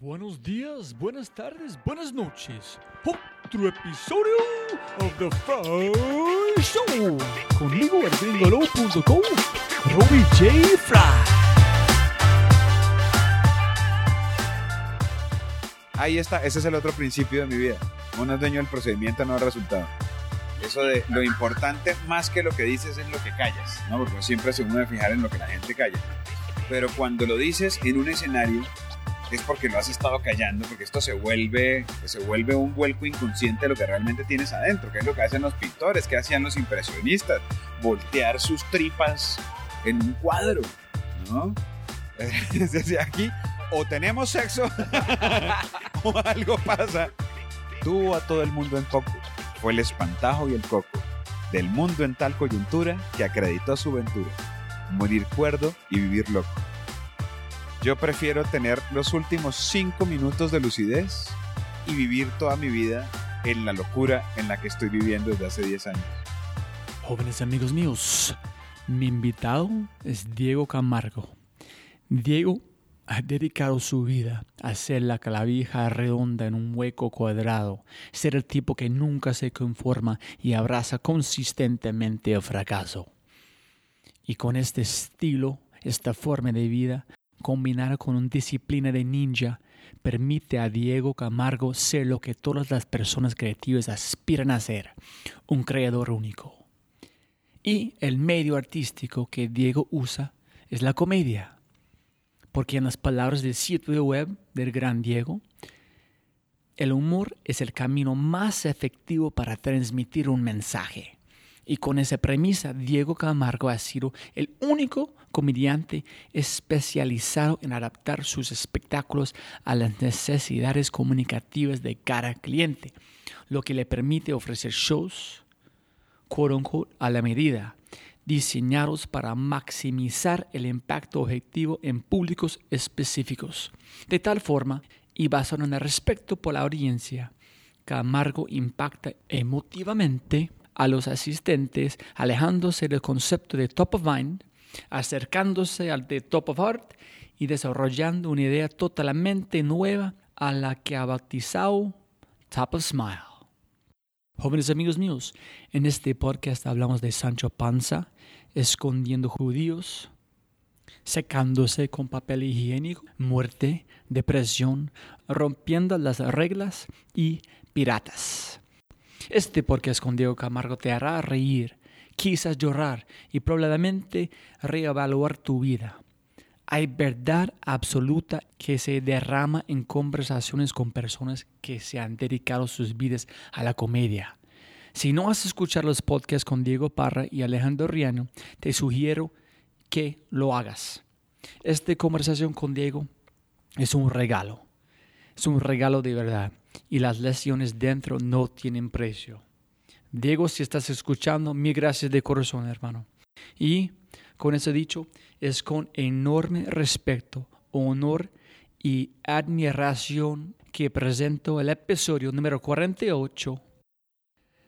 Buenos días, buenas tardes, buenas noches. Otro episodio of The Fry Show. Conmigo, el gringolo.com, Robbie J. Fry. Ahí está, ese es el otro principio de mi vida. Uno es dueño del procedimiento, no del resultado. Eso de lo importante más que lo que dices es lo que callas, ¿no? Porque siempre se uno de fijar en lo que la gente calla. Pero cuando lo dices en un escenario es porque lo has estado callando, porque esto se vuelve, se vuelve un vuelco inconsciente de lo que realmente tienes adentro, que es lo que hacen los pintores, que hacían los impresionistas, voltear sus tripas en un cuadro, ¿no? Desde aquí, o tenemos sexo, o algo pasa. Tuvo a todo el mundo en coco, fue el espantajo y el coco, del mundo en tal coyuntura que acreditó su ventura, morir cuerdo y vivir loco. Yo prefiero tener los últimos cinco minutos de lucidez y vivir toda mi vida en la locura en la que estoy viviendo desde hace 10 años. Jóvenes amigos míos, mi invitado es Diego Camargo. Diego ha dedicado su vida a ser la clavija redonda en un hueco cuadrado, ser el tipo que nunca se conforma y abraza consistentemente el fracaso. Y con este estilo, esta forma de vida, combinada con una disciplina de ninja, permite a Diego Camargo ser lo que todas las personas creativas aspiran a ser, un creador único. Y el medio artístico que Diego usa es la comedia, porque en las palabras del sitio web del gran Diego, el humor es el camino más efectivo para transmitir un mensaje. Y con esa premisa, Diego Camargo ha sido el único comediante especializado en adaptar sus espectáculos a las necesidades comunicativas de cada cliente, lo que le permite ofrecer shows, quote unquote, a la medida, diseñados para maximizar el impacto objetivo en públicos específicos. De tal forma, y basado en el respeto por la audiencia, Camargo impacta emotivamente a los asistentes, alejándose del concepto de top of mind, acercándose al de top of heart y desarrollando una idea totalmente nueva a la que ha bautizado Top of Smile. Jóvenes amigos míos, en este podcast hablamos de Sancho Panza, escondiendo judíos, secándose con papel higiénico, muerte, depresión, rompiendo las reglas y piratas. Este podcast con Diego Camargo te hará reír, quizás llorar y probablemente reevaluar tu vida. Hay verdad absoluta que se derrama en conversaciones con personas que se han dedicado sus vidas a la comedia. Si no has escuchado los podcasts con Diego Parra y Alejandro Riano, te sugiero que lo hagas. Esta conversación con Diego es un regalo. Es un regalo de verdad y las lesiones dentro no tienen precio. Diego, si estás escuchando, mil gracias de corazón, hermano. Y con eso dicho, es con enorme respeto, honor y admiración que presento el episodio número 48,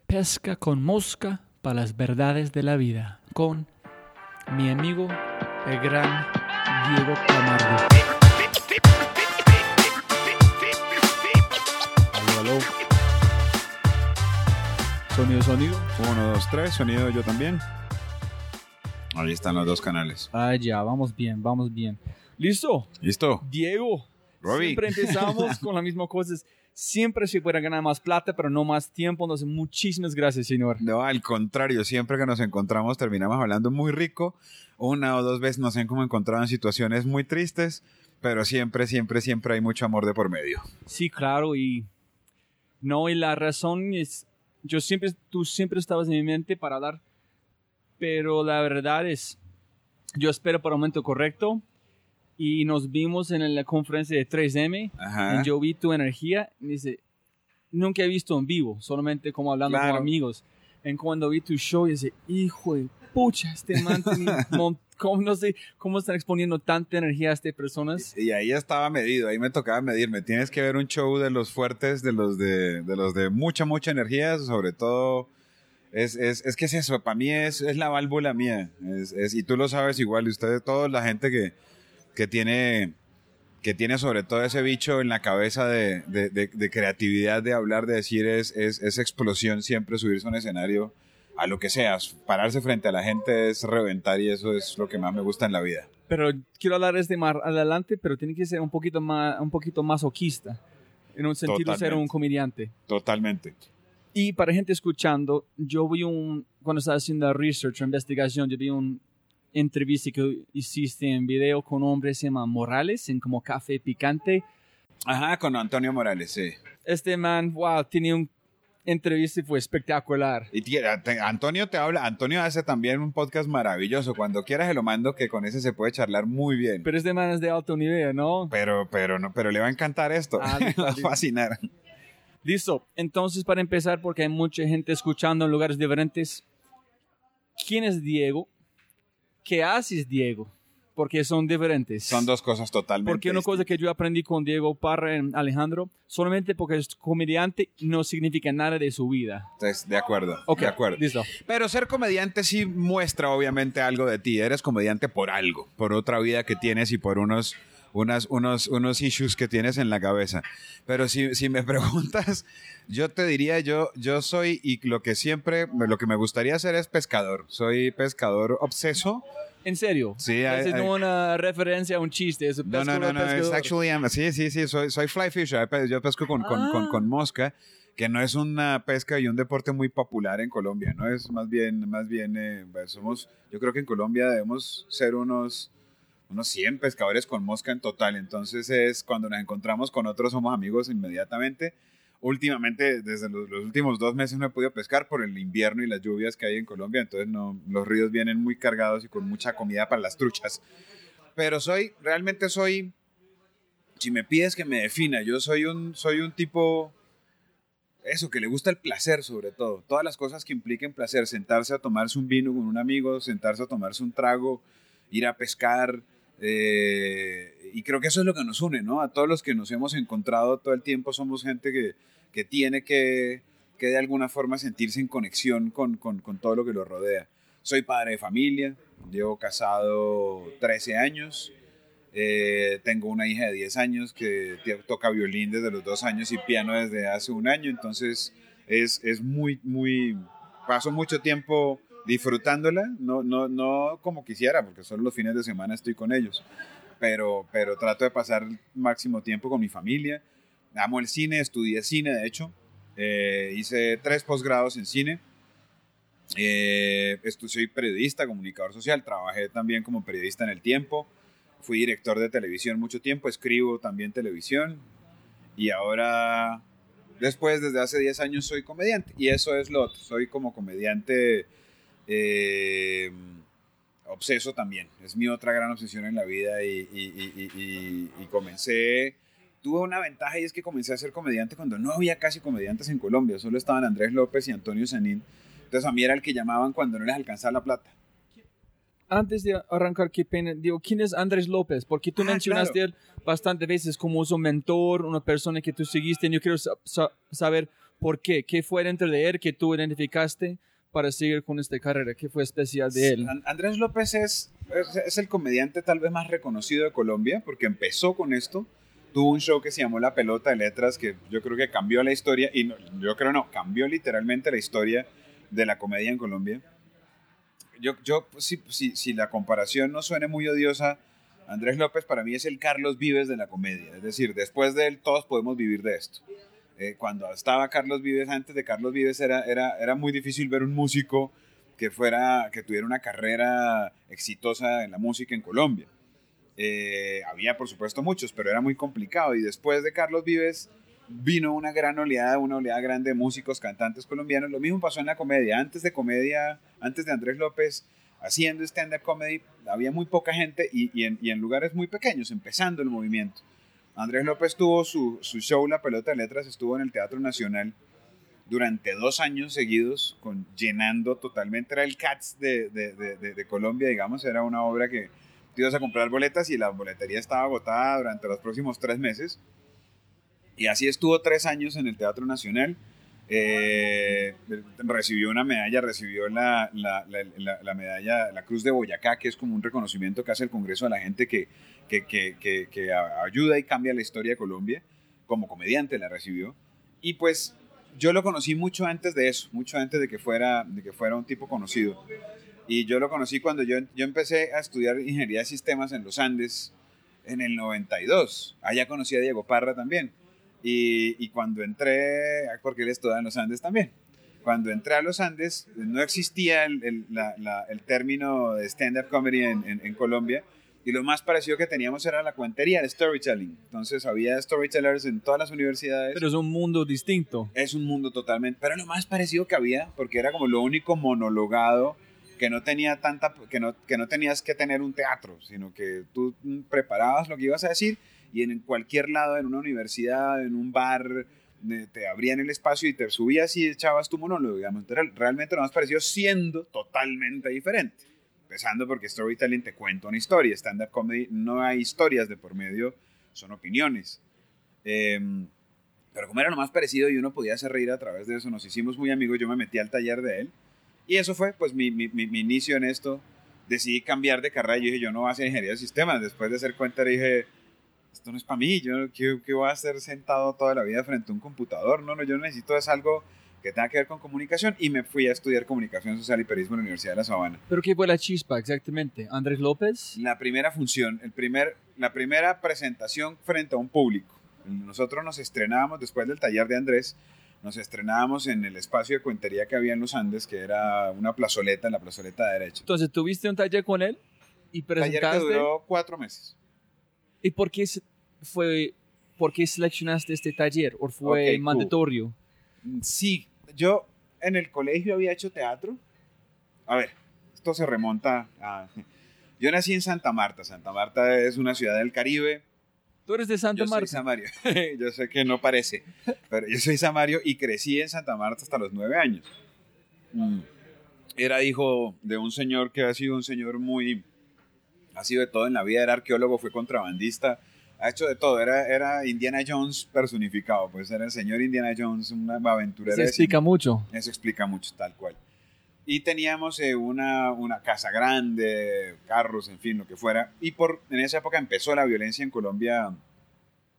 Pesca con mosca para las verdades de la vida, con mi amigo, el gran Diego Camargo. Sonido, sonido. Uno, dos, tres. Sonido yo también. Ahí están los dos canales. Ah, ya, vamos bien, vamos bien. ¿Listo? ¿Listo? Diego. Robbie. Siempre empezamos con las mismas cosas. Siempre se puede ganar más plata, pero no más tiempo. Entonces, muchísimas gracias, señor. No, al contrario, siempre que nos encontramos terminamos hablando muy rico. Una o dos veces nos han como encontrado en situaciones muy tristes, pero siempre, siempre, siempre hay mucho amor de por medio. Sí, claro, y no, y la razón es, yo siempre, tú siempre estabas en mi mente para hablar, pero la verdad es, yo espero por el momento correcto y nos vimos en la conferencia de 3M Ajá. y yo vi tu energía y dice, nunca he visto en vivo, solamente como hablando Claro. con amigos. En cuando vi tu show, y dice, hijo de pucha, este man, ¿cómo, no sé cómo están exponiendo tanta energía a estas personas. Y ahí ya estaba medido, ahí me tocaba medirme. Tienes que ver un show de los fuertes, de los de, de los de mucha, mucha energía, sobre todo. Es, es, es que es eso, para mí es, es la válvula mía. Es, es- y tú lo sabes igual, y ustedes, toda la gente que, que tiene que tiene sobre todo ese bicho en la cabeza de, de- de- de creatividad, de hablar, de decir, es, es, es explosión siempre subirse a un escenario, a lo que sea, pararse frente a la gente es reventar y eso es lo que más me gusta en la vida. Pero quiero hablar desde más adelante, pero tiene que ser un poquito más, un poquito masoquista. En un sentido de ser un Totalmente. comediante. Totalmente. Y para gente escuchando, yo vi un, cuando estaba haciendo research o investigación, yo vi un entrevista que hiciste en video con un hombre se llama Morales, en como Café Picante. Ajá, con Antonio Morales, sí. Este man, wow, tenía un entrevista y fue espectacular. Y tiene- te- Antonio te habla, Antonio hace también un podcast maravilloso. Cuando quieras se lo mando, que con ese se puede charlar muy bien. Pero este man es de alto nivel, ¿no? Pero, pero no, pero le va a encantar esto. Ah, le va a fascinar. Listo. Entonces, para empezar, porque hay mucha gente escuchando en lugares diferentes, ¿quién es Diego? ¿Qué haces, Diego? Porque son diferentes. Son dos cosas totalmente. Porque una cosa que yo aprendí con Diego Parra Alejandro, solamente porque es comediante no significa nada de su vida. distintas. De acuerdo. Ok, De acuerdo. listo. Pero ser comediante sí muestra obviamente algo de ti. Eres comediante por algo, por otra vida que tienes y por unos, unas, unos, unos issues que tienes en la cabeza. Pero si, si me preguntas, yo te diría, yo, yo soy, y lo que siempre, lo que me gustaría hacer es pescador. Soy pescador obseso. En serio. Sí, es no una referencia a un chiste. Es No, no, no, no, es actually, I'm- sí, sí, sí, soy, soy fly fisher. Yo pesco con, con, con, Ah. con mosca, que no es una pesca y un deporte muy popular en Colombia, ¿no? Es más bien, más bien, eh, pues, somos, yo creo que en Colombia debemos ser unos, unos 100 pescadores con mosca en total. Entonces es cuando nos encontramos con otros, somos amigos inmediatamente. Últimamente, desde los, últimos dos meses no he podido pescar por el invierno y las lluvias que hay en Colombia, entonces no, los ríos vienen muy cargados y con mucha comida para las truchas. Pero soy, realmente soy, si me pides que me defina, yo soy un, soy un tipo, eso, que le gusta el placer sobre todo. Todas las cosas que impliquen placer, sentarse a tomarse un vino con un amigo, sentarse a tomarse un trago, ir a pescar. Eh, y creo que eso es lo que nos une, ¿no? A todos los que nos hemos encontrado todo el tiempo somos gente que, que tiene que, que de alguna forma sentirse en conexión con, con, con todo lo que lo rodea. Soy padre de familia, llevo casado 13 años, eh, tengo una hija de 10 años que toca violín desde los dos años y piano desde hace un año, entonces es, es muy, muy, paso mucho tiempo disfrutándola, no, no, no como quisiera, porque solo los fines de semana estoy con ellos, pero, pero trato de pasar el máximo tiempo con mi familia. Amo el cine, estudié cine, de hecho, eh, hice tres posgrados en cine. Eh, soy periodista, comunicador social, trabajé también como periodista en el tiempo, fui director de televisión mucho tiempo, escribo también televisión y ahora, después, desde hace 10 años soy comediante y eso es lo otro, soy como comediante eh, obseso también, es mi otra gran obsesión en la vida y, y- y- y- y- y comencé, tuve una ventaja y es que comencé a ser comediante cuando no había casi comediantes en Colombia, solo estaban Andrés López y Antonio Sanín, entonces a mí era el que llamaban cuando no les alcanzaba la plata. Antes de arrancar, qué pena, digo, ¿quién es Andrés López? Porque tú Ah, mencionaste claro. él bastantes veces como su mentor, una persona que tú seguiste. y Yo quiero sa- sa- saber por qué. ¿Qué fue dentro de él que tú identificaste para seguir con esta carrera? ¿Qué fue especial de él? An- Andrés López es, es, es el comediante tal vez más reconocido de Colombia porque empezó con esto. Tuvo un show que se llamó La Pelota de Letras que yo creo que cambió la historia, y no- yo creo no, cambió literalmente la historia de la comedia en Colombia. Yo, yo si, si, si la comparación no suene muy odiosa, Andrés López para mí es el Carlos Vives de la comedia. Es decir, después de él todos podemos vivir de esto. Eh, cuando estaba Carlos Vives, antes de Carlos Vives, era, era, era muy difícil ver un músico que, fuera, que tuviera una carrera exitosa en la música en Colombia. Eh, había, por supuesto, muchos, pero era muy complicado. Y después de Carlos Vives vino una gran oleada, una oleada grande de músicos, cantantes colombianos. Lo mismo pasó en la comedia. Antes de comedia, antes de Andrés López haciendo stand-up comedy, había muy poca gente y, y en, y en lugares muy pequeños, empezando el movimiento. Andrés López tuvo su, su show La Pelota de Letras, estuvo en el Teatro Nacional durante dos años seguidos, con, llenando totalmente, era el Cats de, de, de, de- Colombia, digamos, era una obra que tú ibas a comprar boletas y la boletería estaba agotada durante los próximos tres meses. Y así estuvo tres años en el Teatro Nacional. Eh, recibió una medalla, recibió la, la- la medalla, la Cruz de Boyacá, que es como un reconocimiento que hace el Congreso a la gente que, que, ayuda y cambia la historia de Colombia. Como comediante la recibió. Y pues yo lo conocí mucho antes de eso, mucho antes de que fuera, de que fuera un tipo conocido. Y yo lo conocí cuando yo, yo empecé a estudiar ingeniería de sistemas en los Andes en el 92. Allá conocí a Diego Parra también. Y, cuando entré, porque él estudiaba en los Andes también. Cuando entré a los Andes, no existía el, término de stand-up comedy en Colombia y lo más parecido que teníamos era la cuentería, de storytelling. Entonces había storytellers en todas las universidades. Pero es un mundo distinto. Es un mundo totalmente. Pero lo más parecido que había, porque era como lo único monologado que no tenía tanta, que no, que no tenías que tener un teatro, sino que tú preparabas lo que ibas a decir y en cualquier lado, en una universidad, en un bar, te abrían el espacio y te subías y echabas tu monólogo, digamos. Entonces, realmente lo más parecido siendo totalmente diferente empezando porque storytelling te cuenta una historia, stand-up comedy no hay historias de por medio, son opiniones. Eh, pero como era lo más parecido y uno podía hacer reír a través de eso, nos hicimos muy amigos, yo me metí al taller de él y eso fue pues mi, mi, mi, mi inicio en esto. Decidí cambiar de carrera y dije, yo no voy a hacer ingeniería de sistemas. Después de hacer cuenta dije, esto no es para mí, yo ¿qué, ¿qué, voy a hacer sentado toda la vida frente a un computador. No, no, yo necesito es algo que tenga que ver con comunicación y me fui a estudiar comunicación social y periodismo en la Universidad de La Sabana. ¿Pero qué fue la chispa exactamente? ¿Andrés López? La primera función, el primer, la primera presentación frente a un público. Nosotros nos estrenábamos después del taller de Andrés, nos estrenábamos en el espacio de cuentería que había en los Andes, que era una plazoleta, en la plazoleta de derecha. Entonces, ¿tuviste un taller con él? ¿Y presentaste? Taller que duró cuatro meses. ¿Y por qué fue, por qué seleccionaste este taller? ¿O fue okay, mandatorio? Cool. Sí, yo en el colegio había hecho teatro. A ver, esto se remonta a... Yo nací en Santa Marta. Santa Marta es una ciudad del Caribe. ¿Tú eres de Santa yo Marta? Soy Samario. yo sé que no parece, pero yo soy Samario y crecí en Santa Marta hasta los nueve años. Mm. Era hijo de un señor que ha sido un señor muy... Ha sido de todo en la vida, era arqueólogo, fue contrabandista, ha hecho de todo. Era, era Indiana Jones personificado, pues era el señor Indiana Jones, una aventurera. Eso explica mucho. Eso explica mucho, tal cual. Y teníamos eh, una, una casa grande, carros, en fin, lo que fuera. Y por, en esa época empezó la violencia en Colombia,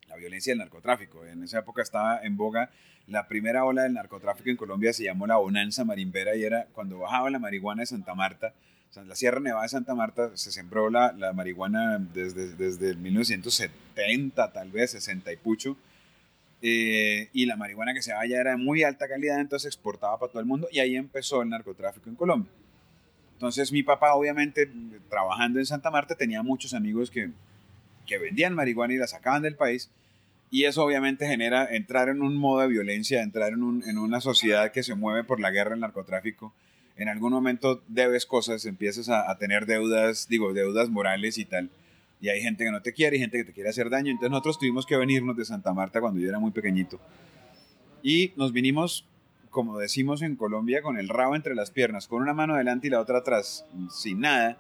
la violencia del narcotráfico. En esa época estaba en boga la primera ola del narcotráfico en Colombia, se llamó la bonanza marimbera y era cuando bajaba la marihuana de Santa Marta en la Sierra Nevada de Santa Marta se sembró la, la marihuana desde, desde 1970, tal vez, 60 y pucho. Eh, y la marihuana que se ya era de muy alta calidad, entonces exportaba para todo el mundo y ahí empezó el narcotráfico en Colombia. Entonces mi papá, obviamente, trabajando en Santa Marta, tenía muchos amigos que, que vendían marihuana y la sacaban del país. Y eso obviamente genera entrar en un modo de violencia, entrar en, un, en una sociedad que se mueve por la guerra del narcotráfico en algún momento debes cosas, empiezas a, tener deudas, digo, deudas morales y tal. Y hay gente que no te quiere y gente que te quiere hacer daño. Entonces nosotros tuvimos que venirnos de Santa Marta cuando yo era muy pequeñito. Y nos vinimos, como decimos en Colombia, con el rabo entre las piernas, con una mano adelante y la otra atrás, sin nada.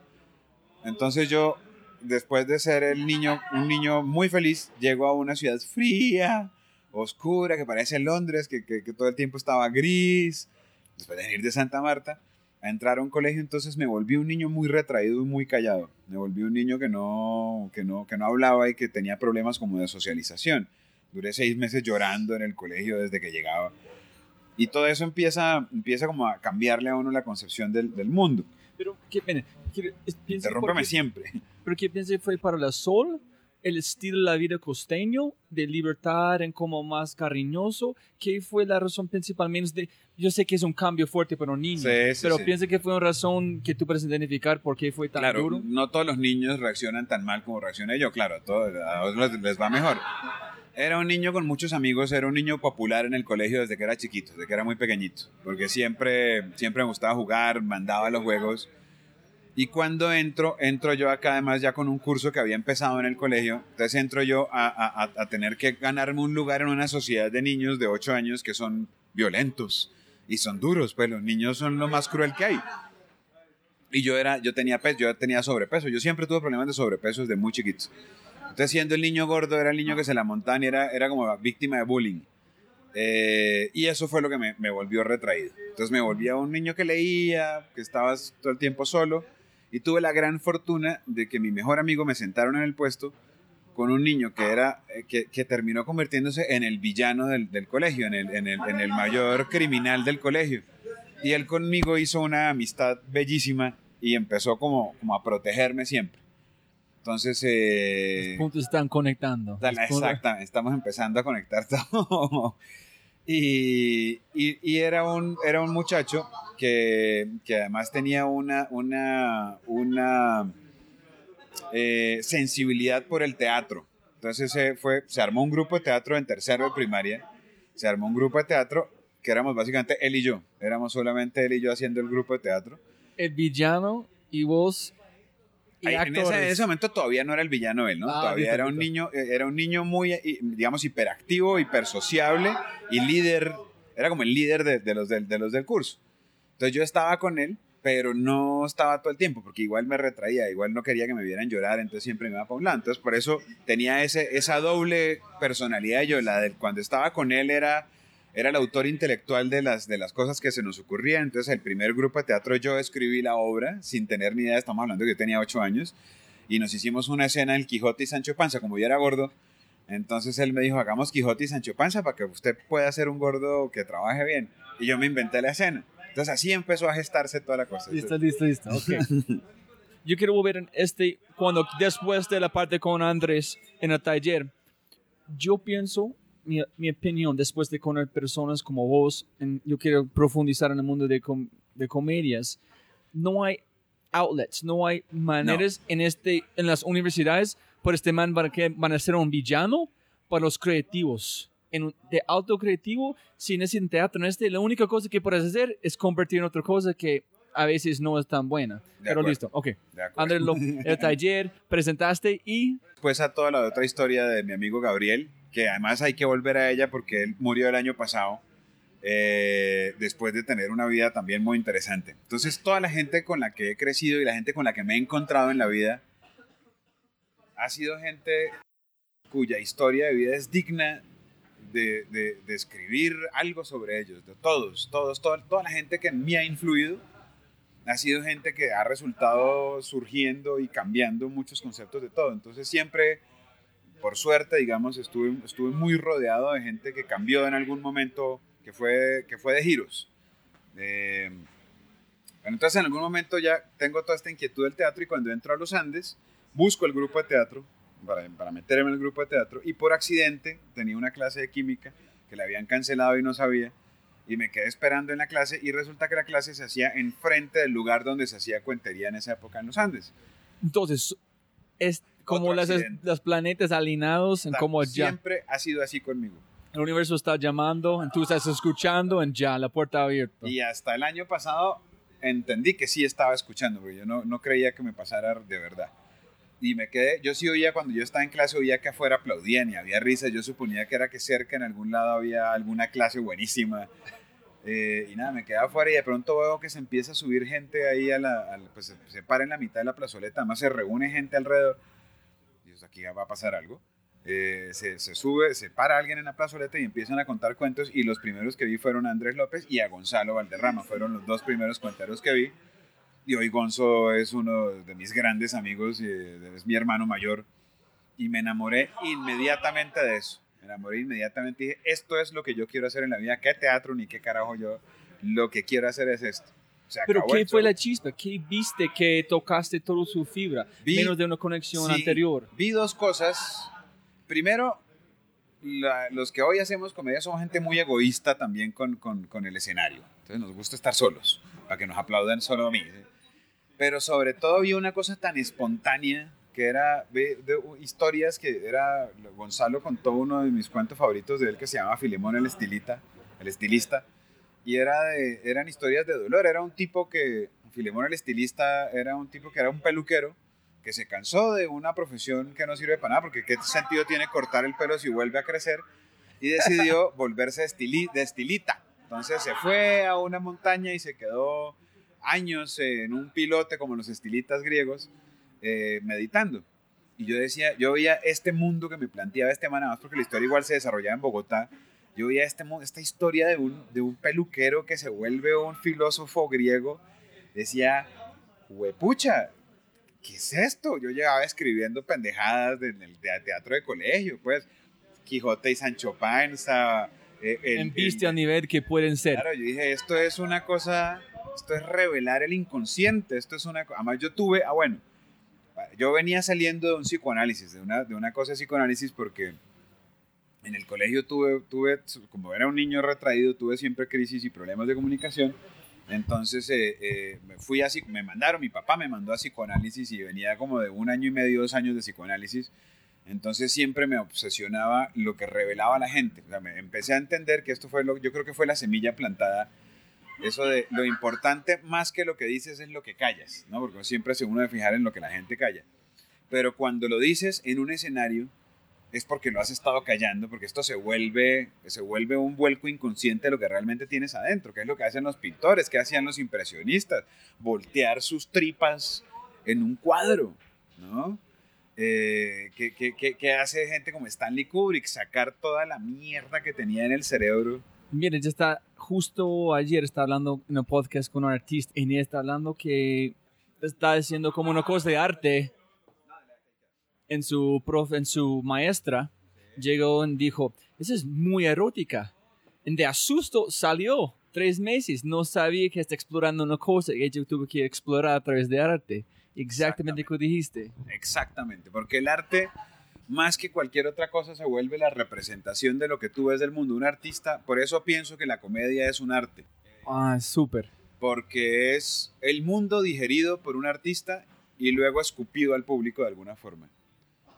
Entonces yo, después de ser el niño, un niño muy feliz, llego a una ciudad fría, oscura, que parece Londres, que, que todo el tiempo estaba gris, después de venir de Santa Marta, a entrar a un colegio, entonces me volví un niño muy retraído y muy callado. Me volví un niño que no, que no, que no hablaba y que tenía problemas como de socialización. Duré seis meses llorando en el colegio desde que llegaba. Y todo eso empieza, empieza como a cambiarle a uno la concepción del, del mundo. Pero, ¿qué pena? Interrúmpeme siempre. ¿Pero qué piensa fue para la sol? El estilo de la vida costeño, de libertad en como más cariñoso, ¿qué fue la razón principal? Menos de, yo sé que es un cambio fuerte para un niño, sí, sí, pero sí. piensa que fue una razón que tú puedes identificar por qué fue tan claro, duro. no todos los niños reaccionan tan mal como reaccioné yo, claro, a todos, a otros les va mejor. Era un niño con muchos amigos, era un niño popular en el colegio desde que era chiquito, desde que era muy pequeñito, porque siempre, siempre me gustaba jugar, mandaba los juegos. Y cuando entro, entro yo acá además ya con un curso que había empezado en el colegio, entonces entro yo a, a, a, tener que ganarme un lugar en una sociedad de niños de 8 años que son violentos y son duros, pues los niños son lo más cruel que hay. Y yo, era, yo, tenía, yo tenía sobrepeso, yo siempre tuve problemas de sobrepeso desde muy chiquito. Entonces siendo el niño gordo era el niño que se la montaba y era, era como víctima de bullying. Eh, y eso fue lo que me, me volvió retraído. Entonces me volvía un niño que leía, que estaba todo el tiempo solo Y tuve la gran fortuna de que mi mejor amigo me sentaron en el puesto con un niño que, era, eh, que, que terminó convirtiéndose en el villano del, del colegio, en el, en, el, en el mayor criminal del colegio. Y él conmigo hizo una amistad bellísima y empezó como, como a protegerme siempre. Entonces, eh, Los puntos están conectando. Dale, Los puntos- exacta, estamos empezando a conectar todo. Y, y- y era, un, era un muchacho que, que además tenía una, una, una eh, sensibilidad por el teatro. Entonces se, fue, se armó un grupo de teatro en tercero de primaria. Se armó un grupo de teatro que éramos básicamente él y yo. Éramos solamente él y yo haciendo el grupo de teatro. El villano y vos y Ahí, en, ese, en ese momento todavía no era el villano él, ¿no? Ah, todavía era un niño, eh, era un niño muy, eh, digamos, hiperactivo, hipersociable y líder, era como el líder de, de los, del, de los del curso. Entonces yo estaba con él, pero no estaba todo el tiempo, porque igual me retraía, igual no quería que me vieran llorar, entonces siempre me iba para un lado. Entonces por eso tenía ese, esa doble personalidad yo, la del cuando estaba con él era era el autor intelectual de las, de las cosas que se nos ocurrían. Entonces, el primer grupo de teatro yo escribí la obra sin tener ni idea, estamos hablando que yo tenía ocho años, y nos hicimos una escena del Quijote y Sancho Panza, como yo era gordo. Entonces él me dijo, hagamos Quijote y Sancho Panza para que usted pueda ser un gordo que trabaje bien. Y yo me inventé la escena. Entonces así empezó a gestarse toda la cosa. Listo, listo, listo. Ok. Yo quiero volver en este, cuando después de la parte con Andrés en el taller, yo pienso, mi, mi opinión, después de conocer personas como vos, en- yo quiero profundizar en el mundo de, com- de comedias, no hay outlets, no hay maneras en, este, en las universidades por este man van a, que van a ser un villano para los creativos. En un- de alto creativo, si necesitan teatro en este, la única cosa que puedes hacer es convertir en otra cosa que a veces no es tan buena. Pero acuerdo. listo, ok. Andrés, el taller, presentaste y Después a toda la otra historia de mi amigo Gabriel, que además hay que volver a ella porque él murió el año pasado, eh, después de tener una vida también muy interesante. Entonces, toda la gente con la que he crecido y la gente con la que me he encontrado en la vida, ha sido gente cuya historia de vida es digna de, de- escribir algo sobre ellos, de todos, todos, toda, toda la gente que en mí ha influido. Ha sido gente que ha resultado surgiendo y cambiando muchos conceptos de todo. Entonces siempre, por suerte, digamos, estuve, estuve muy rodeado de gente que cambió en algún momento, que fue, que fue de giros. Eh, entonces en algún momento ya tengo toda esta inquietud del teatro y cuando entro a los Andes, busco el grupo de teatro para, para meterme en el grupo de teatro y por accidente tenía una clase de química que la habían cancelado y no sabía y me quedé esperando en la clase y resulta que la clase se hacía enfrente del lugar donde se hacía cuentería en esa época en los Andes. entonces es como las, los planetas alineados en como ya Siempre ha sido así conmigo. el universo está llamando, tú estás escuchando en ya, la puerta abierta. Y hasta el año pasado entendí que sí estaba escuchando, porque yo no, no creía que me pasara de verdad. Y me quedé, yo sí oía cuando yo estaba en clase, oía que afuera aplaudían y había risas. Yo suponía que era que cerca en algún lado había alguna clase buenísima. Eh, y nada, me quedé afuera y de pronto veo que se empieza a subir gente ahí, a la, al- pues se, se para en la mitad de la plazoleta, además se reúne gente alrededor. Aquí va a pasar algo. Eh, se, se sube, se para alguien en la plazoleta y empiezan a contar cuentos y los primeros que vi fueron a Andrés López y a Gonzalo Valderrama, fueron los dos primeros cuenteros que vi. Y hoy Gonzo es uno de mis grandes amigos, y es mi hermano mayor. Y me enamoré inmediatamente de eso. Me enamoré inmediatamente dije, esto es lo que yo quiero hacer en la vida. ¿Qué teatro ni qué carajo yo? Lo que quiero hacer es esto. Se Pero ¿qué fue la chispa? ¿Qué viste que tocaste toda su fibra? Vi- menos de una conexión Sí, anterior. Vi dos cosas. Primero, la- los que hoy hacemos comedia somos gente muy egoísta también con, con- con el escenario. Entonces nos gusta estar solos, para que nos aplaudan solo a mí. ¿sí? Pero sobre todo vi una cosa tan espontánea que era ve- de, historias que era Gonzalo contó uno de mis cuentos favoritos de él que se llama Filemón el estilita, el estilista y era de, eran historias de dolor, era un tipo que Filemón el estilista era un tipo que era un peluquero que se cansó de una profesión que no sirve para nada, porque qué sentido tiene cortar el pelo si vuelve a crecer, y decidió volverse de, estili- de estilita. Entonces se fue a una montaña y se quedó años en un pilote como los estilitas griegos, eh, meditando. Y yo decía, yo veía este mundo que me planteaba este man, además porque la historia igual se desarrollaba en Bogotá, yo veía este, esta historia de un, de un peluquero que se vuelve un filósofo griego, decía, huepucha, ¿qué es esto? Yo llegaba escribiendo pendejadas en el teatro de colegio, pues. Quijote y Sancho Panza. Eh, en viste a nivel que pueden ser. Claro, yo dije, esto es una cosa, esto es revelar el inconsciente, esto es una Además, yo tuve, ah, bueno, yo venía saliendo de un psicoanálisis, de una, de una cosa de psicoanálisis, porque en el colegio tuve, tuve, como era un niño retraído, tuve siempre crisis y problemas de comunicación. Entonces eh, eh, me fui así, me mandaron, mi papá me mandó a psicoanálisis y venía como de un año y medio, dos años de psicoanálisis. Entonces siempre me obsesionaba lo que revelaba la gente. O sea, me empecé a entender que esto fue lo, yo creo que fue la semilla plantada. Eso de lo importante más que lo que dices es lo que callas, ¿no? Porque siempre se uno de fijar en lo que la gente calla. Pero cuando lo dices en un escenario, es porque lo has estado callando, porque esto se vuelve, se vuelve un vuelco inconsciente de lo que realmente tienes adentro, que es lo que hacen los pintores, que hacían los impresionistas, voltear sus tripas en un cuadro, ¿no? Eh, que, hace gente como Stanley Kubrick, sacar toda la mierda que tenía en el cerebro. Mire, ya está, justo ayer estaba hablando en un podcast con un artista y está hablando que está diciendo como una cosa de arte en su profe, en su maestra, llegó y dijo, esa es muy erótica. Y de asusto salió tres meses, no sabía que está explorando una cosa y ella tuvo que explorar a través de arte. Exactamente como dijiste. Exactamente, porque el arte, más que cualquier otra cosa, se vuelve la representación de lo que tú ves del mundo. Un artista, por eso pienso que la comedia es un arte. Ah, súper. Porque es el mundo digerido por un artista y luego escupido al público de alguna forma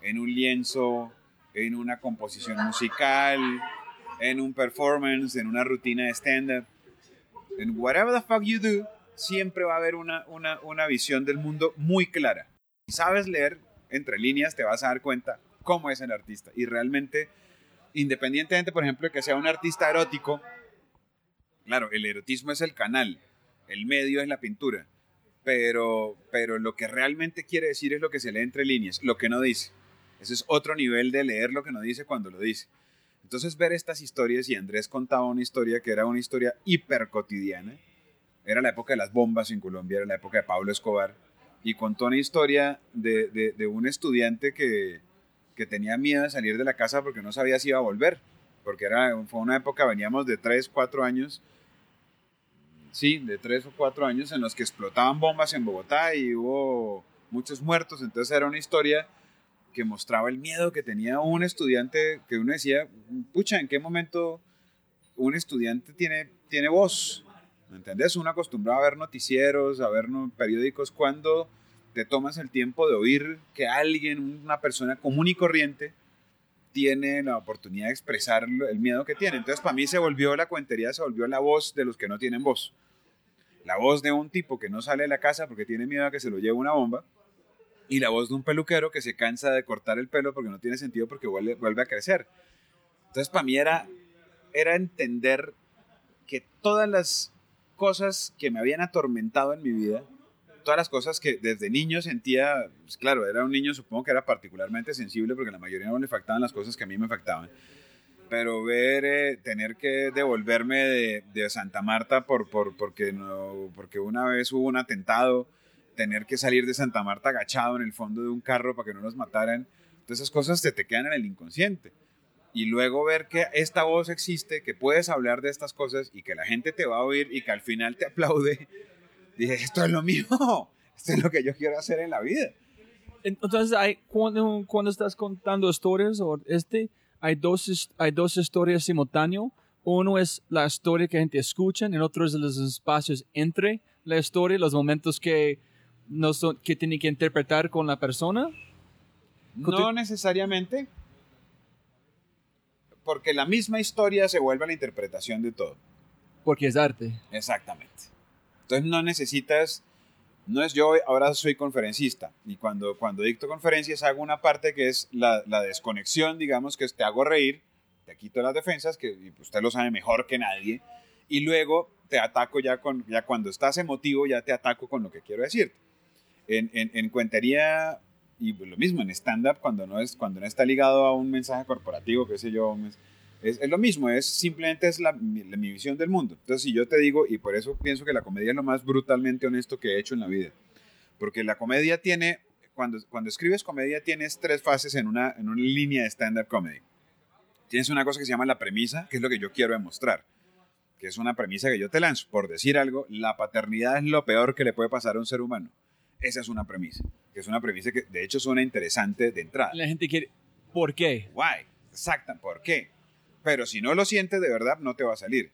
en un lienzo, en una composición musical, en un performance, en una rutina de stand-up. En whatever the fuck you do, siempre va a haber una, una, una visión del mundo muy clara. Si sabes leer entre líneas, te vas a dar cuenta cómo es el artista. Y realmente, independientemente, por ejemplo, de que sea un artista erótico, claro, el erotismo es el canal, el medio es la pintura. Pero, pero lo que realmente quiere decir es lo que se lee entre líneas, lo que no dice. Ese es otro nivel de leer lo que no dice cuando lo dice. Entonces ver estas historias, y Andrés contaba una historia que era una historia hiper cotidiana, era la época de las bombas en Colombia, era la época de Pablo Escobar, y contó una historia de, de, un estudiante que, que, tenía miedo de salir de la casa porque no sabía si iba a volver, porque era, fue una época, veníamos de 3, 4 años, sí, de 3 o 4 años en los que explotaban bombas en Bogotá y hubo muchos muertos, entonces era una historia que mostraba el miedo que tenía un estudiante, que uno decía, pucha, ¿en qué momento un estudiante tiene, tiene voz? ¿Me entendés? Uno acostumbrado a ver noticieros, a ver periódicos, cuando te tomas el tiempo de oír que alguien, una persona común y corriente, tiene la oportunidad de expresar el miedo que tiene. Entonces, para mí se volvió la cuentería, se volvió la voz de los que no tienen voz. La voz de un tipo que no sale de la casa porque tiene miedo a que se lo lleve una bomba y la voz de un peluquero que se cansa de cortar el pelo porque no tiene sentido porque vuelve, vuelve a crecer. Entonces, para mí era, era entender que todas las cosas que me habían atormentado en mi vida, todas las cosas que desde niño sentía, pues claro, era un niño, supongo que era particularmente sensible porque la mayoría no le afectaban las cosas que a mí me afectaban. Pero ver, eh, tener que devolverme de, de Santa Marta por, por, porque, no, porque una vez hubo un atentado, tener que salir de Santa Marta agachado en el fondo de un carro para que no nos mataran. Todas esas cosas se te quedan en el inconsciente. Y luego ver que esta voz existe, que puedes hablar de estas cosas y que la gente te va a oír y que al final te aplaude. Dije, esto es lo mío, esto es lo que yo quiero hacer en la vida. Entonces, hay, cuando, cuando estás contando historias o este, hay dos, hay dos historias simultáneas. Uno es la historia que la gente escucha, y el otro es los espacios entre la historia, los momentos que no son, que tiene que interpretar con la persona? No necesariamente, porque la misma historia se vuelve la interpretación de todo. Porque es arte. Exactamente. Entonces no necesitas, no es yo, ahora soy conferencista, y cuando, cuando dicto conferencias hago una parte que es la, la desconexión, digamos, que es te hago reír, te quito las defensas, que usted lo sabe mejor que nadie, y luego te ataco ya, con, ya cuando estás emotivo, ya te ataco con lo que quiero decirte. En, en, cuentería, y lo mismo en stand-up, cuando, no cuando no está ligado a un mensaje corporativo, qué sé yo, es, es lo mismo, es simplemente es la, mi, visión del mundo. Entonces, si yo te digo, y por eso pienso que la comedia es lo más brutalmente honesto que he hecho en la vida, porque la comedia tiene cuando, cuando escribes comedia tienes tres fases en una, en una línea de stand-up comedy. Tienes una cosa que se llama la premisa, que es lo que yo quiero demostrar, que es una premisa que yo te lanzo. Por decir algo, la paternidad es lo peor que le puede pasar a un ser humano. Esa es una premisa, que es una premisa que de hecho suena interesante de entrada. La gente quiere, ¿por qué? Why? Exacta, ¿por qué? Pero si no lo sientes de verdad, no te va a salir.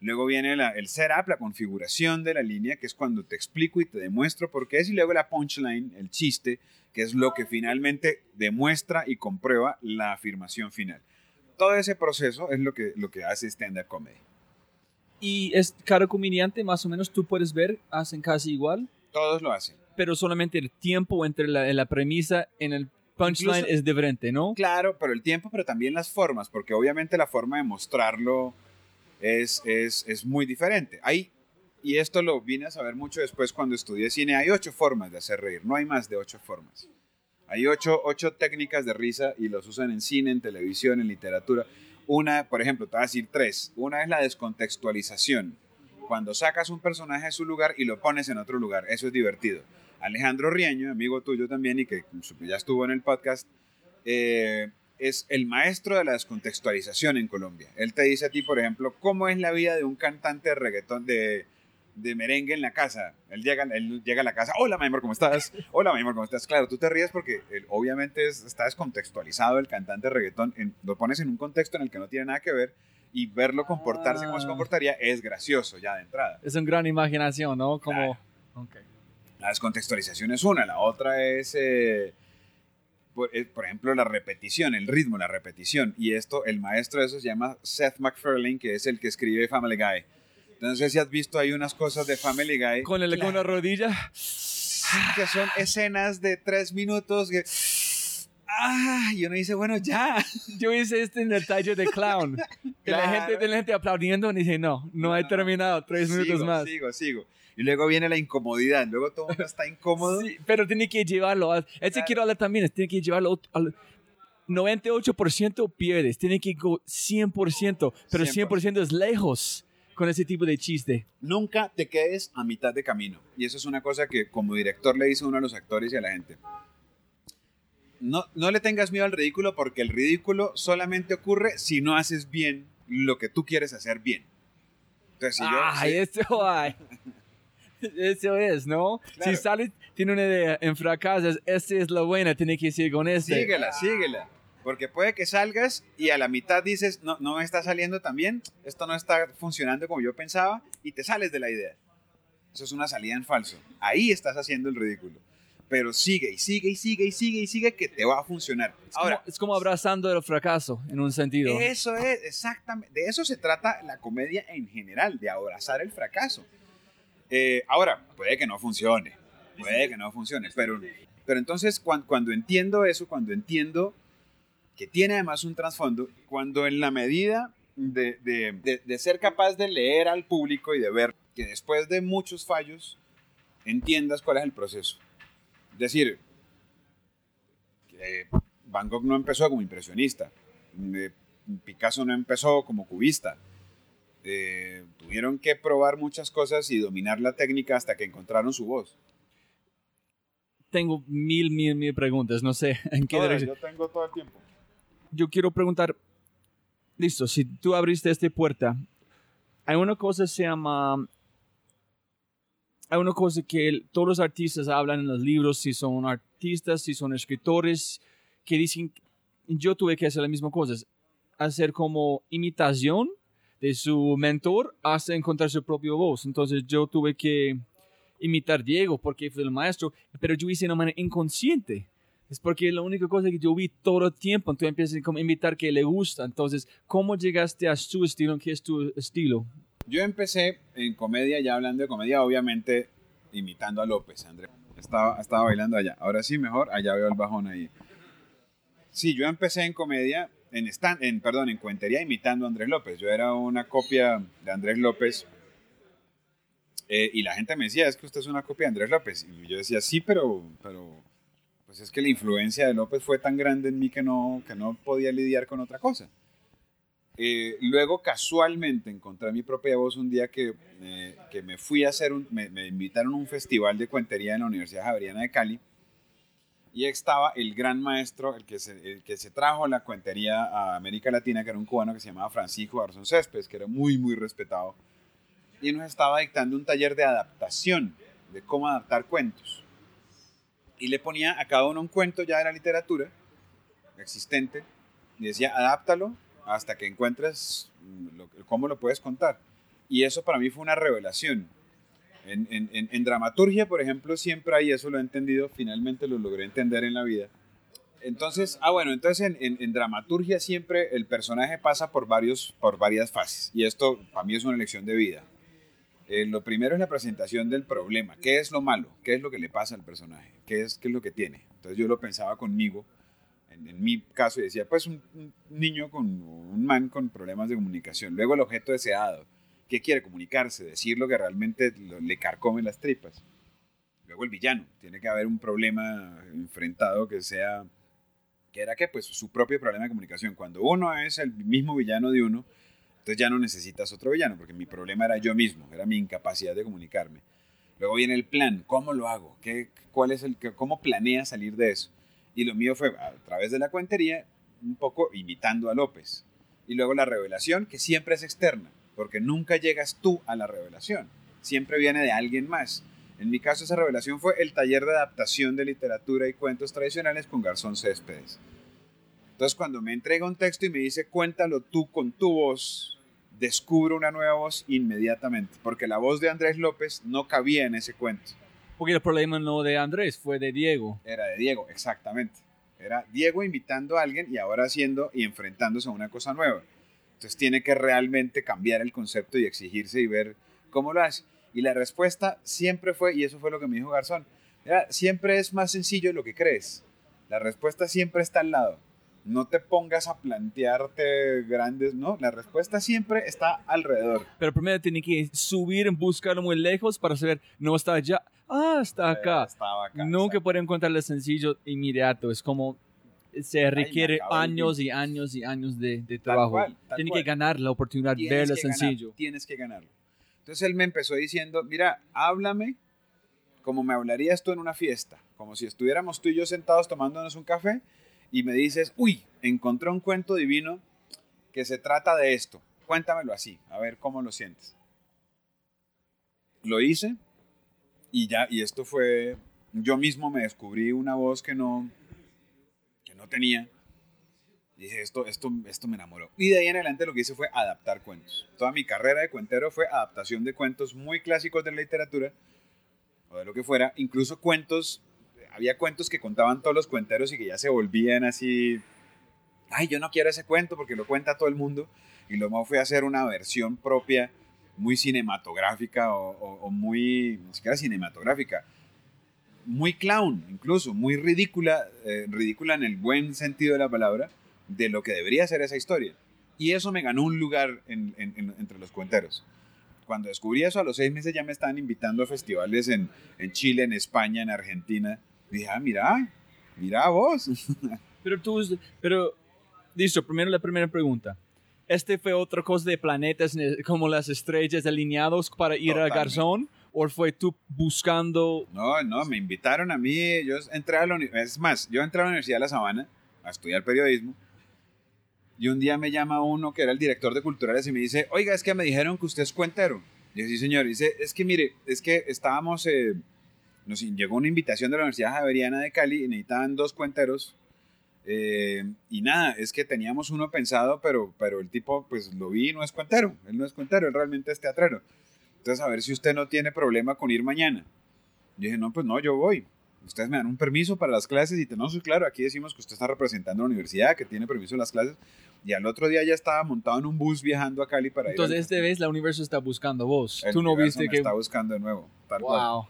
Luego viene la- el setup, la configuración de la línea, que es cuando te explico y te demuestro por qué es. Y luego la punchline, el chiste, que es lo que finalmente demuestra y comprueba la afirmación final. Todo ese proceso es lo que, lo que hace stand-up comedy. Y es cada comediante, más o menos, tú puedes ver, hacen casi igual, Todos lo hacen. Pero solamente el tiempo entre la, la premisa en el punchline Incluso- es diferente, ¿no? Claro, pero el tiempo, pero también las formas, porque obviamente la forma de mostrarlo es, es, es muy diferente. Hay, y esto lo vine a saber mucho después cuando estudié cine, hay ocho formas de hacer reír, no hay más de ocho formas. Hay ocho, ocho técnicas de risa y los usan en cine, en televisión, en literatura. Una, por ejemplo, te voy a decir tres. Una es la descontextualización. Cuando sacas un personaje de su lugar y lo pones en otro lugar, eso es divertido. Alejandro Riaño, amigo tuyo también y que ya estuvo en el podcast, eh, es el maestro de la descontextualización en Colombia. Él te dice a ti, por ejemplo, cómo es la vida de un cantante de reggaetón, de, de merengue en la casa. Él llega, él llega a la casa, hola, mi amor, ¿cómo estás? Hola, mi amor, ¿cómo estás? Claro, tú te ríes porque él, obviamente es- está descontextualizado el cantante de reggaetón, en- lo pones en un contexto en el que no tiene nada que ver y verlo comportarse como se Ah. comportaría es gracioso ya de entrada. Es una gran imaginación, ¿no? Como... Ok. La descontextualización es una, la otra es, eh, por, eh, por ejemplo, la repetición, el ritmo, la repetición. Y esto, el maestro de eso se llama Seth MacFarlane, que es el que escribe Family Guy. Entonces, no sé si has visto, hay unas cosas de Family Guy Con, el, con la rodilla. que son escenas de tres minutos que... Ah, y uno dice, bueno, ya. Yo hice este en el taller de clown. Y la, Claro. gente, la gente aplaudiendo y dice, no, no, he No, terminado, tres minutos sigo, más. Sigo, sigo. Y luego viene la incomodidad, luego todo mundo está incómodo. Sí, pero tiene que llevarlo. a- Ese Claro. quiero hablar también, tiene que llevarlo al 98% pierdes, tiene que ir 100%, pero 100% es lejos con ese tipo de chiste. nunca te quedes a mitad de camino. Y eso es una cosa que como director le dice uno a los actores y a la gente. No, no le tengas miedo al ridículo porque el ridículo solamente ocurre si no haces bien lo que tú quieres hacer bien. Entonces, si yo- Ay, si- eso ay. Eso es, ¿no? Claro. Si sale, tiene una idea en fracasas, esta es la buena, tiene que seguir con este. síguela, síguela. Porque puede que salgas y a la mitad dices, no, no me está saliendo tan bien, esto no está funcionando como yo pensaba, y te sales de la idea. Eso es una salida en falso. Ahí estás haciendo el ridículo. Pero sigue y sigue y sigue y sigue y sigue que te va a funcionar. Es como- Ahora, es como abrazando el fracaso, en un sentido. eso es exactamente, de eso se trata la comedia en general, de abrazar el fracaso. Eh, ahora, puede que no funcione, puede que no funcione, pero, pero entonces cuan- cuando, entiendo eso, cuando entiendo que tiene además un trasfondo, cuando en la medida de, de- de- de ser capaz de leer al público y de ver que después de muchos fallos entiendas cuál es el proceso. Es decir, que Van Gogh no empezó como impresionista, eh, Picasso no empezó como cubista. Eh, tuvieron que probar muchas cosas y dominar la técnica hasta que encontraron su voz. Tengo mil, mil, mil preguntas, no sé en qué dirección. yo tengo todo el tiempo. yo quiero preguntar, listo, si tú abriste esta puerta, hay una cosa que se llama, hay una cosa que todos los artistas hablan en los libros, si son artistas, si son escritores, que dicen, yo tuve que hacer la misma cosa, es hacer como imitación de su mentor hasta encontrar su propia voz. Entonces yo tuve que imitar Diego porque fue el maestro, pero yo hice de una manera inconsciente. Es porque la única cosa que yo vi todo el tiempo. Entonces empiezas a imitar que le gusta. Entonces, ¿cómo llegaste a su estilo? ¿Qué es tu estilo? Yo empecé en comedia, ya hablando de comedia, obviamente imitando a López, Andrés. Estaba, estaba bailando allá. Ahora sí, mejor, allá veo el bajón ahí. Sí, yo empecé en comedia, en, stand, en perdón, en cuentería imitando a Andrés López. Yo era una copia de Andrés López. eh, y la gente me decía, es que usted es una copia de Andrés López. Y yo decía, sí, pero, pero pues es que la influencia de López fue tan grande en mí que no, que no podía lidiar con otra cosa. Eh, luego casualmente encontré mi propia voz un día que, eh, que me fui a hacer un, me, me invitaron a un festival de cuentería en la Universidad Javeriana de Cali Y estaba el gran maestro, el que, se, el que trajo la cuentería a América Latina, que era un cubano que se llamaba Francisco Garzón Céspedes, que era muy, muy respetado. Y nos estaba dictando un taller de adaptación, de cómo adaptar cuentos. Y le ponía a cada uno un cuento ya de la literatura existente y decía, adáptalo hasta que encuentres cómo lo puedes contar. Y eso para mí fue una revelación. En, en- en- en dramaturgia, por ejemplo, siempre hay, eso lo he entendido, finalmente lo logré entender en la vida. Entonces, ah, bueno, entonces en, dramaturgia siempre el personaje pasa por, varios, por varias fases. Y esto para mí es una lección de vida. Eh, lo primero es la presentación del problema. ¿Qué es lo malo? ¿Qué es lo que le pasa al personaje? ¿Qué es, qué es lo que tiene? Entonces yo lo pensaba conmigo, en, en mi caso, y decía, pues un, un niño con un man con problemas de comunicación. Luego el objeto deseado. ¿Qué quiere comunicarse? Decir lo que realmente le carcome las tripas. Luego el villano. Tiene que haber un problema enfrentado que sea, que era que pues su propio problema de comunicación. Cuando uno es el mismo villano de uno, entonces ya no necesitas otro villano, porque mi problema era yo mismo, era mi incapacidad de comunicarme. Luego viene el plan, ¿cómo lo hago? ¿Qué, cuál es el, ¿Cómo planea salir de eso? Y lo mío fue a través de la cuentería, un poco imitando a López. Y luego la revelación, que siempre es externa, porque nunca llegas tú a la revelación, siempre viene de alguien más. En mi caso esa revelación fue el taller de adaptación de literatura y cuentos tradicionales con Garzón Céspedes. Entonces cuando me entrega un texto y me dice cuéntalo tú con tu voz, descubro una nueva voz inmediatamente, porque la voz de Andrés López no cabía en ese cuento. Porque el problema no de Andrés, fue de Diego. Era de Diego, exactamente. Era Diego invitando a alguien y ahora haciendo y enfrentándose a una cosa nueva. Entonces tiene que realmente cambiar el concepto y exigirse y ver cómo lo hace. Y la respuesta siempre fue, y eso fue lo que me dijo Garzón, "Mira, siempre es más sencillo lo que crees. La respuesta siempre está al lado. No te pongas a plantearte grandes, no, la respuesta siempre está alrededor. Pero primero tiene que subir en buscarlo muy lejos para saber, no está allá, ah, está acá. Estaba acá. Nunca exacto. puede encontrar el sencillo inmediato. Es como se requiere años y años y años de, trabajo. cual, Tiene cual. que ganar la oportunidad de Tienes ver lo que ganar, sencillo. tienes que ganarlo. Entonces él me empezó diciendo, mira, háblame como me hablarías tú en una fiesta, como si estuviéramos tú y yo sentados tomándonos un café y me dices, uy, encontré un cuento divino que se trata de esto. Cuéntamelo así, a ver cómo lo sientes. Lo hice y ya, y esto fue, yo mismo me descubrí una voz que no, no tenía. Dije, esto, esto, esto me enamoró. Y de ahí en adelante lo que hice fue adaptar cuentos. Toda mi carrera de cuentero fue adaptación de cuentos muy clásicos de la literatura o de lo que fuera. Incluso cuentos, había cuentos que contaban todos los cuenteros y que ya se volvían así. Ay, yo no quiero ese cuento porque lo cuenta todo el mundo. Y luego fue a hacer una versión propia, muy cinematográfica o, o- o muy, ni siquiera cinematográfica, muy clown, incluso, muy ridícula, eh, ridícula en el buen sentido de la palabra, de lo que debería ser esa historia. Y eso me ganó un lugar en- en- en- entre los cuenteros. Cuando descubrí eso, a los seis meses ya me estaban invitando a festivales en, en Chile, en España, en Argentina. Y dije, ah, mira, mira vos. Pero tú, pero, listo, primero la primera pregunta. ¿Este fue otra cosa de planetas ne- como las estrellas alineados para ir a Totalmente. Garzón? ¿O fue tú buscando No, no, me invitaron a mí. Yo entré a la Es más, yo entré a la Universidad de La Sabana a estudiar periodismo. Y un día me llama uno que era el director de culturales y me dice, oiga, es que me dijeron que usted es cuentero. Y yo, sí, señor. Y dice, es que mire, es que estábamos, eh, nos llegó una invitación de la Universidad Javeriana de Cali y necesitaban dos cuenteros. eh, y nada, es que teníamos uno pensado, pero, pero el tipo, pues lo vi no es cuentero. Él no es cuentero, él realmente es teatrero. Entonces, a ver si usted no tiene problema con ir mañana. Yo dije, no, pues no, yo voy. Ustedes me dan un permiso para las clases y te, no, sí, claro, aquí decimos que usted está representando a la universidad, que tiene permiso en las clases. Y al otro día ya estaba montado en un bus viajando a Cali para Entonces, ir. al- esta vez la universo está buscando vos. el Tú no viste me que... está buscando de nuevo. Tal. Wow.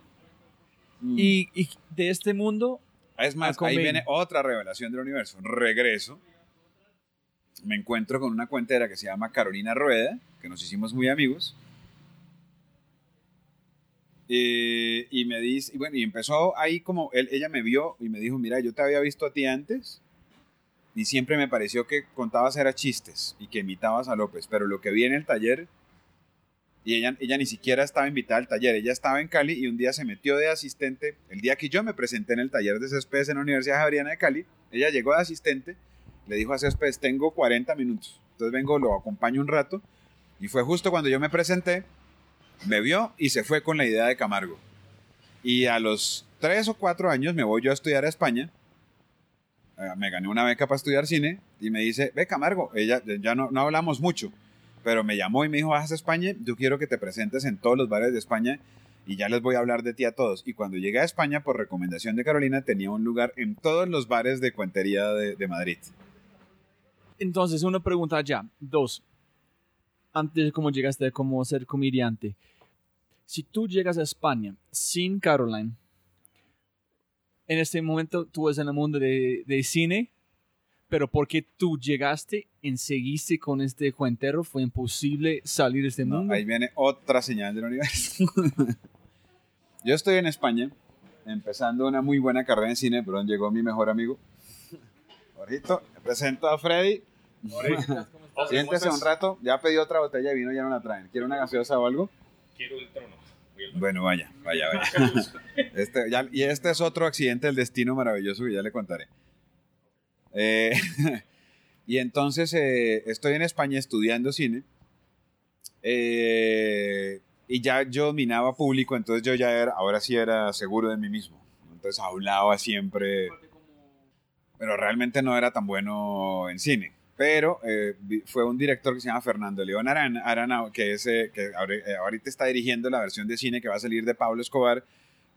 Mm. Y, y de este mundo, Es más, ahí viene otra revelación del universo. Regreso. Me encuentro con una cuentera que se llama Carolina Rueda, que nos hicimos muy amigos. Eh, y me dice, y bueno, y empezó ahí como, ella me vio y me dijo, mira, yo te había visto a ti antes y siempre me pareció que contabas era chistes y que imitabas a López, pero lo que vi en el taller Y ella, ella ni siquiera estaba invitada al taller, ella estaba en Cali y un día se metió de asistente, el día que yo me presenté en el taller de Céspedes en la Universidad Javeriana de Cali, ella llegó de asistente, le dijo a Céspedes, tengo 40 minutos, entonces vengo, lo acompaño un rato, y fue justo cuando yo me presenté, me vio y se fue con la idea de Camargo. Y a los tres o cuatro años me voy yo a estudiar a España. Eh, me gané una beca para estudiar cine y me dice, ve Camargo, ella ya no, no hablamos mucho, pero me llamó y me dijo, vas a España, yo quiero que te presentes en todos los bares de España y ya les voy a hablar de ti a todos. Y cuando llegué a España, por recomendación de Carolina, tenía un lugar en todos los bares de cuentería de, de Madrid. Entonces, una pregunta ya. Dos. Antes de cómo llegaste a ser comediante. Si tú llegas a España sin Caroline, en este momento tú eres en el mundo de, de cine, pero porque tú llegaste y seguiste con este cuentero, fue imposible salir de este No, mundo. ahí viene otra señal del universo. Yo estoy en España, empezando una muy buena carrera en cine, pero llegó mi mejor amigo. Jorgito, presento a Freddy. Siéntese un rato, ya pedí otra botella de vino, ya no la traen. ¿Quiere una gaseosa o algo? Quiero el trono. Bueno, vaya, vaya, vaya. Este, ya- y este es otro accidente del destino maravilloso que ya le contaré. Eh, y entonces eh, estoy en España estudiando cine. eh, y ya yo dominaba público, entonces yo ya era, ahora sí era seguro de mí mismo. Entonces hablaba siempre, pero realmente no era tan bueno en cine. Pero eh, fue un director que se llama Fernando León Arana, que, es, eh, que ahorita está dirigiendo la versión de cine que va a salir de Pablo Escobar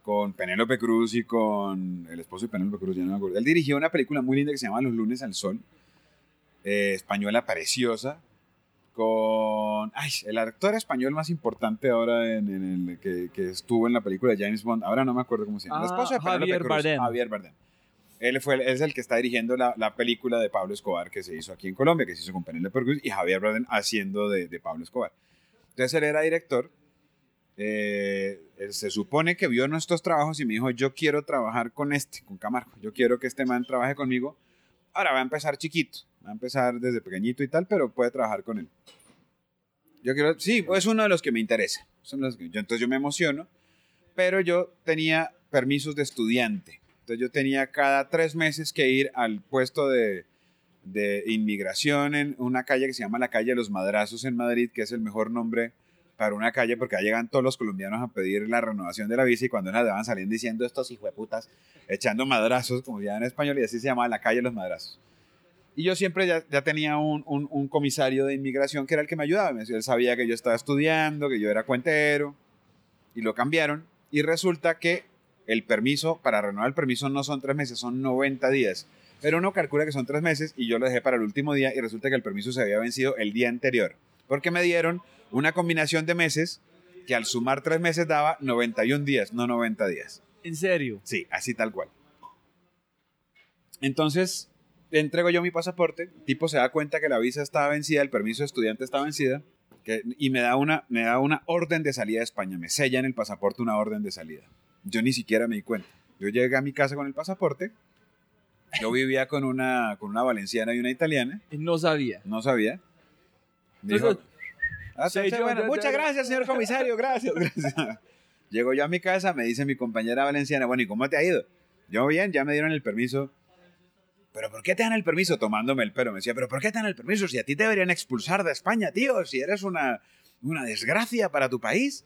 con Penélope Cruz y con el esposo de Penélope Cruz, ya no me acuerdo. Él dirigió una película muy linda que se llama Los lunes al sol, eh, española preciosa, con ay, el actor español más importante ahora en, en el que, que estuvo en la película de James Bond, ahora no me acuerdo cómo se llama. el Ah, esposo de Penélope Javier Cruz, Bardem. Javier Bardem. Él fue, es el que está dirigiendo la, la película de Pablo Escobar que se hizo aquí en Colombia, que se hizo con Penélope Cruz y Javier Bardem haciendo de, de Pablo Escobar. Entonces él era director. eh, se supone que vio nuestros trabajos y me dijo, yo quiero trabajar con este, con Camargo. Yo quiero que este man trabaje conmigo. Ahora va a empezar chiquito, va a empezar desde pequeñito y tal, pero puede trabajar con él. Yo quiero, sí, es uno de los que me interesa. Son los que- entonces yo me emociono, pero yo tenía permisos de estudiante. Entonces yo tenía cada tres meses que ir al puesto de, inmigración en una calle que se llama la calle de los Madrazos en Madrid, que es el mejor nombre para una calle porque ahí llegan todos los colombianos a pedir la renovación de la visa y cuando las van saliendo diciendo estos hijueputas, echando madrazos, como ya en español, y así se llamaba la calle de los Madrazos. Y yo siempre ya, tenía un, un- comisario de inmigración que era el que me ayudaba. Él sabía que yo estaba estudiando, que yo era cuentero, y lo cambiaron. Y resulta que el permiso, para renovar el permiso no son tres meses, son 90 días. Pero uno calcula que son tres meses y yo lo dejé para el último día y resulta que el permiso se había vencido el día anterior. Porque me dieron una combinación de meses que al sumar tres meses daba 91 días, no 90 días. ¿En serio? Sí, así tal cual. Entonces, entrego yo mi pasaporte, el tipo se da cuenta que la visa está vencida, el permiso de estudiante está vencida, que- y me da, una, me da una orden de salida de España, me sella en el pasaporte una orden de salida. Yo ni siquiera me di cuenta. Yo llegué a mi casa con el pasaporte, yo vivía con una, con una valenciana y una italiana, Y No sabía. no sabía. Me dijo, Entonces, "Ah, sí, yo- bueno, yo- muchas gracias, señor comisario, gracias, gracias. Llego yo a mi casa, me dice mi compañera valenciana, bueno, ¿y cómo te ha ido? Yo bien, ya me dieron el permiso. ¿Pero por qué te dan el permiso? Tomándome el pelo. Me decía, ¿pero por qué te dan el permiso? Si a ti te deberían expulsar de España, tío, si eres una, una desgracia para tu país.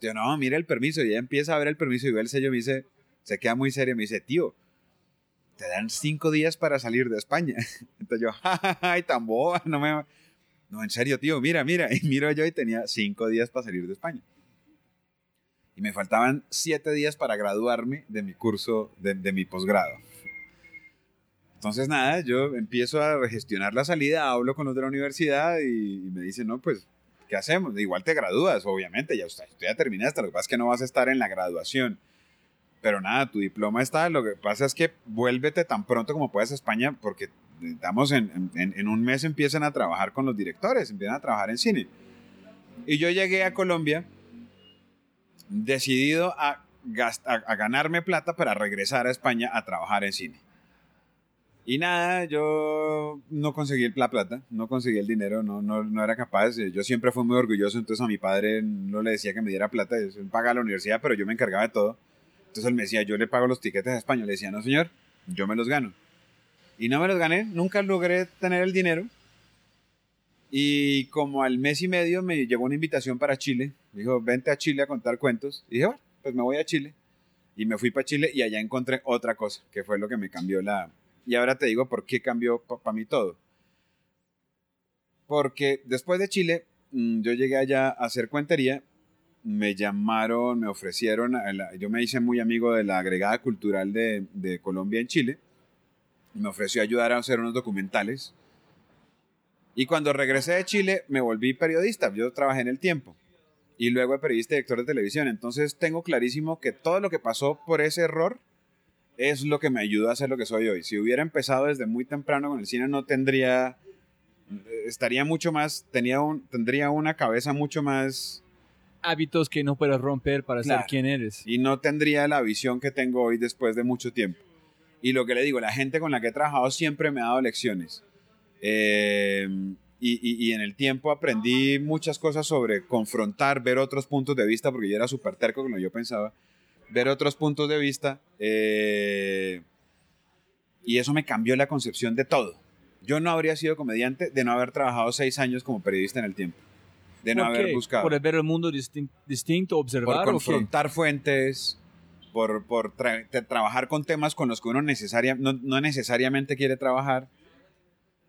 Yo, no, mira el permiso. Y ella empieza a ver el permiso y ve el sello y me dice, se queda muy serio, me dice, tío, te dan cinco días para salir de España. Entonces yo, ay, tan boba, no me... No, en serio, tío, mira, mira. Y miro yo y tenía cinco días para salir de España. Y me faltaban siete días para graduarme de mi curso, de, de mi posgrado. Entonces, nada, yo empiezo a gestionar la salida, hablo con los de la universidad y, y me dicen, no, pues, ¿qué hacemos? Igual te gradúas, obviamente, ya, usted, ya terminaste, lo que pasa es que no vas a estar en la graduación. Pero nada, tu diploma está, lo que pasa es que vuélvete tan pronto como puedas a España porque estamos en, en, un mes empiezan a trabajar con los directores, empiezan a trabajar en cine. Y yo llegué a Colombia decidido a, a, a ganarme plata para regresar a España a trabajar en cine. Y nada, yo no conseguí la plata, no conseguí el dinero, no, no, no era capaz. Yo siempre fui muy orgulloso, entonces a mi padre no le decía que me diera plata, él paga la universidad, pero yo me encargaba de todo. Entonces él me decía, yo le pago los tiquetes a España. Le decía, no señor, yo me los gano. Y no me los gané, nunca logré tener el dinero. Y como al mes y medio me llegó una invitación para Chile. dijo, vente a Chile a contar cuentos. Y dije, bueno, pues me voy a Chile. Y me fui para Chile y allá encontré otra cosa, que fue lo que me cambió la, y ahora te digo por qué cambió para mí todo. Porque después de Chile, mm, yo llegué allá a hacer cuentería, me llamaron, me ofrecieron, yo me hice muy amigo de la agregada cultural de, Colombia en Chile, me ofreció ayudar a hacer unos documentales. Y cuando regresé de Chile, me volví periodista, yo trabajé en el tiempo y luego periodista y director de televisión. Entonces tengo clarísimo que todo lo que pasó por ese error es lo que me ayudó a ser lo que soy hoy. Si hubiera empezado desde muy temprano con el cine, no tendría, estaría mucho más, tenía un, tendría una cabeza mucho más... Hábitos que no puedes romper para ser quien eres. Y no tendría la visión que tengo hoy después de mucho tiempo. Y lo que le digo, la gente con la que he trabajado siempre me ha dado lecciones. Eh, y, y, en el tiempo aprendí muchas cosas sobre confrontar, ver otros puntos de vista, porque yo era súper terco con lo que yo pensaba ver otros puntos de vista. Eh, y eso me cambió la concepción de todo. Yo no habría sido comediante de no haber trabajado seis años como periodista en el tiempo. De no haber buscado. Por ver el mundo distinto, observar. Por confrontar fuentes, por, por trabajar con temas con los que uno necesaria, no, no necesariamente quiere trabajar,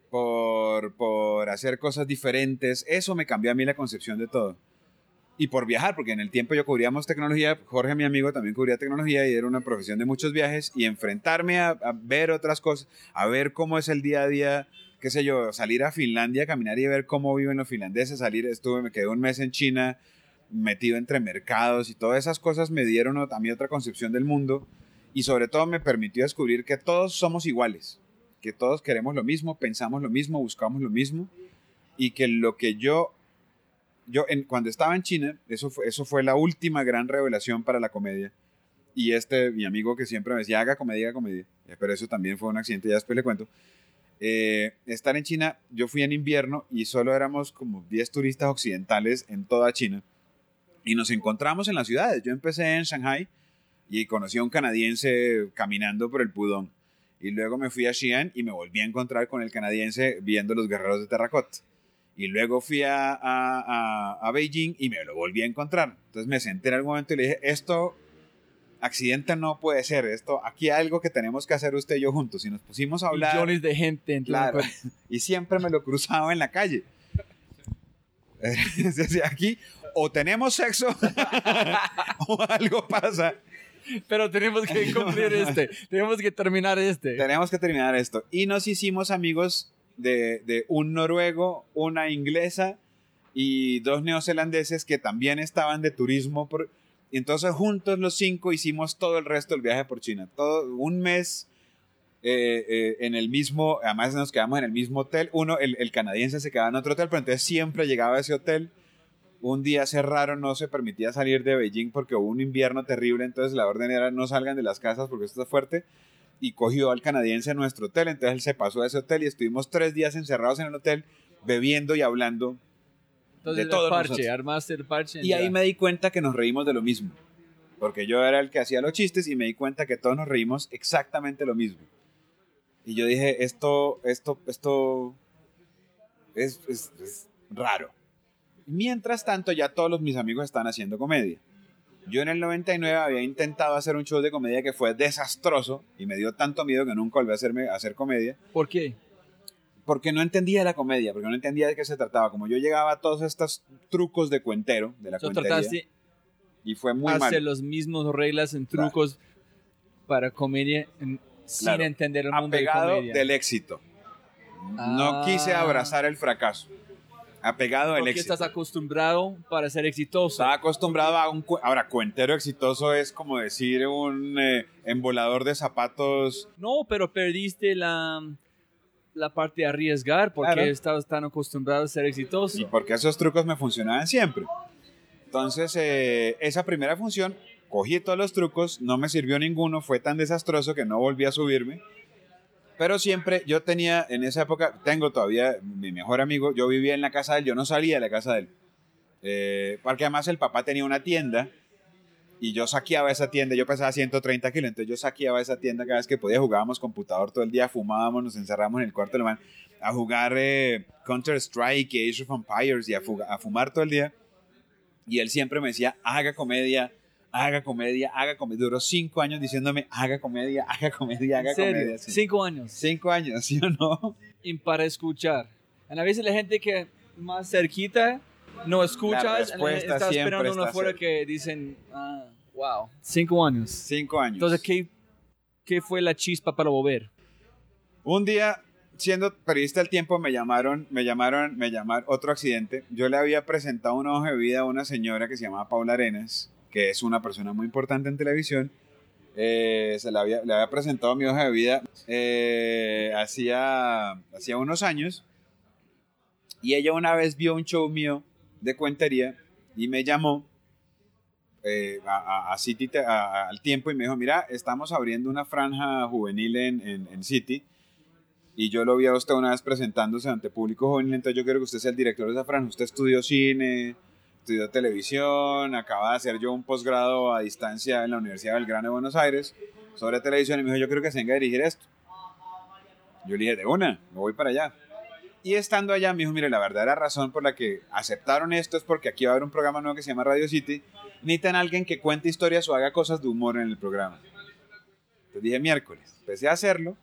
por, por hacer cosas diferentes. Eso me cambió a mí la concepción de todo y por viajar, porque en el tiempo yo cubríamos tecnología, Jorge, mi amigo, también cubría tecnología y era una profesión de muchos viajes y enfrentarme a, ver otras cosas, a ver cómo es el día a día, qué sé yo, salir a Finlandia, caminar y ver cómo viven los finlandeses, salir, estuve, me quedé un mes en China metido entre mercados y todas esas cosas me dieron a mí otra concepción del mundo y sobre todo me permitió descubrir que todos somos iguales, que todos queremos lo mismo, pensamos lo mismo, buscamos lo mismo y que lo que yo yo en, cuando estaba en China, eso fue, eso fue la última gran revelación para la comedia. Y este, mi amigo que siempre me decía, haga comedia, haga comedia. Eh, pero eso también fue un accidente, ya después le cuento. Eh, estar en China, yo fui en invierno y solo éramos como 10 turistas occidentales en toda China. Y nos encontramos en las ciudades. Yo empecé en Shanghai y conocí a un canadiense caminando por el Pudong. Y luego me fui a Xi'an y me volví a encontrar con el canadiense viendo los guerreros de terracota. Y luego fui a, a, a, Beijing y me lo volví a encontrar. Entonces me senté en algún momento y le dije, esto, accidente no puede ser, esto, aquí hay algo que tenemos que hacer usted y yo juntos. Y nos pusimos a hablar. Millones de gente. Claro. Y siempre me lo cruzaba en la calle. aquí o tenemos sexo o algo pasa. Pero tenemos que cumplir este. tenemos que terminar este. Tenemos que terminar esto. Y nos hicimos amigos de, un noruego, una inglesa y dos neozelandeses que también estaban de turismo. Por, y entonces juntos los cinco hicimos todo el resto del viaje por China. Todo un mes eh, eh, en el mismo, además nos quedamos en el mismo hotel. Uno, el, el, canadiense se quedaba en otro hotel, pero entonces siempre llegaba a ese hotel. Un día cerraron, no se permitía salir de Beijing porque hubo un invierno terrible, entonces la orden era no salgan de las casas porque esto está fuerte y cogió al canadiense a nuestro hotel. Entonces él se pasó a ese hotel y estuvimos tres días encerrados en el hotel bebiendo y hablando de todo. Parche, armaste el parche. Y ahí me di cuenta que nos reímos de lo mismo. Porque yo era el que hacía los chistes y me di cuenta que todos nos reímos exactamente lo mismo. Y yo dije, esto, esto, esto es, es, es raro. Mientras tanto, ya todos mis amigos están haciendo comedia. Yo en el 99 había intentado hacer un show de comedia que fue desastroso y me dio tanto miedo que nunca volví a hacerme, a hacer comedia. ¿Por qué? Porque no entendía la comedia, porque no entendía de qué se trataba. Como yo llegaba a todos estos trucos de cuentero, de la cuentería, y fue muy hacer los mismos reglas en trucos para comedia sin entender el mundo Apegado de comedia. del éxito. No quise ah. abrazar el fracaso apegado al éxito. estás acostumbrado para ser exitoso. Estaba acostumbrado a un... Ahora, cuentero exitoso es como decir un eh, embolador de zapatos. No, pero perdiste la, la parte de arriesgar porque estabas tan acostumbrado a ser exitoso. Y porque esos trucos me funcionaban siempre. Entonces, eh, esa primera función, cogí todos los trucos, no me sirvió ninguno, fue tan desastroso que no volví a subirme. Pero siempre yo tenía, en esa época, tengo todavía mi mejor amigo, yo vivía en la casa de él, yo no salía de la casa de él. Eh, porque además el papá tenía una tienda y yo saqueaba esa tienda, yo pesaba 130 kilos, entonces yo saqueaba esa tienda cada vez que podía, jugábamos computador todo el día, fumábamos, nos encerramos en el cuarto mano a jugar eh, Counter-Strike y Age of Empires y a, a fumar todo el día. Y él siempre me decía, haga comedia, haga comedia, haga comedia. Duró cinco años diciéndome, haga comedia, haga comedia, haga ¿En serio? comedia. Sí. Cinco años. Cinco años, ¿sí o no? Y para escuchar. A veces la gente que más cerquita no escuchas, La respuesta está siempre esperando uno afuera cerca. que dicen, ah, wow, cinco años. Cinco años. Entonces, ¿qué, ¿qué fue la chispa para volver? Un día, siendo periodista del tiempo, me llamaron, me llamaron, me llamaron, otro accidente. Yo le había presentado una hoja de vida a una señora que se llamaba Paula Arenas, que es una persona muy importante en televisión. Eh, se la había, le había presentado mi hoja de vida eh, hacía, unos años. Y ella una vez vio un show mío de cuentería y me llamó eh, a, a- City al tiempo y me dijo, mira, estamos abriendo una franja juvenil en, en- en City y yo lo vi a usted una vez presentándose ante público juvenil, entonces yo quiero que usted sea el director de esa franja. Usted estudió cine, estudió televisión, acaba de hacer yo un posgrado a distancia en la Universidad Belgrano de Buenos Aires sobre televisión y me dijo, yo creo que se venga a dirigir esto. Yo le dije, de una, me voy para allá. Y estando allá, me dijo, mire, la verdadera razón por la que aceptaron esto es porque aquí va a haber un programa nuevo que se llama Radio City. Necesitan alguien que cuente historias o haga cosas de humor en el programa. Entonces dije, miércoles. Empecé a hacerlo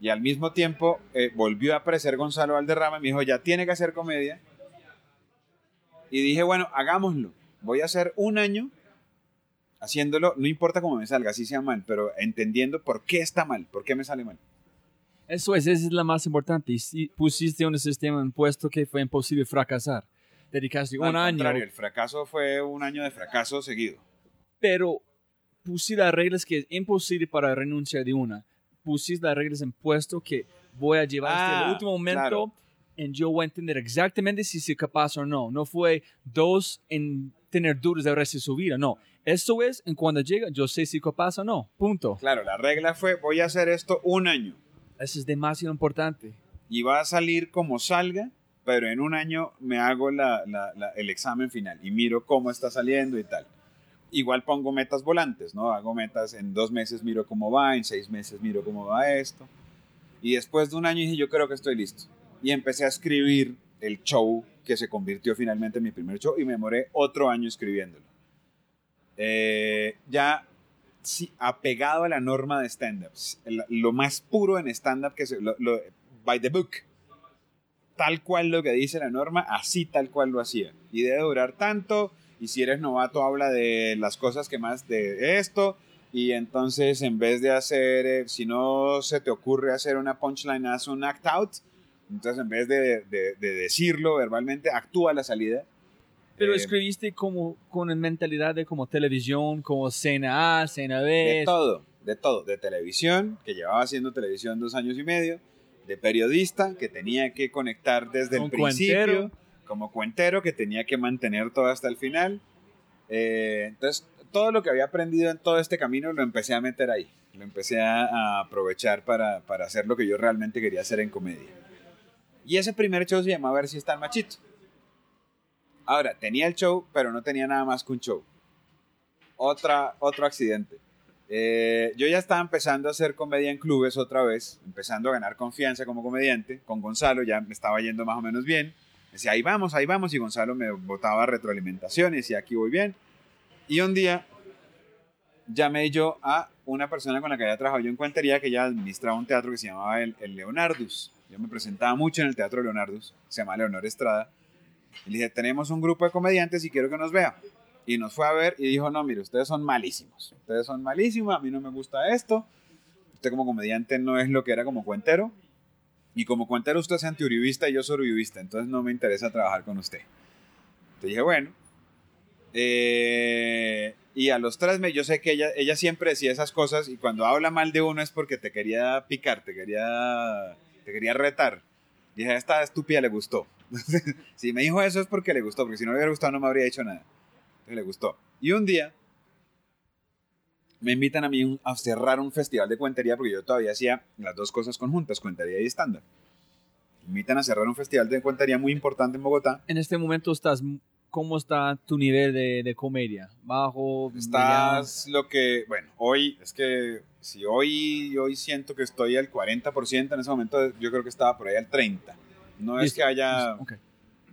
y al mismo tiempo eh, volvió a aparecer Gonzalo Valderrama y me dijo, ya tiene que hacer comedia. Y dije, bueno, hagámoslo. Voy a hacer un año haciéndolo, no importa cómo me salga, así sea mal, pero entendiendo por qué está mal, por qué me sale mal. Eso es, esa es la más importante. Y si pusiste un sistema impuesto que fue imposible fracasar. Dedicaste Al un año, contrario, el fracaso fue un año de fracaso seguido. pero pusiste las reglas que es imposible para renunciar de una. Pusiste las reglas impuesto que voy a llevar hasta Ah, el último momento claro. En yo voy a entender exactamente si soy capaz o no. No fue dos en tener dudas del resto de su vida. No, esto es en cuando llega yo sé si capaz o no. Punto. Claro, la regla fue, voy a hacer esto un año Eso es demasiado importante. y va a salir como salga, pero en un año me hago la- la- la- el examen final y miro cómo está saliendo y tal. Igual pongo metas volantes, ¿no? Hago metas en dos meses, miro cómo va, en seis meses miro cómo va esto. Y después de un año dije, yo creo que estoy listo. Y empecé a escribir el show que se convirtió finalmente en mi primer show y me demoré otro año escribiéndolo. Eh, ya sí, apegado a la norma de stand-up. El- Lo más puro en stand-up que se... lo- lo- by the book. Tal cual lo que dice la norma, así tal cual lo hacía. Y debe durar tanto. Y si eres novato, habla de las cosas que más de esto. Y entonces, en vez de hacer, eh, si no se te ocurre hacer una punchline, haz un act out. Entonces, en vez de, de- de decirlo verbalmente, actúa la salida. Pero Eh, escribiste como con mentalidad de como televisión, como cena A, cena B. De todo, de todo. De televisión, que llevaba haciendo televisión dos años y medio. De periodista, que tenía que conectar desde el principio. cuentero. Como cuentero, que tenía que mantener todo hasta el final. Eh, entonces, todo lo que había aprendido en todo este camino lo empecé a meter ahí. Lo empecé a, a aprovechar para, para hacer lo que yo realmente quería hacer en comedia. Y ese primer show se llamaba Ver si está el machito. Ahora, tenía el show, pero no tenía nada más que un show. Otra, otro accidente. Eh, yo ya estaba empezando a hacer comedia en clubes otra vez, empezando a ganar confianza como comediante. Con Gonzalo ya me estaba yendo más o menos bien. Decía, ahí vamos, ahí vamos. Y Gonzalo me botaba retroalimentación y aquí voy bien. Y un día llamé yo a una persona con la que había trabajado yo en cuentería, que ella administraba un teatro que se llamaba el, el Leonardus. Yo me presentaba mucho en el teatro Leonardus, se llama Leonor Estrada. Y le dije, tenemos un grupo de comediantes y quiero que nos vea. Y nos fue a ver y dijo, no, mire, ustedes son malísimos. Ustedes son malísimos, a mí no me gusta esto. Usted como comediante no es lo que era como cuentero. Y como cuentero usted es antiuribista y yo soy uribista, entonces no me interesa trabajar con usted. Entonces dije, bueno. Eh, y a los tres meses, yo sé que ella, ella siempre decía esas cosas y cuando habla mal de uno es porque te quería picar, te quería, te quería retar. Dije, a esta estúpida le gustó. si me dijo eso es porque le gustó, porque si no le hubiera gustado no me habría dicho nada. Entonces le gustó. Y un día me invitan a mí a cerrar un festival de cuentería porque yo todavía hacía las dos cosas conjuntas, cuentería y estándar. Me invitan a cerrar un festival de cuentería muy importante en Bogotá. En este momento estás, ¿cómo está tu nivel de, de comedia? ¿Bajo? Estás lo que, bueno, hoy, es que si hoy, hoy siento que estoy al 40%, en ese momento yo creo que estaba por ahí al 30%. No es Listo, que haya, Ok.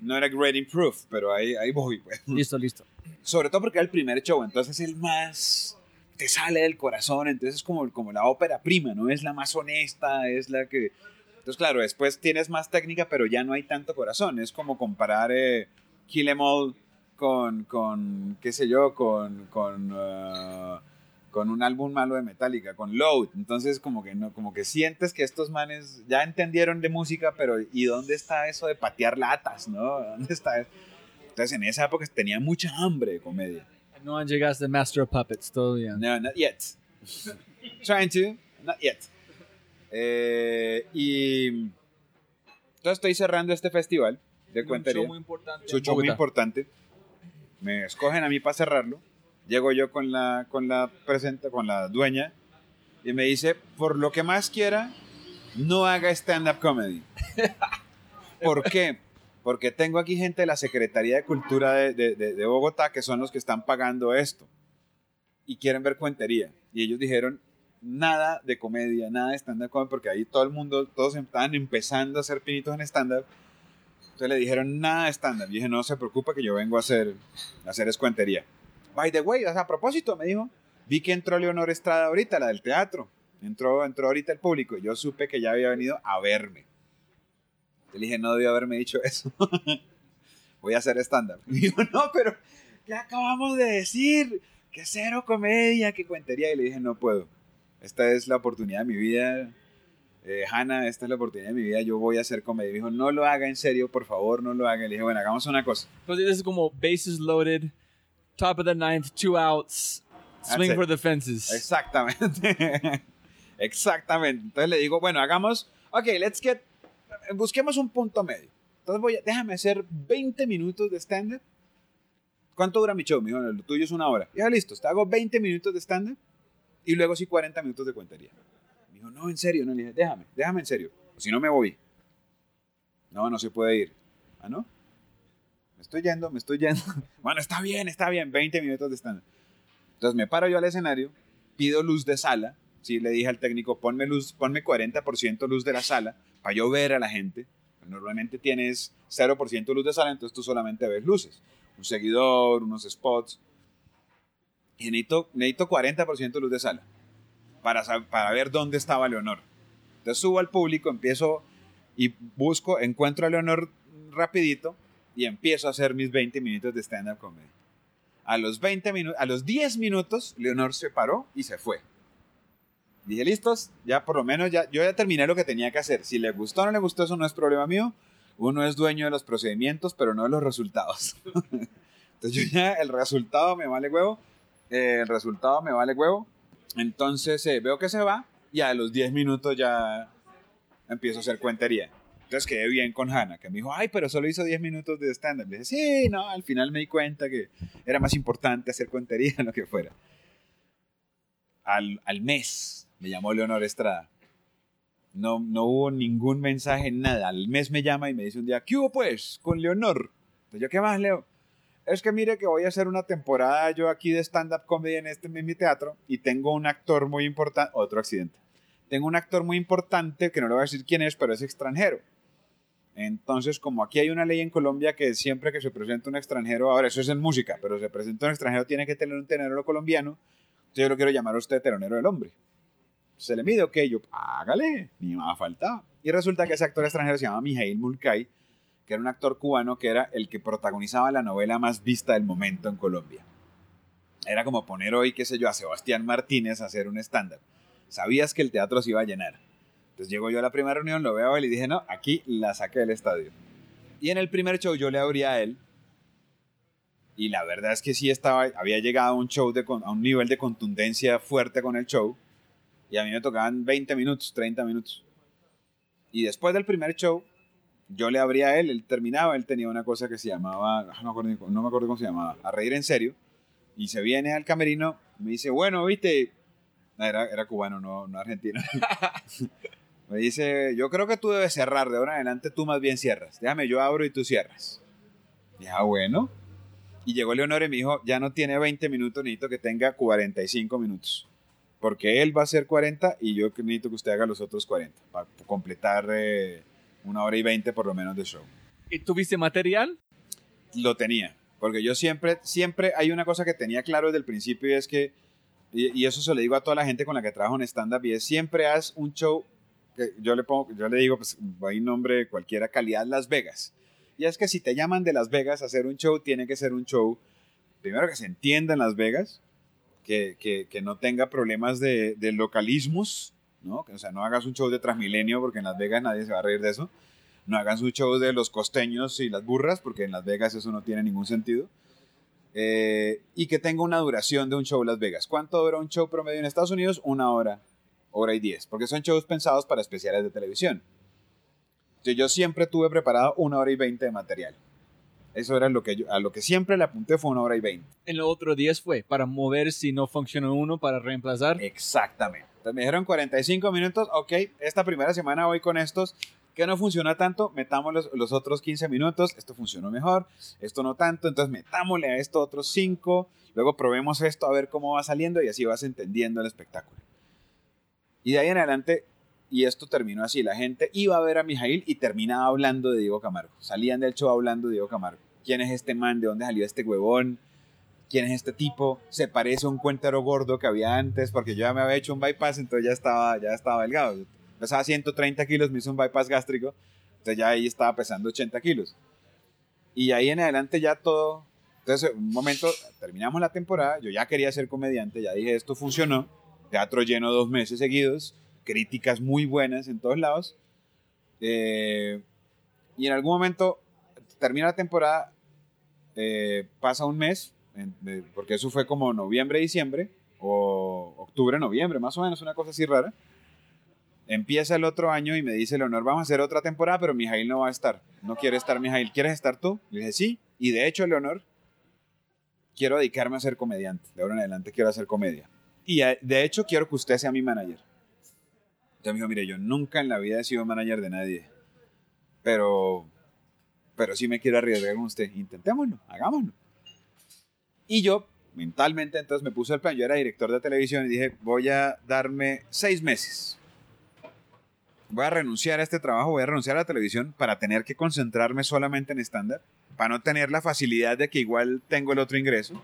no era great proof, pero ahí, ahí voy. pues. Listo, listo. sobre todo porque era el primer show, entonces es el más te sale del corazón, entonces es como, como la ópera prima, ¿no? Es la más honesta, es la que... Entonces, claro, después tienes más técnica, pero ya no hay tanto corazón, es como comparar eh, Kill Em All con, con, qué sé yo, con, con, ah, con un álbum malo de Metallica, con Load, entonces como que, no, como que sientes que estos manes ya entendieron de música, pero ¿y dónde está eso de patear latas, no? ¿Dónde está eso? Entonces en esa época tenía mucha hambre de comedia. No llegaste a Master of Puppets todavía. No, not yet. Trying to, not yet. Eh, y entonces estoy cerrando este festival de cuentería. importante. Su show muy importante. Me escogen a mí para cerrarlo. Llego yo con la, con la presenta, con la dueña y me dice, por lo que más quiera, no haga stand-up comedy. ¿Por qué? Porque tengo aquí gente de la Secretaría de Cultura de, de- de- de Bogotá que son los que están pagando esto y quieren ver cuentería. Y ellos dijeron, nada de comedia, nada de stand-up comedy, porque ahí todo el mundo, todos estaban empezando a hacer pinitos en stand-up. Entonces le dijeron, nada de stand-up. Y dije, no se preocupe que yo vengo a hacer, a hacer escuentería. By the way, a propósito, me dijo, vi que entró Leonor Estrada ahorita, la del teatro. Entró, entró ahorita el público y yo supe que ya había venido a verme. Le dije, no debió haberme dicho eso. Voy a hacer stand-up. Y dijo, no, pero ¿qué acabamos de decir? Que cero comedia, que cuentería. Y le dije, no puedo. Esta es la oportunidad de mi vida. Eh, Hanna, esta es la oportunidad de mi vida. Yo voy a hacer comedia. Y dijo, no lo haga en serio, por favor, no lo haga. Y le dije, bueno, hagamos una cosa. Entonces es como bases loaded, top of the ninth, two outs, swing for the fences. Exactamente. Exactamente. Entonces le digo, bueno, hagamos, ok, let's get, busquemos un punto medio. Entonces voy a, déjame hacer 20 minutos de stand-up. ¿Cuánto dura mi show? Me dijo, "No, lo tuyo es una hora. Ya listo, te hago 20 minutos de stand-up y luego sí 40 minutos de cuentería. Me dijo, no, en serio, no, le dije, déjame, déjame en serio. Si no me voy. No, no se puede ir. Ah, ¿no? Me estoy yendo, me estoy yendo. Bueno, está bien, está bien, 20 minutos de stand-up. Entonces me paro yo al escenario, pido luz de sala. Sí, le dije al técnico, ponme luz, ponme 40% luz de la sala para yo ver a la gente. Normalmente tienes 0% luz de sala, entonces tú solamente ves luces. Un seguidor, unos spots. Y necesito, necesito 40% luz de sala para, para ver dónde estaba Leonor. Entonces subo al público, empiezo y busco, encuentro a Leonor rapidito y empiezo a hacer mis 20 minutos de stand-up comedy. A los 20 minutos, a los 10 minutos, Leonor se paró y se fue. Dije, listos, ya por lo menos ya, yo ya terminé lo que tenía que hacer. Si le gustó o no le gustó, eso no es problema mío. Uno es dueño de los procedimientos, pero no de los resultados. Entonces yo ya, el resultado me vale huevo. eh, el resultado me vale huevo. Entonces eh, veo que se va y a los 10 minutos ya empiezo a hacer cuentería. Entonces quedé bien con Hannah, que me dijo, ay, pero solo hizo 10 minutos de stand-up. Le dije, sí, no, al final me di cuenta que era más importante hacer cuentería en lo que fuera. Al, al mes me llamó Leonor Estrada. No, no hubo ningún mensaje, nada. Al mes me llama y me dice un día, ¿qué hubo pues con Leonor? Entonces yo, ¿qué más, Leo? Es que mire que voy a hacer una temporada yo aquí de stand-up comedy en este en mi teatro y tengo un actor muy importante, otro accidente. Tengo un actor muy importante que no le voy a decir quién es, pero es extranjero. Entonces, como aquí hay una ley en Colombia que siempre que se presenta un extranjero, ahora eso es en música, pero se presenta un extranjero tiene que tener un tenero colombiano, yo lo quiero llamar a usted teronero del hombre. Se le mide, ok, yo, hágale, ni más faltaba. Y resulta que ese actor extranjero se llama Mijail Mulcay, que era un actor cubano que era el que protagonizaba la novela más vista del momento en Colombia. Era como poner hoy, qué sé yo, a Sebastián Martínez a hacer un estándar. Sabías que el teatro se iba a llenar. Entonces llego yo a la primera reunión, lo veo a él y dije, no, aquí la saqué del estadio. Y en el primer show yo le abría a él. Y la verdad es que sí estaba, había llegado a un show de, a un nivel de contundencia fuerte con el show. Y a mí me tocaban 20 minutos, 30 minutos. Y después del primer show, yo le abría a él, él terminaba, él tenía una cosa que se llamaba, no me acuerdo, no me acuerdo cómo se llamaba, a reír en serio. Y se viene al camerino, me dice, bueno, viste, era, era cubano, no, no argentino. me dice, yo creo que tú debes cerrar, de ahora en adelante tú más bien cierras. Déjame, yo abro y tú cierras. Ya, ah, bueno. Y llegó Leonor y me dijo, ya no tiene 20 minutos, necesito que tenga 45 minutos. Porque él va a hacer 40 y yo necesito que usted haga los otros 40 para completar eh, una hora y 20 por lo menos de show. ¿Y tuviste material? Lo tenía. Porque yo siempre, siempre hay una cosa que tenía claro desde el principio y es que, y, eso se lo digo a toda la gente con la que trabajo en stand-up, y es siempre haz un show yo le pongo, yo le digo, pues hay nombre cualquiera, calidad Las Vegas. Y es que si te llaman de Las Vegas a hacer un show, tiene que ser un show, primero que se entienda en Las Vegas, que, no tenga problemas de, de localismos, ¿no? O sea, no hagas un show de Transmilenio porque en Las Vegas nadie se va a reír de eso no hagan su show de los costeños y las burras, porque en Las Vegas eso no tiene ningún sentido. Eh, y que tenga una duración de un show Las Vegas. ¿Cuánto dura un show promedio en Estados Unidos? Una hora, hora y diez, porque son shows pensados para especiales de televisión. Entonces, yo siempre tuve preparado una hora y veinte de material. Eso era lo que yo, a lo que siempre le apunté fue una hora y veinte. En los otros días fue para mover si no funciona uno, para reemplazar. Exactamente. Entonces me dijeron 45 minutos, ok, esta primera semana voy con estos, que no funciona tanto, metamos los, otros 15 minutos, esto funcionó mejor, esto no tanto, entonces metámosle a esto otros 5, luego probemos esto a ver cómo va saliendo y así vas entendiendo el espectáculo. Y de ahí en adelante, y esto terminó así, la gente iba a ver a Mijail y terminaba hablando de Diego Camargo, salían del show hablando de Diego Camargo. ¿Quién es este man? ¿De dónde salió este huevón? ¿Quién es este tipo? Se parece a un cuentero gordo que había antes, porque yo ya me había hecho un bypass, entonces ya estaba, ya estaba delgado pesaba 130 kilos, me hizo un bypass gástrico, entonces ya ahí estaba pesando 80 kilos. Y ahí en adelante ya todo, entonces un momento, terminamos la temporada, yo ya quería ser comediante, ya dije, esto funcionó, teatro lleno dos meses seguidos, críticas muy buenas en todos lados, eh, y en algún momento termina la temporada, eh, pasa un mes, porque eso fue como noviembre, diciembre, o octubre, noviembre, más o menos, una cosa así rara. Empieza el otro año y me dice Leonor, vamos a hacer otra temporada, pero Mijail no va a estar. No quiere estar Mijail, ¿quieres estar tú? Le dije, sí. Y de hecho, Leonor, quiero dedicarme a ser comediante. De ahora en adelante quiero hacer comedia. Y de hecho, quiero que usted sea mi manager. Entonces me dijo, mire, yo nunca en la vida he sido manager de nadie. Pero, pero sí me quiero arriesgar con usted. Intentémoslo, hagámoslo. Y yo, mentalmente, entonces me puse el plan. Yo era director de televisión y dije, voy a darme seis meses voy a renunciar a este trabajo, voy a renunciar a la televisión para tener que concentrarme solamente en estándar, para no tener la facilidad de que igual tengo el otro ingreso.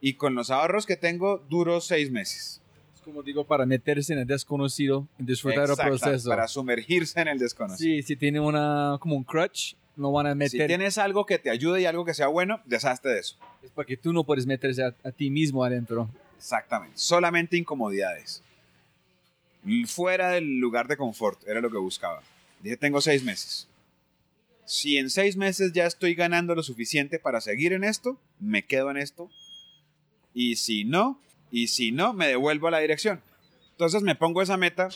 Y con los ahorros que tengo, duro seis meses. Es como digo, para meterse en el desconocido, disfrutar el proceso. Para sumergirse en el desconocido. Sí, si tiene una, como un crutch, no van a meter. Si tienes algo que te ayude y algo que sea bueno, deshazte de eso. Es porque tú no puedes meterse a, a ti mismo adentro. Exactamente. Solamente incomodidades fuera del lugar de confort, era lo que buscaba. Dije, tengo seis meses. Si en seis meses ya estoy ganando lo suficiente para seguir en esto, me quedo en esto. Y si no, y si no, me devuelvo a la dirección. Entonces me pongo esa meta.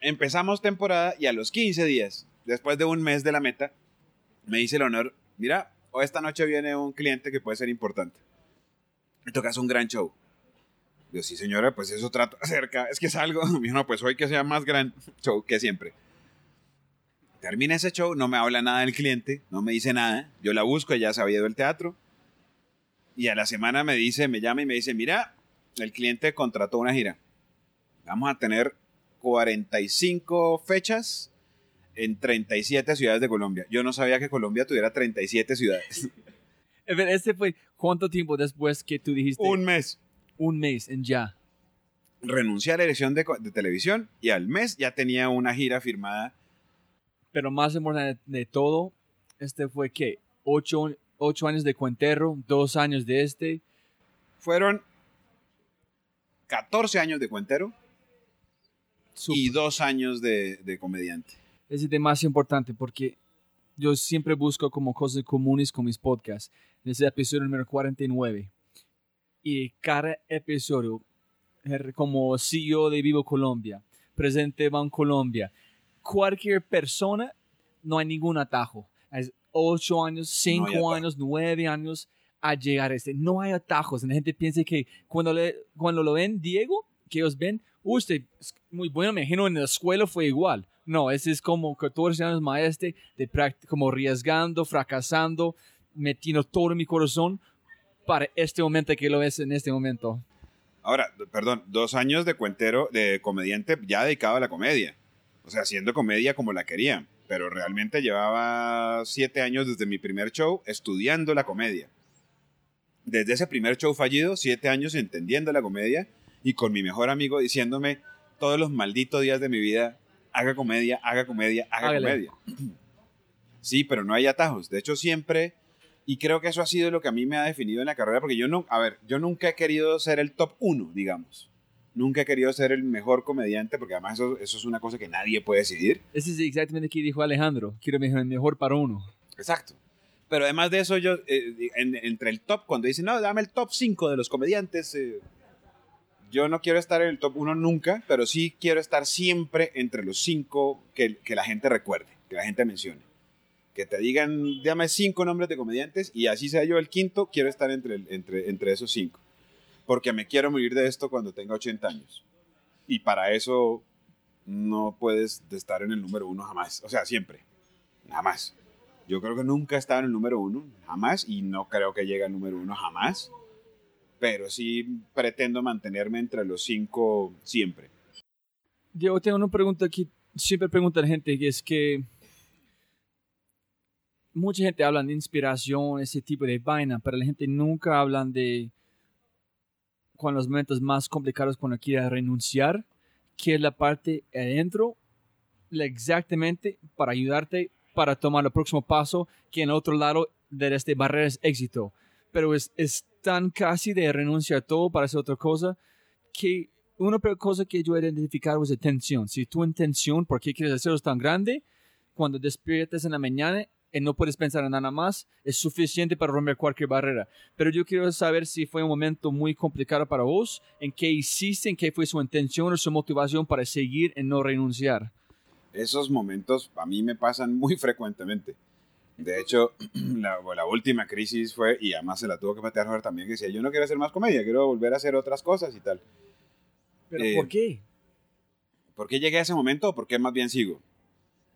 Empezamos temporada y a los 15 días, después de un mes de la meta, me dice el honor, mira, hoy esta noche viene un cliente que puede ser importante. Me tocas un gran show. Yo, sí, señora, pues eso trato acerca. Es que es algo. no, pues hoy que sea más gran show que siempre. Termina ese show, no me habla nada del cliente, no me dice nada. Yo la busco, ella se había ido del teatro. Y a la semana me dice, me llama y me dice, mira, el cliente contrató una gira. Vamos a tener 45 fechas en 37 ciudades de Colombia. Yo no sabía que Colombia tuviera 37 ciudades. Este fue, ¿cuánto tiempo después que tú dijiste? Un mes un mes en ya. Renuncié a la dirección de, televisión y al mes ya tenía una gira firmada. Pero más importante de todo, este fue que ocho, ocho años de Cuenterro, dos años de este. Fueron 14 años de Cuentero y dos años de, de comediante. Es más importante porque yo siempre busco como cosas comunes con mis podcasts. En ese episodio número 49 y cada episodio como CEO de Vivo Colombia, presente Ban Colombia, cualquier persona, no hay ningún atajo. Es ocho años, cinco años, nueve años a llegar a este. No hay atajos. La gente piensa que cuando, le, cuando lo ven Diego, que ellos ven, usted es muy bueno, me imagino en la escuela fue igual. No, ese es como 14 años maestro, de como arriesgando, fracasando, metiendo todo mi corazón para este momento que lo es en este momento. Ahora, perdón, dos años de cuentero, de comediante ya dedicado a la comedia. O sea, haciendo comedia como la quería. Pero realmente llevaba siete años desde mi primer show estudiando la comedia. Desde ese primer show fallido, siete años entendiendo la comedia y con mi mejor amigo diciéndome todos los malditos días de mi vida, haga comedia, haga comedia, haga comedia. Sí, pero no hay atajos. De hecho, siempre, y creo que eso ha sido lo que a mí me ha definido en la carrera, porque yo no, a ver, yo nunca he querido ser el top uno, digamos. Nunca he querido ser el mejor comediante, porque además eso, eso es una cosa que nadie puede decidir. Eso es exactamente lo que dijo Alejandro. Quiero el mejor para uno. Exacto. Pero además de eso, yo, eh, entre el top, cuando dicen, no, dame el top 5 de los comediantes, eh, yo no quiero estar en el top 1 nunca, pero sí quiero estar siempre entre los 5 que, que, la gente recuerde, que la gente mencione. Que te digan, dame 5 nombres de comediantes y así sea yo el quinto, quiero estar entre, entre, entre esos 5. Porque me quiero morir de esto cuando tenga 80 años. Y para eso no puedes estar en el número 1 jamás. O sea, siempre. Jamás. Yo creo que nunca he estado en el número 1, jamás, y no creo que llegue al número 1 jamás pero sí pretendo mantenerme entre los cinco siempre. Diego, tengo una pregunta que siempre pregunta la gente, que es que mucha gente habla de inspiración, ese tipo de vaina, pero la gente nunca habla de cuando los momentos más complicados cuando quiere renunciar, que es la parte adentro, exactamente para ayudarte para tomar el próximo paso, que en otro lado de este barrera es éxito. Pero es, es tan casi de renunciar a todo para hacer otra cosa, que una cosa que yo he identificado es tensión. Si tu intención, ¿por qué quieres hacerlo tan grande? Cuando despiertas en la mañana y no puedes pensar en nada más, es suficiente para romper cualquier barrera. Pero yo quiero saber si fue un momento muy complicado para vos, en qué hiciste, en qué fue su intención o su motivación para seguir y no renunciar. Esos momentos a mí me pasan muy frecuentemente. De hecho, la, la, última crisis fue, y además se la tuvo que patear Jorge también, que decía, yo no quiero hacer más comedia, quiero volver a hacer otras cosas y tal. ¿Pero por eh, qué? ¿Por qué llegué a ese momento o por qué más bien sigo?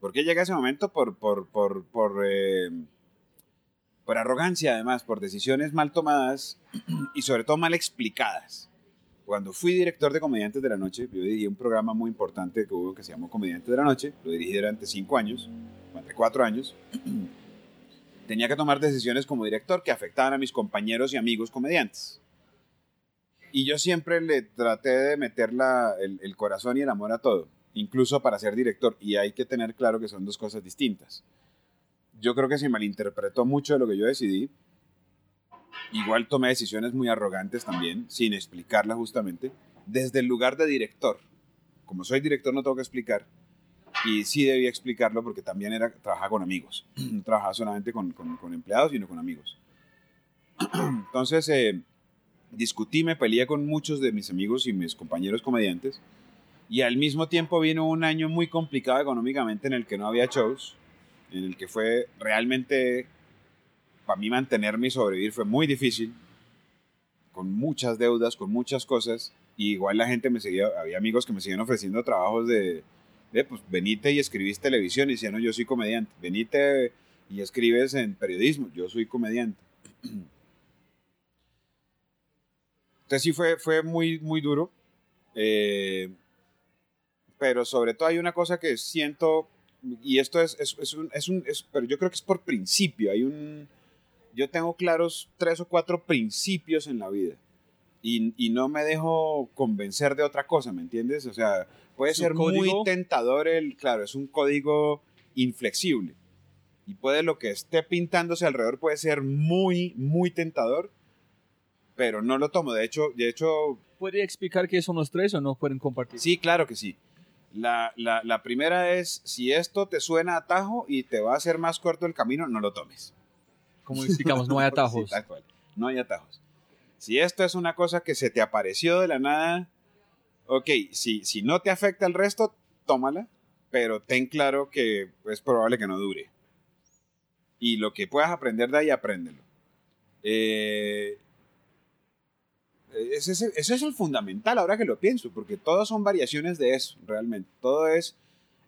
¿Por qué llegué a ese momento? Por, por, por, eh, por arrogancia, además, por decisiones mal tomadas y sobre todo mal explicadas. Cuando fui director de Comediantes de la Noche, yo dirigí un programa muy importante que hubo que se llamó Comediantes de la Noche, lo dirigí durante cinco años, durante cuatro años. tenía que tomar decisiones como director que afectaban a mis compañeros y amigos comediantes. Y yo siempre le traté de meter el, corazón y el amor a todo, incluso para ser director. Y hay que tener claro que son dos cosas distintas. Yo creo que se malinterpretó mucho de lo que yo decidí. Igual tomé decisiones muy arrogantes también, sin explicarlas justamente, desde el lugar de director. Como soy director no tengo que explicar, y sí debía explicarlo porque también era trabajar con amigos. No trabajaba solamente con, con, empleados, sino con amigos. Entonces, eh, discutí, me peleé con muchos de mis amigos y mis compañeros comediantes. Y al mismo tiempo vino un año muy complicado económicamente en el que no había shows, en el que fue realmente, para mí mantenerme y sobrevivir fue muy difícil, con muchas deudas, con muchas cosas. Y igual la gente me seguía, había amigos que me seguían ofreciendo trabajos de, pues venite y escribís televisión y decía, no, yo soy comediante. Venite y escribes en periodismo, yo soy comediante. Entonces sí fue, fue muy, muy duro. Eh, pero sobre todo hay una cosa que siento, y esto es, es, es, un, es, un, pero yo creo que es por principio. Hay un, yo tengo claros tres o cuatro principios en la vida. Y, y no me dejo convencer de otra cosa, ¿me entiendes? O sea, Puede ser muy tentador el, claro, es un código inflexible. Y puede lo que esté pintándose alrededor puede ser muy, muy tentador, pero no lo tomo. De hecho, de hecho... ¿Puede explicar qué son los tres o no pueden compartir? Sí, claro que sí. La, la, la primera es, si esto te suena atajo y te va a hacer más corto el camino, no lo tomes. Como explicamos, no hay atajos. No hay atajos. Si esto es una cosa que se te apareció de la nada, ok, si, si no te afecta el resto, tómala, pero ten claro que es probable que no dure. Y lo que puedas aprender de ahí, apréndelo. Eh, El- ese es el fundamental ahora que lo pienso, porque todos son variaciones de eso, realmente. Todo es,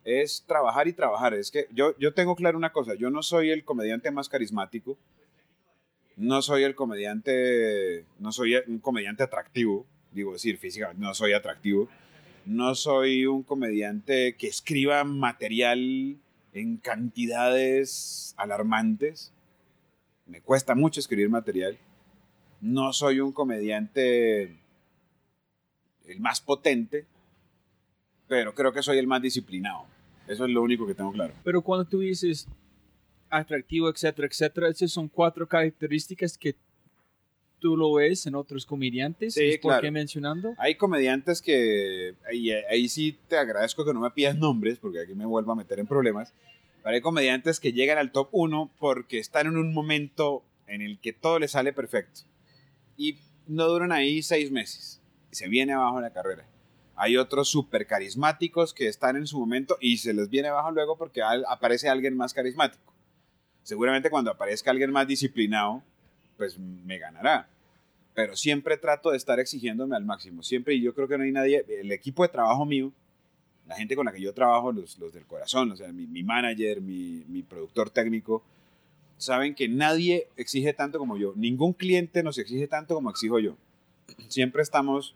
es trabajar y trabajar. Es que yo, yo tengo claro una cosa, yo no soy el comediante más carismático, no soy el comediante, no soy un comediante atractivo, digo decir, físicamente no soy atractivo, no soy un comediante que escriba material en cantidades alarmantes, me cuesta mucho escribir material, no soy un comediante el más potente, pero creo que soy el más disciplinado. Eso es lo único que tengo claro. Pero cuando tú dices atractivo, etcétera, etcétera, esas son cuatro características que tú lo ves en otros comediantes. Sí, ¿Es por claro. qué mencionando? Hay comediantes que, ahí, ahí sí te agradezco que no me pidas nombres, porque aquí me vuelvo a meter en problemas, pero hay comediantes que llegan al top 1 porque están en un momento en el que todo les sale perfecto. Y no duran ahí seis meses. Se viene abajo la carrera. Hay otros súper carismáticos que están en su momento y se les viene abajo luego porque aparece alguien más carismático. Seguramente cuando aparezca alguien más disciplinado, pues me ganará. Pero siempre trato de estar exigiéndome al máximo. Siempre, y yo creo que no hay nadie, el equipo de trabajo mío, la gente con la que yo trabajo, los, los del corazón, o sea, mi, mi manager, mi, mi productor técnico, saben que nadie exige tanto como yo. Ningún cliente nos exige tanto como exijo yo. Siempre estamos,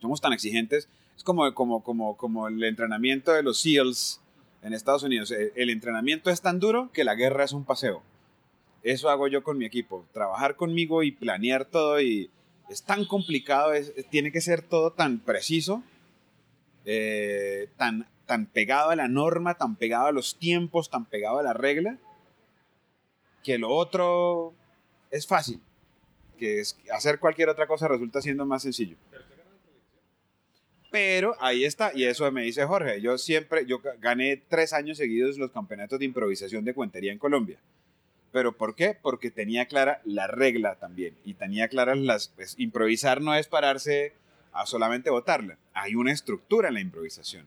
somos tan exigentes. Es como, como, como, como el entrenamiento de los SEALs en Estados Unidos. El, entrenamiento es tan duro que la guerra es un paseo. Eso hago yo con mi equipo. Trabajar conmigo y planear todo y es tan complicado, es, tiene que ser todo tan preciso, eh, tan, tan pegado a la norma, tan pegado a los tiempos, tan pegado a la regla, que lo otro es fácil. Que hacer cualquier otra cosa resulta siendo más sencillo. Pero ahí está, y eso me dice Jorge. Yo siempre, yo gané tres años seguidos los campeonatos de improvisación de cuentería en Colombia. ¿Pero por qué? Porque tenía clara la regla también. Y tenía claras las... Pues, improvisar no es pararse a solamente votarla. Hay una estructura en la improvisación.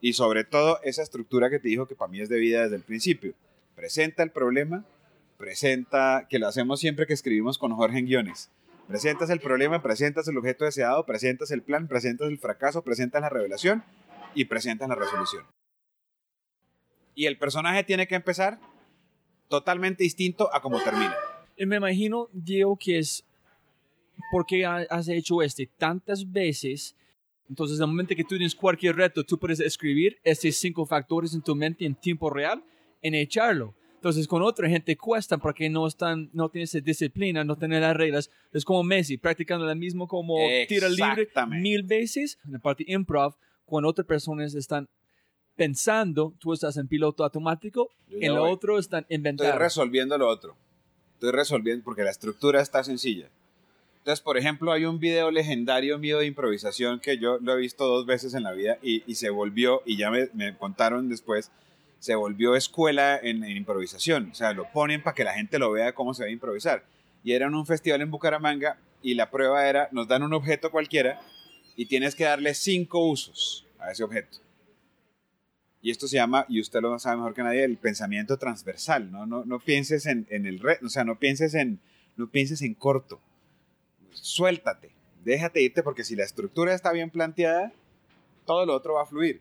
Y sobre todo esa estructura que te dijo que para mí es de vida desde el principio. Presenta el problema, presenta, que lo hacemos siempre que escribimos con Jorge en guiones. Presentas el problema, presentas el objeto deseado, presentas el plan, presentas el fracaso, presentas la revelación y presentas la resolución. Y el personaje tiene que empezar totalmente distinto a como termina. Y me imagino, Diego, que es porque ha- has hecho este tantas veces. Entonces, el momento que tú tienes cualquier reto, tú puedes escribir estos cinco factores en tu mente en tiempo real en echarlo. Entonces, con otra gente cuesta porque no están, no tienen esa disciplina, no tienen las reglas. Es como Messi, practicando lo mismo como tira libre mil veces. En la parte improv, cuando otras personas están pensando, tú estás en piloto automático, Yo en lo voy. otro están Estoy inventando. resolviendo lo otro. Estoy resolviendo porque la estructura está sencilla. Entonces, por ejemplo, hay un video legendario mío de improvisación que yo lo he visto dos veces en la vida y, y se volvió, y ya me, me contaron después, se volvió escuela en, improvisación. O sea, lo ponen para que la gente lo vea cómo se va a improvisar. Y era en un festival en Bucaramanga y la prueba era, nos dan un objeto cualquiera y tienes que darle cinco usos a ese objeto. Y esto se llama, y usted lo sabe mejor que nadie, el pensamiento transversal. No, no, no pienses en, en el red, o sea, no pienses en, no pienses en corto. Suéltate, déjate irte porque si la estructura está bien planteada, todo lo otro va a fluir.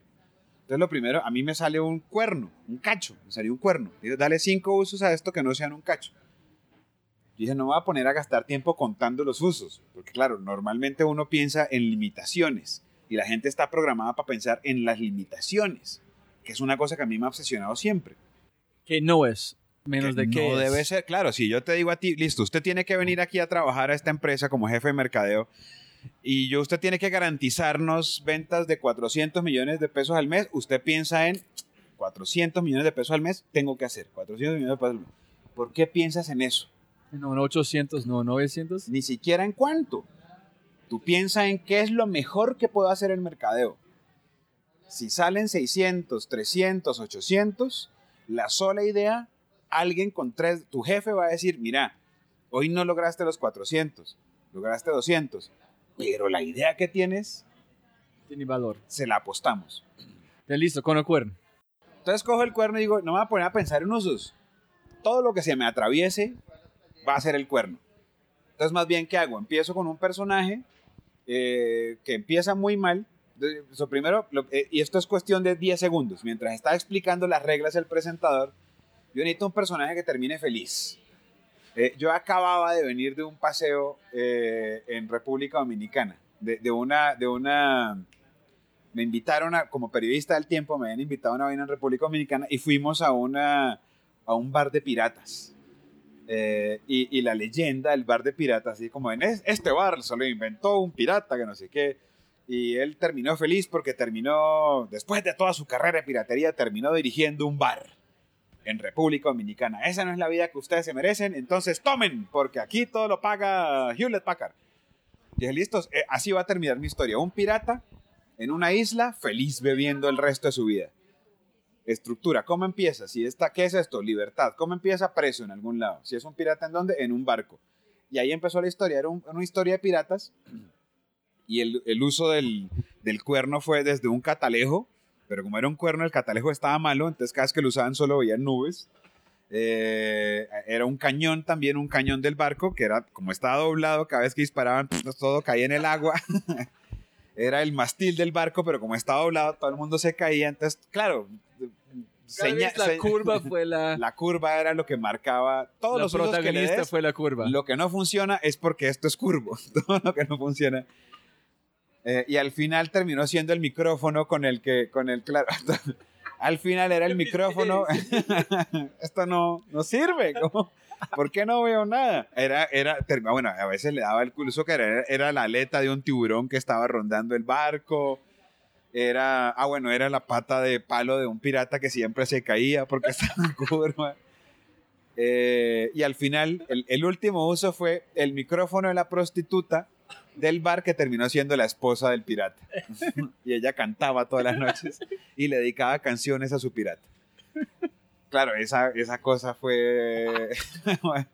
Entonces lo primero, a mí me sale un cuerno, un cacho, me salió un cuerno. Digo, dale cinco usos a esto que no sean un cacho. Yo dije, no me voy a poner a gastar tiempo contando los usos, porque claro, normalmente uno piensa en limitaciones y la gente está programada para pensar en las limitaciones, que es una cosa que a mí me ha obsesionado siempre. que no es menos de que no es. debe ser, claro, si yo te digo a ti, listo, usted tiene que venir aquí a trabajar a esta empresa como jefe de mercadeo y yo usted tiene que garantizarnos ventas de 400 millones de pesos al mes, usted piensa en 400 millones de pesos al mes, tengo que hacer 400 millones de pesos al mes. ¿Por qué piensas en eso? No, no 800, no 900. Ni siquiera en cuánto. Tú piensas en qué es lo mejor que puedo hacer el mercadeo. Si salen 600, 300, 800, la sola idea, alguien con tres, tu jefe va a decir, mira, hoy no lograste los 400, lograste 200, pero la idea que tienes, Tiene valor. se la apostamos. Ya listo, con el cuerno. Entonces cojo el cuerno y digo, no me voy a poner a pensar en usos. Todo lo que se me atraviese va a ser el cuerno. Entonces, más bien, ¿qué hago? Empiezo con un personaje eh, que empieza muy mal. Primero, eh, y esto es cuestión de 10 segundos. Mientras está explicando las reglas el presentador, yo necesito un personaje que termine feliz. Eh, yo acababa de venir de un paseo en República Dominicana, de, de, una, de una... Me invitaron a, como periodista del tiempo, me habían invitado a una vaina en República Dominicana y fuimos a, una, a un bar de piratas. Eh, y, la leyenda el bar de piratas, así como en este bar se lo inventó un pirata que no sé qué. Y él terminó feliz porque terminó, después de toda su carrera de piratería, terminó dirigiendo un bar en República Dominicana. Esa no es la vida que ustedes se merecen, entonces tomen, porque aquí todo lo paga Hewlett Packard. Dije, listos, eh, así va a terminar mi historia. Un pirata en una isla, feliz bebiendo el resto de su vida. Estructura, ¿cómo empieza? Si está, ¿Qué es esto? Libertad. ¿Cómo empieza? Preso en algún lado. Si es un pirata, ¿en dónde? En un barco. Y ahí empezó la historia. Era una historia de piratas. Y el, uso del, cuerno fue desde un catalejo. Pero como era un cuerno, el catalejo estaba malo. Entonces cada vez que lo usaban solo veían nubes. Eh, era un cañón también, un cañón del barco, que era como estaba doblado, cada vez que disparaban, pues, todo caía en el agua. era el mastil del barco, pero como estaba doblado, todo el mundo se caía. Entonces, claro, la curva fue la... La curva era lo que marcaba todos los protagonista que fue la curva. Lo que no funciona es porque esto es curvo. Todo lo que no funciona. Eh, y al final terminó siendo el micrófono con el que, con el, claro, al final era el micrófono. esto no, no sirve. ¿Por qué no veo nada? Era, era, bueno, a veces le daba el curso que era, era la aleta de un tiburón que estaba rondando el barco era, ah, bueno, era la pata de palo de un pirata que siempre se caía porque estaba en curva. Eh, y al final, el, el, último uso fue el micrófono de la prostituta del bar que terminó siendo la esposa del pirata. y ella cantaba todas las noches y le dedicaba canciones a su pirata. Claro, esa, esa cosa fue...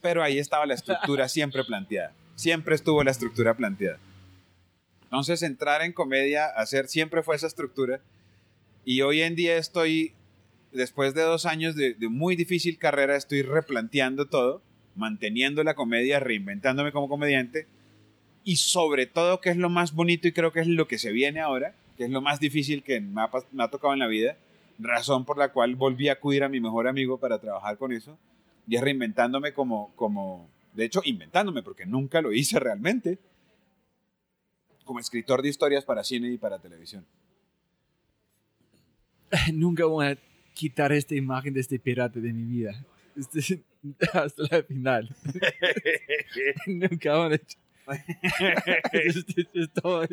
Pero ahí estaba la estructura siempre planteada. Siempre estuvo la estructura planteada. Entonces, entrar en comedia, hacer siempre fue esa estructura. Y hoy en día estoy, después de dos años de, muy difícil carrera, estoy replanteando todo, manteniendo la comedia, reinventándome como comediante. Y sobre todo, que es lo más bonito y creo que es lo que se viene ahora, que es lo más difícil que me ha, me ha tocado en la vida, razón por la cual volví a acudir a mi mejor amigo para trabajar con eso, y es reinventándome como, como, de hecho, inventándome, porque nunca lo hice realmente como escritor de historias para cine y para televisión? Nunca voy a quitar esta imagen de este pirata de mi vida. Este, hasta la final. Nunca voy a... Todo,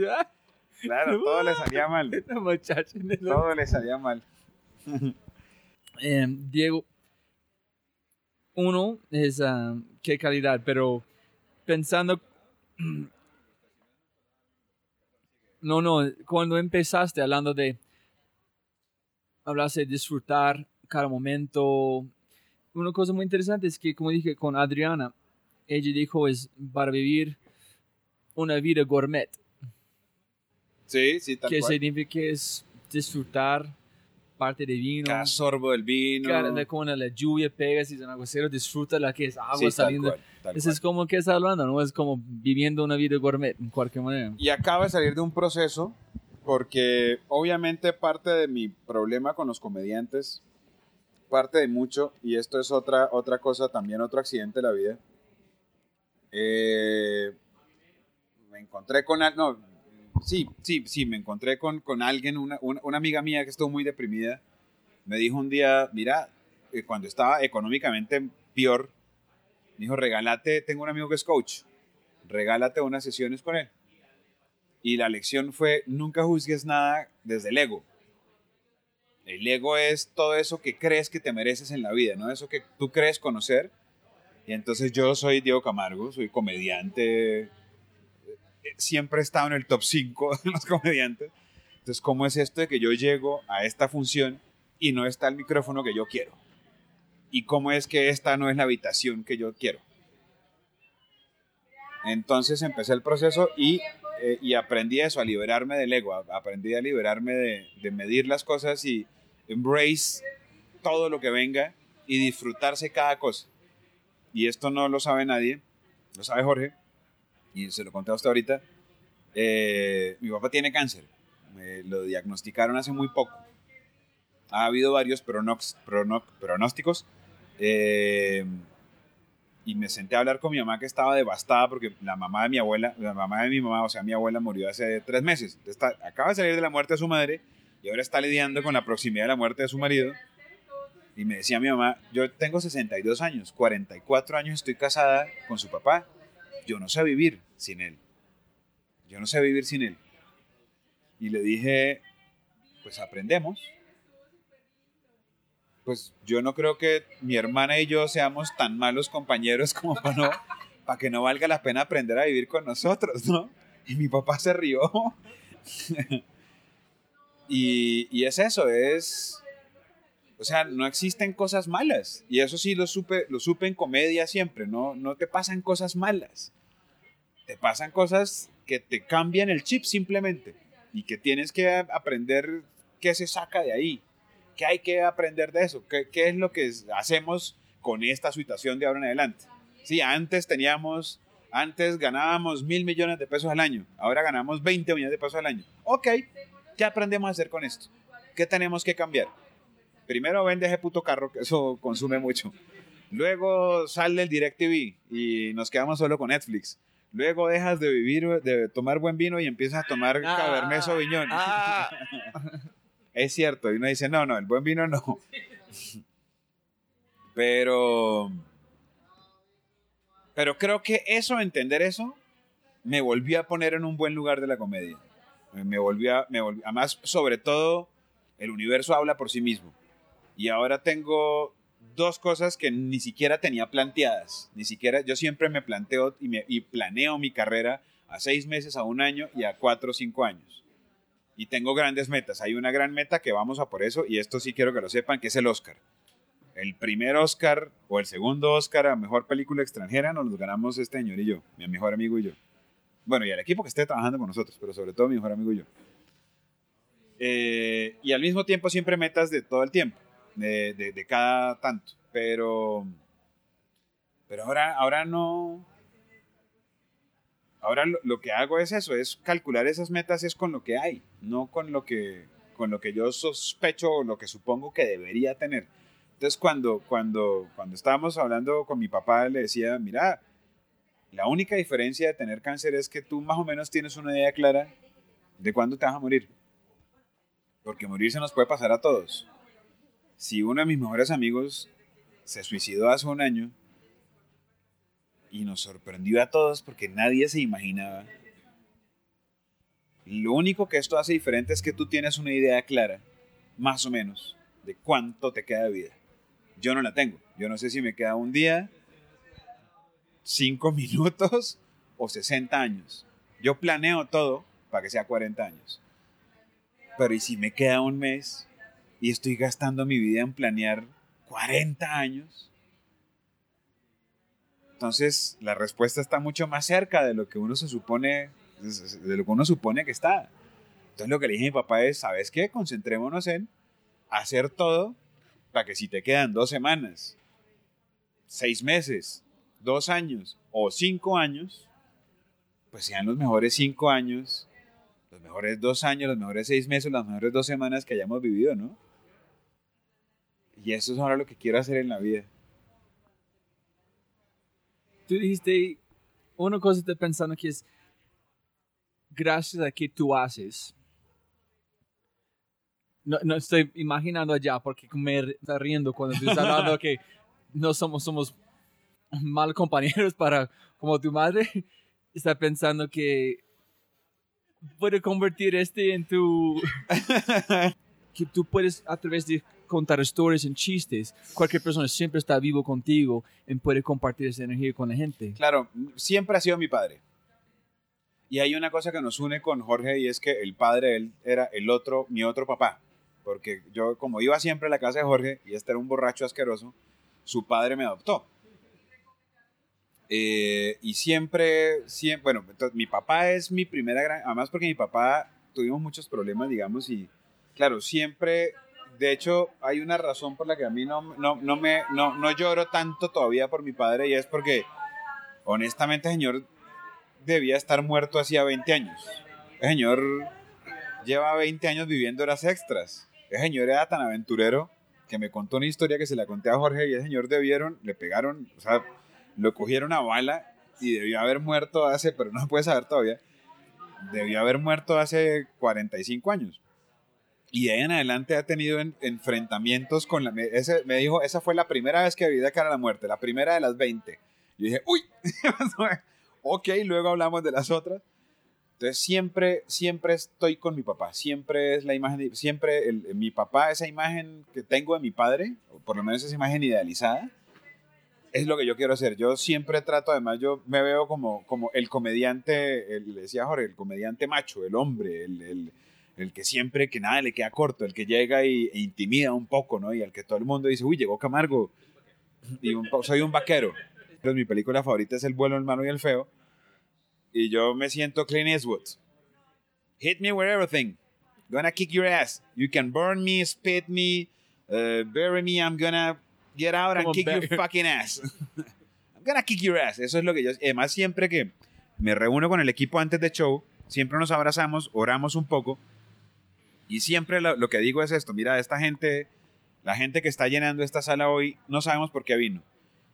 claro, todo le salía mal. todo le salía mal. Diego, uno es ah, qué calidad, pero pensando no, no, cuando empezaste hablando de, hablaste de disfrutar cada momento, una cosa muy interesante es que, como dije con Adriana, ella dijo es para vivir una vida gourmet. Sí, sí, tal que significa que es disfrutar parte de vino. Cada sorbo del vino. Cada, cuando la lluvia pega, si es un aguacero, disfruta la que es agua saliendo. Eso es como que está hablando, ¿no? Es como viviendo una vida gourmet, en cualquier manera. Y acaba de salir de un proceso, porque obviamente parte de mi problema con los comediantes, parte de mucho, y esto es otra, otra cosa, también otro accidente de la vida. Eh, encontré con... No, sí, sí, sí, me encontré con, con alguien, una, una, amiga mía que estuvo muy deprimida, me dijo un día, mira, eh, cuando estaba económicamente peor, me dijo, regálate, tengo un amigo que es coach, regálate unas sesiones con él. Y la lección fue, nunca juzgues nada desde el ego. El ego es todo eso que crees que te mereces en la vida, ¿no? Eso que tú crees conocer. Y entonces yo soy Diego Camargo, soy comediante, siempre he estado en el top 5 de los comediantes. Entonces, ¿cómo es esto de que yo llego a esta función y no está el micrófono que yo quiero? ¿Y cómo es que esta no es la habitación que yo quiero? Entonces empecé el proceso y, eh, y aprendí eso, a liberarme del ego, aprendí a liberarme de, de medir las cosas y embrace todo lo que venga y disfrutarse cada cosa. Y esto no lo sabe nadie, lo sabe Jorge, y se lo conté a usted ahorita, eh, mi papá tiene cáncer. Me lo diagnosticaron hace muy poco. Ha habido varios pronox- prono- pronósticos. eh, y me senté a hablar con mi mamá que estaba devastada porque la mamá de mi abuela, la mamá de mi mamá, o sea, mi abuela murió hace tres meses. Está- acaba de salir de la muerte de su madre y ahora está lidiando con la proximidad de la muerte de su marido. Y me decía mi mamá, yo tengo 62 años, 44 años estoy casada con su papá. Yo no sé vivir sin él. Yo no sé vivir sin él. Y le dije, pues aprendemos. Pues yo no creo que mi hermana y yo seamos tan malos compañeros como para, para que no valga la pena aprender a vivir con nosotros, ¿no? Y mi papá se rió. y, y es eso, es... O sea, no existen cosas malas. Y eso sí lo supe, lo supe en comedia siempre, ¿no? No te pasan cosas malas. Te pasan cosas que te cambian el chip simplemente. Y que tienes que aprender qué se saca de ahí. ¿Qué hay que aprender de eso? ¿Qué, qué es lo que hacemos con esta situación de ahora en adelante? Sí, antes teníamos, antes ganábamos mil millones de pesos al año. Ahora ganamos 20 millones de pesos al año. Ok, ¿qué aprendemos a hacer con esto? ¿Qué tenemos que cambiar? Primero vende ese puto carro, que eso consume mucho. Luego sale el DirecTV y nos quedamos solo con Netflix. Luego dejas de vivir, de tomar buen vino y empiezas a tomar Cabernet Sauvignon. Ah, Es cierto, y uno dice, no, no, el buen vino no. Pero, pero creo que eso, entender eso, me volvió a poner en un buen lugar de la comedia. Me volvió a, me volvió, además, sobre todo, el universo habla por sí mismo. Y ahora tengo dos cosas que ni siquiera tenía planteadas. Ni siquiera, yo siempre me planteo y, planeo mi carrera a seis meses, a un año y a cuatro o cinco años y tengo grandes metas. Hay una gran meta que vamos a por eso y esto sí quiero que lo sepan, que es el Oscar. El primer Oscar o el segundo Oscar a Mejor Película Extranjera nos los ganamos este señor y yo, mi mejor amigo y yo. Bueno, y el equipo que esté trabajando con nosotros, pero sobre todo mi mejor amigo y yo. Eh, y al mismo tiempo siempre metas de todo el tiempo, de, de, cada tanto. Pero, pero ahora, ahora no, Ahora lo, que hago es eso, es calcular esas metas es con lo que hay, no con lo que, con lo que yo sospecho o lo que supongo que debería tener. Entonces cuando, cuando, cuando estábamos hablando con mi papá, le decía, mira, la única diferencia de tener cáncer es que tú más o menos tienes una idea clara de cuándo te vas a morir. Porque morir se nos puede pasar a todos. Si uno de mis mejores amigos se suicidó hace un año, y nos sorprendió a todos porque nadie se imaginaba. Lo único que esto hace diferente es que tú tienes una idea clara, más o menos, de cuánto te queda de vida. Yo no la tengo. Yo no sé si me queda un día, cinco minutos o 60 años. Yo planeo todo para que sea 40 años. Pero ¿y si me queda un mes y estoy gastando mi vida en planear 40 años? Entonces, la respuesta está mucho más cerca de lo que uno se supone, de lo que uno supone que está. Entonces, lo que le dije a mi papá es, ¿sabes qué? Concentrémonos en hacer todo para que si te quedan dos semanas, seis meses, dos años o cinco años, pues sean los mejores cinco años, los mejores dos años, los mejores seis meses, las mejores dos semanas que hayamos vivido, ¿no? Y eso es ahora lo que quiero hacer en la vida. tú dijiste una cosa estoy pensando que es gracias a que tú haces. No, no estoy imaginando allá porque me está riendo cuando tú estás hablando que no somos, somos mal compañeros para como tu madre. Está pensando que puede convertir este en tu que tú puedes a través de contar historias en chistes. Cualquier persona siempre está vivo contigo y puede compartir esa energía con la gente. Claro, siempre ha sido mi padre. Y hay una cosa que nos une con Jorge y es que el padre él era el otro, mi otro papá. Porque yo, como iba siempre a la casa de Jorge y este era un borracho asqueroso, su padre me adoptó. Eh, y siempre, siempre, bueno, mi papá es mi primera gran, además porque mi papá tuvimos muchos problemas, digamos, y claro, siempre de hecho, hay una razón por la que a mí no, no, no me, no, no lloro tanto todavía por mi padre y es porque, honestamente, señor debía estar muerto hacía 20 años. El señor lleva 20 años viviendo horas extras. El señor era tan aventurero que me contó una historia que se la conté a Jorge y el señor debieron, le pegaron, o sea, lo cogieron a bala y debió haber muerto hace, pero no puede saber todavía, debió haber muerto hace 45 años. Y de ahí en adelante ha tenido enfrentamientos con la... Me dijo, esa fue la primera vez que vi de cara a la muerte, la primera de las 20. Y dije, uy, ok, luego hablamos de las otras. Entonces siempre, siempre estoy con mi papá, siempre es la imagen, siempre el, mi papá, esa imagen que tengo de mi padre, por lo menos esa imagen idealizada, es lo que yo quiero hacer. Yo siempre trato, además yo me veo como, como el comediante, el, le decía Jorge, el comediante macho, el hombre, el, el, el, que siempre, que nada le queda corto, el que llega y, e intimida un poco, ¿no? Y al que todo el mundo dice, uy, llegó Camargo, y soy un vaquero. Entonces mi película favorita es El vuelo, el malo y el feo y yo me siento Clint Eastwood. Hit me with everything. Gonna kick your ass. You can burn me, spit me, uh, bury me. I'm gonna get out and kick your fucking ass. I'm gonna kick your ass. Eso es lo que yo. Además, siempre que me reúno con el equipo antes de show, siempre nos abrazamos, oramos un poco. Y siempre lo, que digo es esto: mira, esta gente, la gente que está llenando esta sala hoy, no sabemos por qué vino.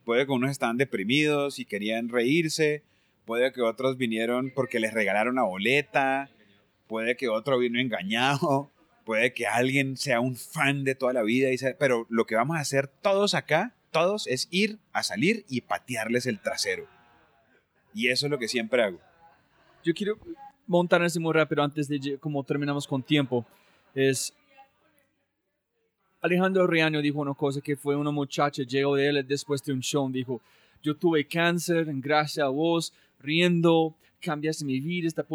Puede que unos estaban deprimidos y querían reírse puede que otros vinieron porque les regalaron una boleta, puede que otro vino engañado, puede que alguien sea un fan de toda la vida, y pero lo que vamos a hacer todos acá, todos, es ir a salir y patearles el trasero. Y eso es lo que siempre hago. Yo quiero montar ese muy rápido antes de como terminamos con tiempo. Es Alejandro Riaño dijo una cosa que fue una muchacha, llegó de él después de un show, dijo, yo tuve cáncer, gracias a vos, riendo, cambiaste mi vida, esta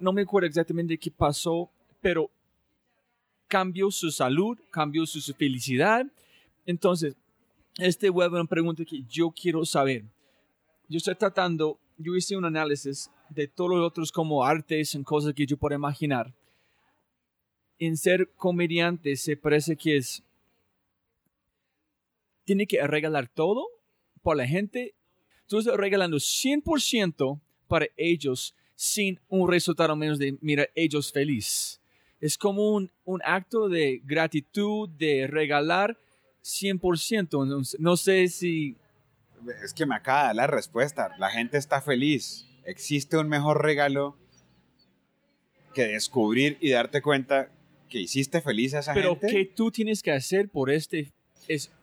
no me acuerdo exactamente qué pasó, pero cambió su salud, cambió su, felicidad. Entonces, este web una pregunta que yo quiero saber. Yo estoy tratando, yo hice un análisis de todos los otros como artes y cosas que yo puedo imaginar. En ser comediante se parece que es, tiene que regalar todo por la gente tú estás regalando 100% para ellos sin un resultado menos de, mira, ellos feliz. Es como un, un acto de gratitud, de regalar 100%. No sé si... Es que me acaba de la respuesta. La gente está feliz. Existe un mejor regalo que descubrir y darte cuenta que hiciste feliz a esa gente. Pero ¿qué tú tienes que hacer por este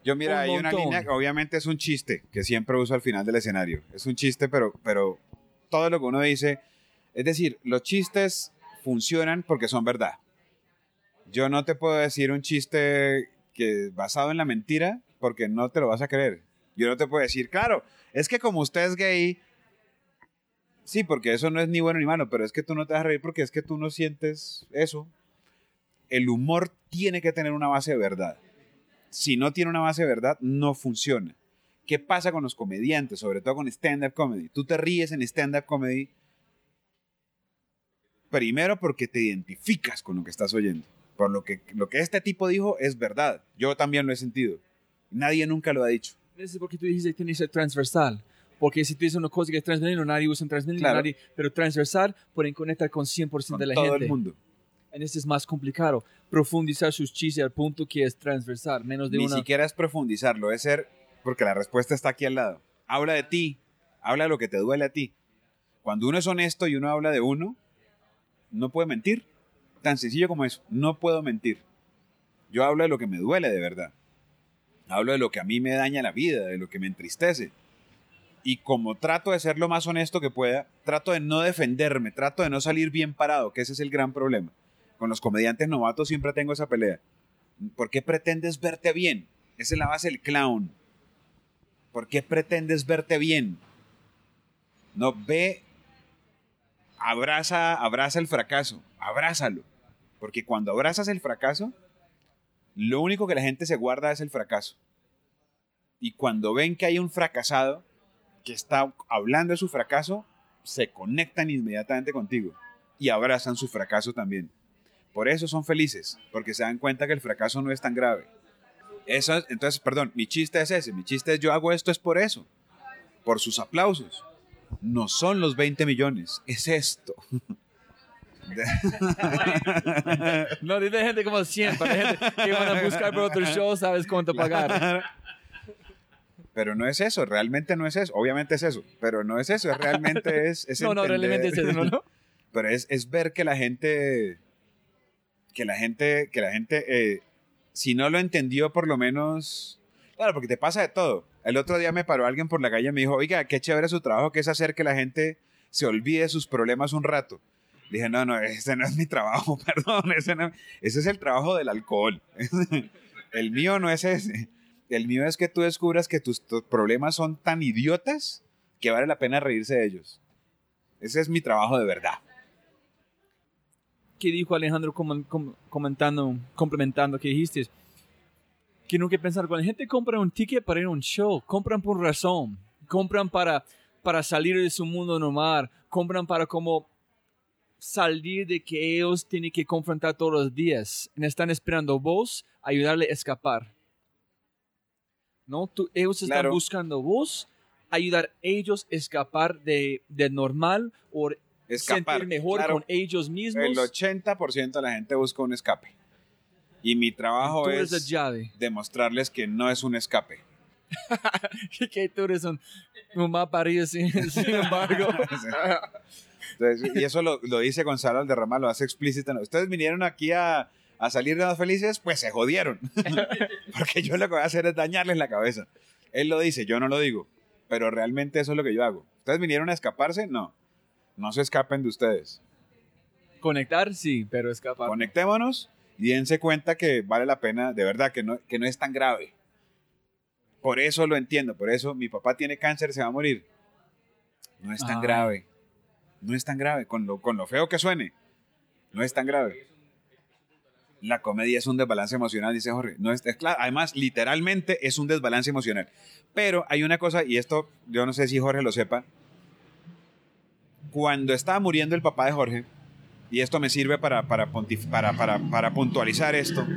yo mira, hay una línea, obviamente es un chiste que siempre uso al final del escenario. Es un chiste, pero, pero todo lo que uno dice, es decir, los chistes funcionan porque son verdad. Yo no te puedo decir un chiste que basado en la mentira porque no te lo vas a creer. Yo no te puedo decir, claro, es que como usted es gay, sí, porque eso no es ni bueno ni malo, pero es que tú no te vas a reír porque es que tú no sientes eso. El humor tiene que tener una base de verdad si no tiene una base de verdad, no funciona. ¿Qué pasa con los comediantes, sobre todo con stand-up comedy? Tú te ríes en stand-up comedy primero porque te identificas con lo que estás oyendo. Por lo que, lo que este tipo dijo es verdad. Yo también lo he sentido. Nadie nunca lo ha dicho. Es porque tú dijiste que tiene que ser transversal. Porque si tú dices una cosa que es transversal, nadie usa transversal, nadie, pero transversal pueden conectar con 100% de la gente. Todo el mundo en este es más complicado. Profundizar sus chistes al punto que es transversal, menos de Ni siquiera es profundizarlo, es ser, porque la respuesta está aquí al lado. Habla de ti, habla de lo que te duele a ti. Cuando uno es honesto y uno habla de uno, no puede mentir. Tan sencillo como eso, no puedo mentir. Yo hablo de lo que me duele de verdad. Hablo de lo que a mí me daña la vida, de lo que me entristece. Y como trato de ser lo más honesto que pueda, trato de no defenderme, trato de no salir bien parado, que ese es el gran problema con los comediantes novatos siempre tengo esa pelea. ¿Por qué pretendes verte bien? Esa es la base del clown. ¿Por qué pretendes verte bien? No ve, abraza, abraza el fracaso, abrázalo. Porque cuando abrazas el fracaso, lo único que la gente se guarda es el fracaso. Y cuando ven que hay un fracasado que está hablando de su fracaso, se conectan inmediatamente contigo y abrazan su fracaso también. Por eso son felices, porque se dan cuenta que el fracaso no es tan grave. Eso, entonces, perdón, mi chiste es ese, mi chiste es yo hago esto es por eso, por sus aplausos, no son los 20 millones, es esto. No, dice gente como 100, para gente que van a buscar por otro show, sabes cuánto pagar. Pero no es eso, realmente no es eso. Obviamente es eso, pero no es eso, es realmente es... es No, no, realmente es eso, ¿no? no? Pero es, es ver que la gente, que la gente, que la gente, eh, si no lo entendió por lo menos, claro, porque te pasa de todo. El otro día me paró alguien por la calle y me dijo, oiga, qué chévere su trabajo, que es hacer que la gente se olvide de sus problemas un rato. Dije, no, no, ese no es mi trabajo, perdón, ese, no- ese es el trabajo del alcohol. el mío no es ese. El mío es que tú descubras que tus, tus problemas son tan idiotas que vale la pena reírse de ellos. Ese es mi trabajo de verdad. ¿Qué dijo Alejandro com- com- comentando, complementando que dijiste? Que que pensar, cuando la gente compra un ticket para ir a un show, compran por razón, compran para, para salir de su mundo normal, compran para como salir de que ellos tienen que confrontar todos los días. Están esperando vos ayudarle a escapar. ¿No? Tú- ellos están Claro. buscando vos ayudar a ellos a escapar de, de normal o Escapar. sentir mejor Claro, con ellos mismos. El 80% de la gente busca un escape. Y mi trabajo la es llave. demostrarles que no es un escape. que tú eres un, un maparillo sin, sin embargo. Entonces, y eso lo, lo dice Gonzalo Alderrama, lo hace explícito. Ustedes vinieron aquí a, a salir de más felices, pues se jodieron. Porque yo lo que voy a hacer es dañarles la cabeza. Él lo dice, yo no lo digo. Pero realmente eso es lo que yo hago. ¿Ustedes vinieron a escaparse? No. No se escapen de ustedes. Conectar, sí, pero escapar. Conectémonos y dense cuenta que vale la pena, de verdad, que no, que no es tan grave. Por eso lo entiendo, por eso mi papá tiene cáncer, se va a morir. No es tan grave. No es tan grave, con lo, con lo feo que suene. No es tan grave. La comedia es un desbalance emocional, dice Jorge. No es, es claro, además, literalmente es un desbalance emocional. Pero hay una cosa, y esto yo no sé si Jorge lo sepa. Cuando estaba muriendo el papá de Jorge, y esto me sirve para, para, para, para, para puntualizar esto.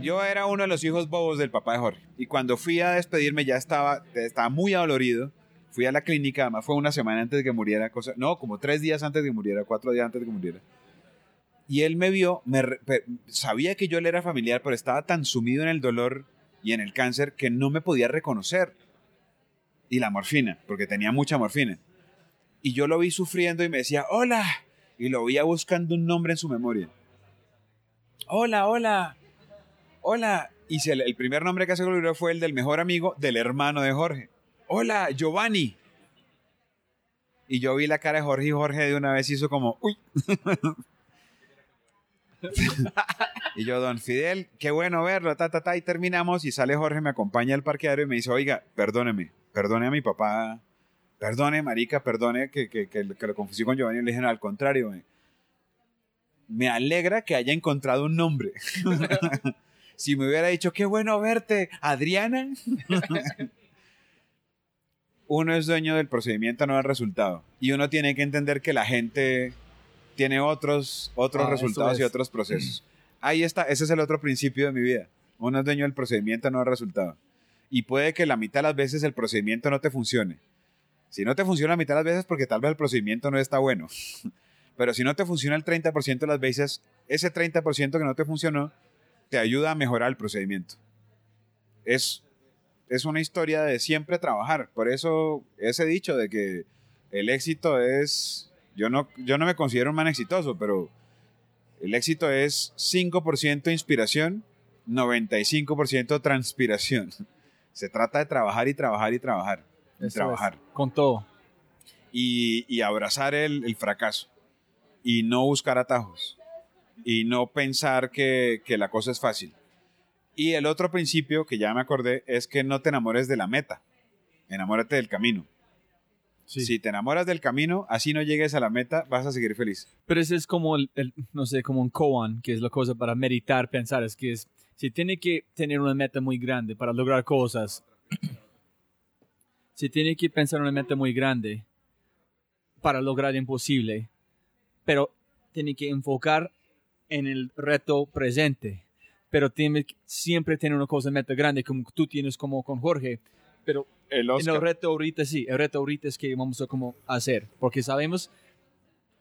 Yo era uno de los hijos bobos del papá de Jorge. Y cuando fui a despedirme ya estaba, estaba muy adolorido. Fui a la clínica, además fue una semana antes de que muriera. Cosa, no, como tres días antes de que muriera, cuatro días antes de que muriera. Y él me vio, me sabía que yo le era familiar, pero estaba tan sumido en el dolor y en el cáncer que no me podía reconocer. Y la morfina, porque tenía mucha morfina. Y yo lo vi sufriendo y me decía, hola. Y lo veía buscando un nombre en su memoria. Hola, hola, hola. Y se el primer nombre que se olvidó fue el del mejor amigo del hermano de Jorge. Hola, Giovanni. Y yo vi la cara de Jorge y Jorge de una vez hizo como, uy. y yo, don Fidel, qué bueno verlo, ta, ta, ta. Y terminamos y sale Jorge, me acompaña al parqueadero y me dice, oiga, perdóneme, perdone a mi papá, perdone, marica, perdone que, que, que, que lo confundí con Giovanni. Le dije, no, al contrario, me, me alegra que haya encontrado un nombre. si me hubiera dicho, qué bueno verte, Adriana. uno es dueño del procedimiento, no del resultado. Y uno tiene que entender que la gente tiene otros, otros Ah, resultados y otros procesos. Ahí está, ese es el otro principio de mi vida. Uno es dueño del procedimiento, no del resultado. Y puede que la mitad de las veces el procedimiento no te funcione. Si no te funciona la mitad de las veces porque tal vez el procedimiento no está bueno. Pero si no te funciona el 30% de las veces, ese 30% que no te funcionó te ayuda a mejorar el procedimiento. Es, es una historia de siempre trabajar. Por eso ese dicho de que el éxito es... Yo no, yo no me considero un man exitoso, pero el éxito es 5% inspiración, 95% transpiración. Se trata de trabajar y trabajar y trabajar. Eso trabajar es, Con todo. y, y abrazar el, el fracaso y no buscar atajos y no pensar que, que la cosa es fácil. Y el otro principio que ya me acordé es que no te enamores de la meta, enamórate del camino. Sí. Si te enamoras del camino, así no llegues a la meta, vas a seguir feliz. Pero ese es como, el, el- no sé, como un koan, que es la cosa para meditar, pensar. Es que es, si tiene que tener una meta muy grande para lograr cosas, si tiene que pensar una meta muy grande para lograr imposible, pero tiene que enfocar en el reto presente. Pero tiene siempre tener una cosa meta grande como tú tienes como con Jorge, pero El En el reto ahorita sí, el reto ahorita es que vamos a como hacer, porque sabemos,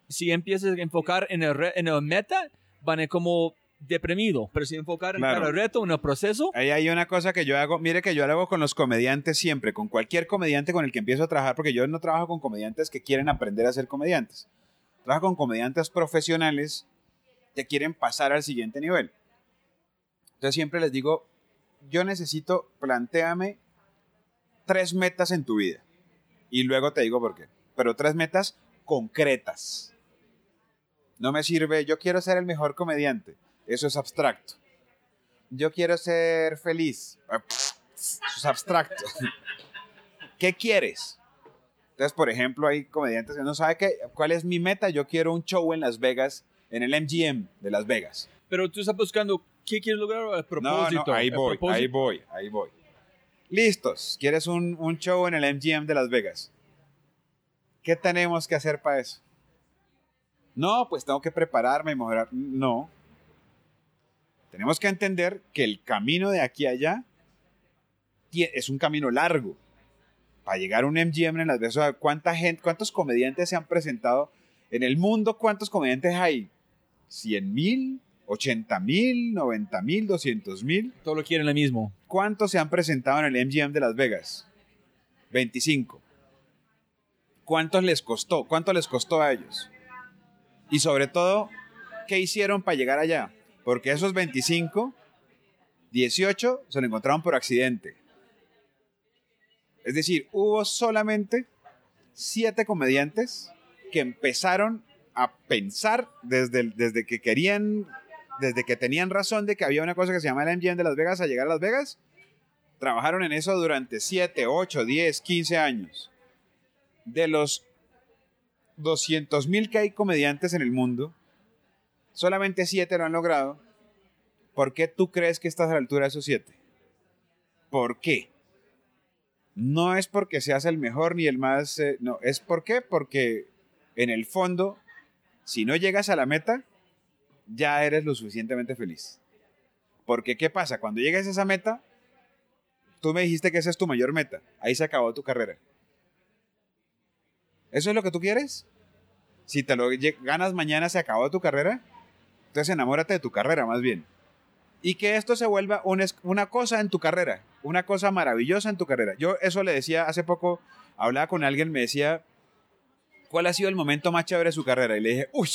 si empiezas a enfocar en el, re- en el meta, van a como deprimido, pero si enfocar en Claro. cada reto, en el proceso, Ahí hay una cosa que yo hago, mire que yo lo hago con los comediantes siempre, con cualquier comediante con el que empiezo a trabajar, porque yo no trabajo con comediantes que quieren aprender a ser comediantes. Trabajo con comediantes profesionales que quieren pasar al siguiente nivel. Entonces siempre les digo, yo necesito, plantéame tres metas en tu vida. Y luego te digo por qué. Pero tres metas concretas. No me sirve, yo quiero ser el mejor comediante. Eso es abstracto. Yo quiero ser feliz. Ah, Eso es abstracto. ¿Qué quieres? Entonces, por ejemplo, hay comediantes que no saben qué, cuál es mi meta. Yo quiero un show en Las Vegas, en el MGM de Las Vegas. pero tú estás buscando qué quieres lograr o el No, propósito. no, ahí El voy, ahí voy, ahí voy. Listos. ¿Quieres un, un show en el MGM de Las Vegas? ¿Qué tenemos que hacer para eso? No, pues tengo que prepararme y mejorar. No. Tenemos que entender que el camino de aquí a allá es un camino largo. Para llegar a un MGM en Las sea, ¿cuánta gente, cuántos comediantes se han presentado en el mundo? ¿Cuántos comediantes hay? ¿100 mil? ¿80 mil? ¿90 mil? ¿200 mil? Todo lo quieren lo mismo. ¿Cuántos se han presentado en el MGM de Las Vegas? 25. ¿Cuántos les costó? ¿Cuánto les costó a ellos? Y sobre todo, ¿qué hicieron para llegar allá? Porque esos 25, 18 se lo encontraron por accidente. Es decir, hubo solamente 7 comediantes que empezaron a pensar desde, desde que querían, desde que tenían razón de que había una cosa que se llama el MGM de Las Vegas a llegar a Las Vegas. Trabajaron en eso durante 7, 8, 10, 15 años. De los 200 mil que hay comediantes en el mundo, solamente 7 lo han logrado. ¿Por qué tú crees que estás a la altura de esos 7? ¿Por qué? No es porque seas el mejor ni el más... eh, no, es por qué? Porque en el fondo, si no llegas a la meta, ya eres lo suficientemente feliz. Porque ¿qué pasa? Cuando llegues a esa meta, tú me dijiste que esa es tu mayor meta. Ahí se acabó tu carrera. ¿Eso es lo que tú quieres? Si te lo ganas mañana, se acabó tu carrera. Entonces enamórate de tu carrera más bien. Y que esto se vuelva una cosa en tu carrera, una cosa maravillosa en tu carrera. Yo eso le decía hace poco, hablaba con alguien, me decía, ¿cuál ha sido el momento más chévere de su carrera? Y le dije, uy,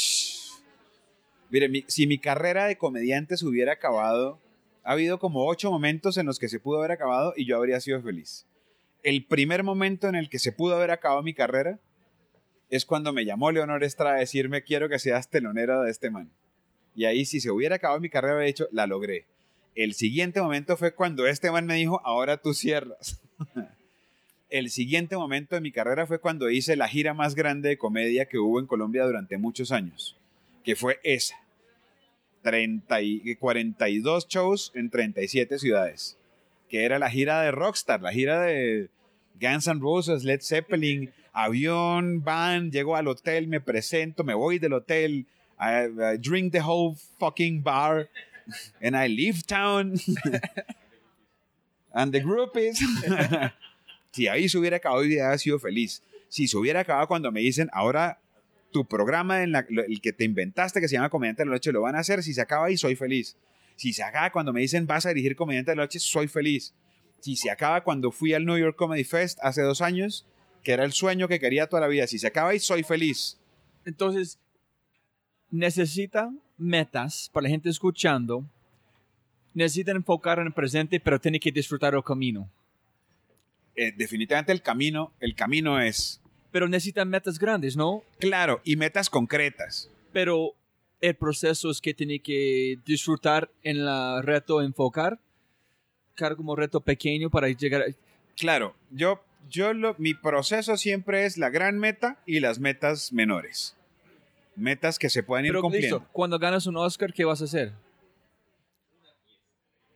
mire, mi- si mi carrera de comediante se hubiera acabado, ha habido como ocho momentos en los que se pudo haber acabado y yo habría sido feliz. El primer momento en el que se pudo haber acabado mi carrera es cuando me llamó Leonor Estrada a decirme quiero que seas telonera de este man. Y ahí si se hubiera acabado mi carrera, habría dicho, la logré. El siguiente momento fue cuando este man me dijo, ahora tú cierras. El siguiente momento de mi carrera fue cuando hice la gira más grande de comedia que hubo en Colombia durante muchos años, que fue esa. 30 y 42 shows en 37 ciudades, que era la gira de Rockstar, la gira de Guns N' Roses, Led Zeppelin, avión, van, llego al hotel, me presento, me voy del hotel, I, I drink the whole fucking bar, and I leave town. and the group is... si ahí se hubiera acabado, hubiera sido feliz. Si se hubiera acabado cuando me dicen, ahora tu programa, en la- el que te inventaste, que se llama Comediante de la Noche, lo van a hacer. Si se acaba ahí, soy feliz. Si se acaba cuando me dicen, vas a dirigir Comediante de la Noche, soy feliz. Si se acaba cuando fui al New York Comedy Fest hace dos años, que era el sueño que quería toda la vida. Si se acaba ahí, soy feliz. Entonces, necesita metas para la gente escuchando. Necesitan enfocar en el presente, pero tienen que disfrutar el camino. Eh, definitivamente el camino, el camino es Pero necesitan metas grandes, ¿no? claro y metas concretas. Pero el proceso es que tiene que disfrutar en el reto, enfocar. Cada como reto pequeño para llegar a... Claro, yo, yo lo, mi proceso siempre es la gran meta y las metas menores. Metas que se pueden ir Pero cumpliendo. listo, cuando ganas un Oscar, ¿qué vas a hacer?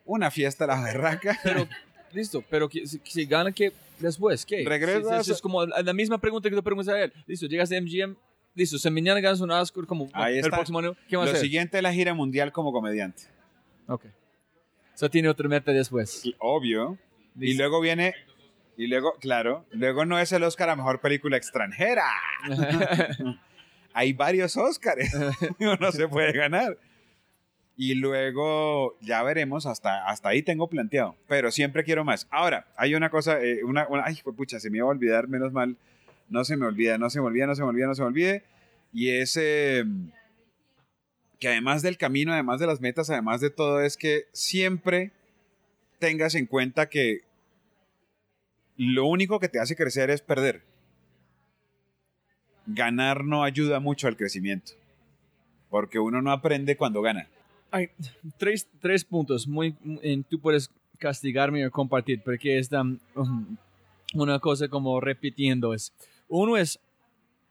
Una fiesta a la berraca. Pero, listo, pero si, si gana, ¿qué después? ¿Qué? Regresas- Sí, sí, Es como la misma pregunta que tú preguntas a él. Listo, llegas a MGM, listo, si mañana ganas un Oscar como Ahí el está. próximo año, ¿qué vas a Lo hacer? siguiente es la gira mundial como comediante. Ok. Eso tiene otra meta después. Y Obvio. Y Listo. luego viene Y luego, claro, luego no es el Oscar a mejor película extranjera. Hay varios Oscars. no se puede ganar. Y luego ya veremos, hasta, hasta ahí tengo planteado, pero siempre quiero más. Ahora, hay una cosa, eh, una, una, ay, pucha, se me iba a olvidar, menos mal, no se me olvida, no se me olvida, no se me olvida, no se me olvide. Y es eh, que además del camino, además de las metas, además de todo, es que siempre tengas en cuenta que lo único que te hace crecer es perder. Ganar no ayuda mucho al crecimiento, porque uno no aprende cuando gana. Hay tres, tres puntos. Muy, en, tú puedes castigarme o compartir, porque es um, una cosa como repitiendo. Es, uno es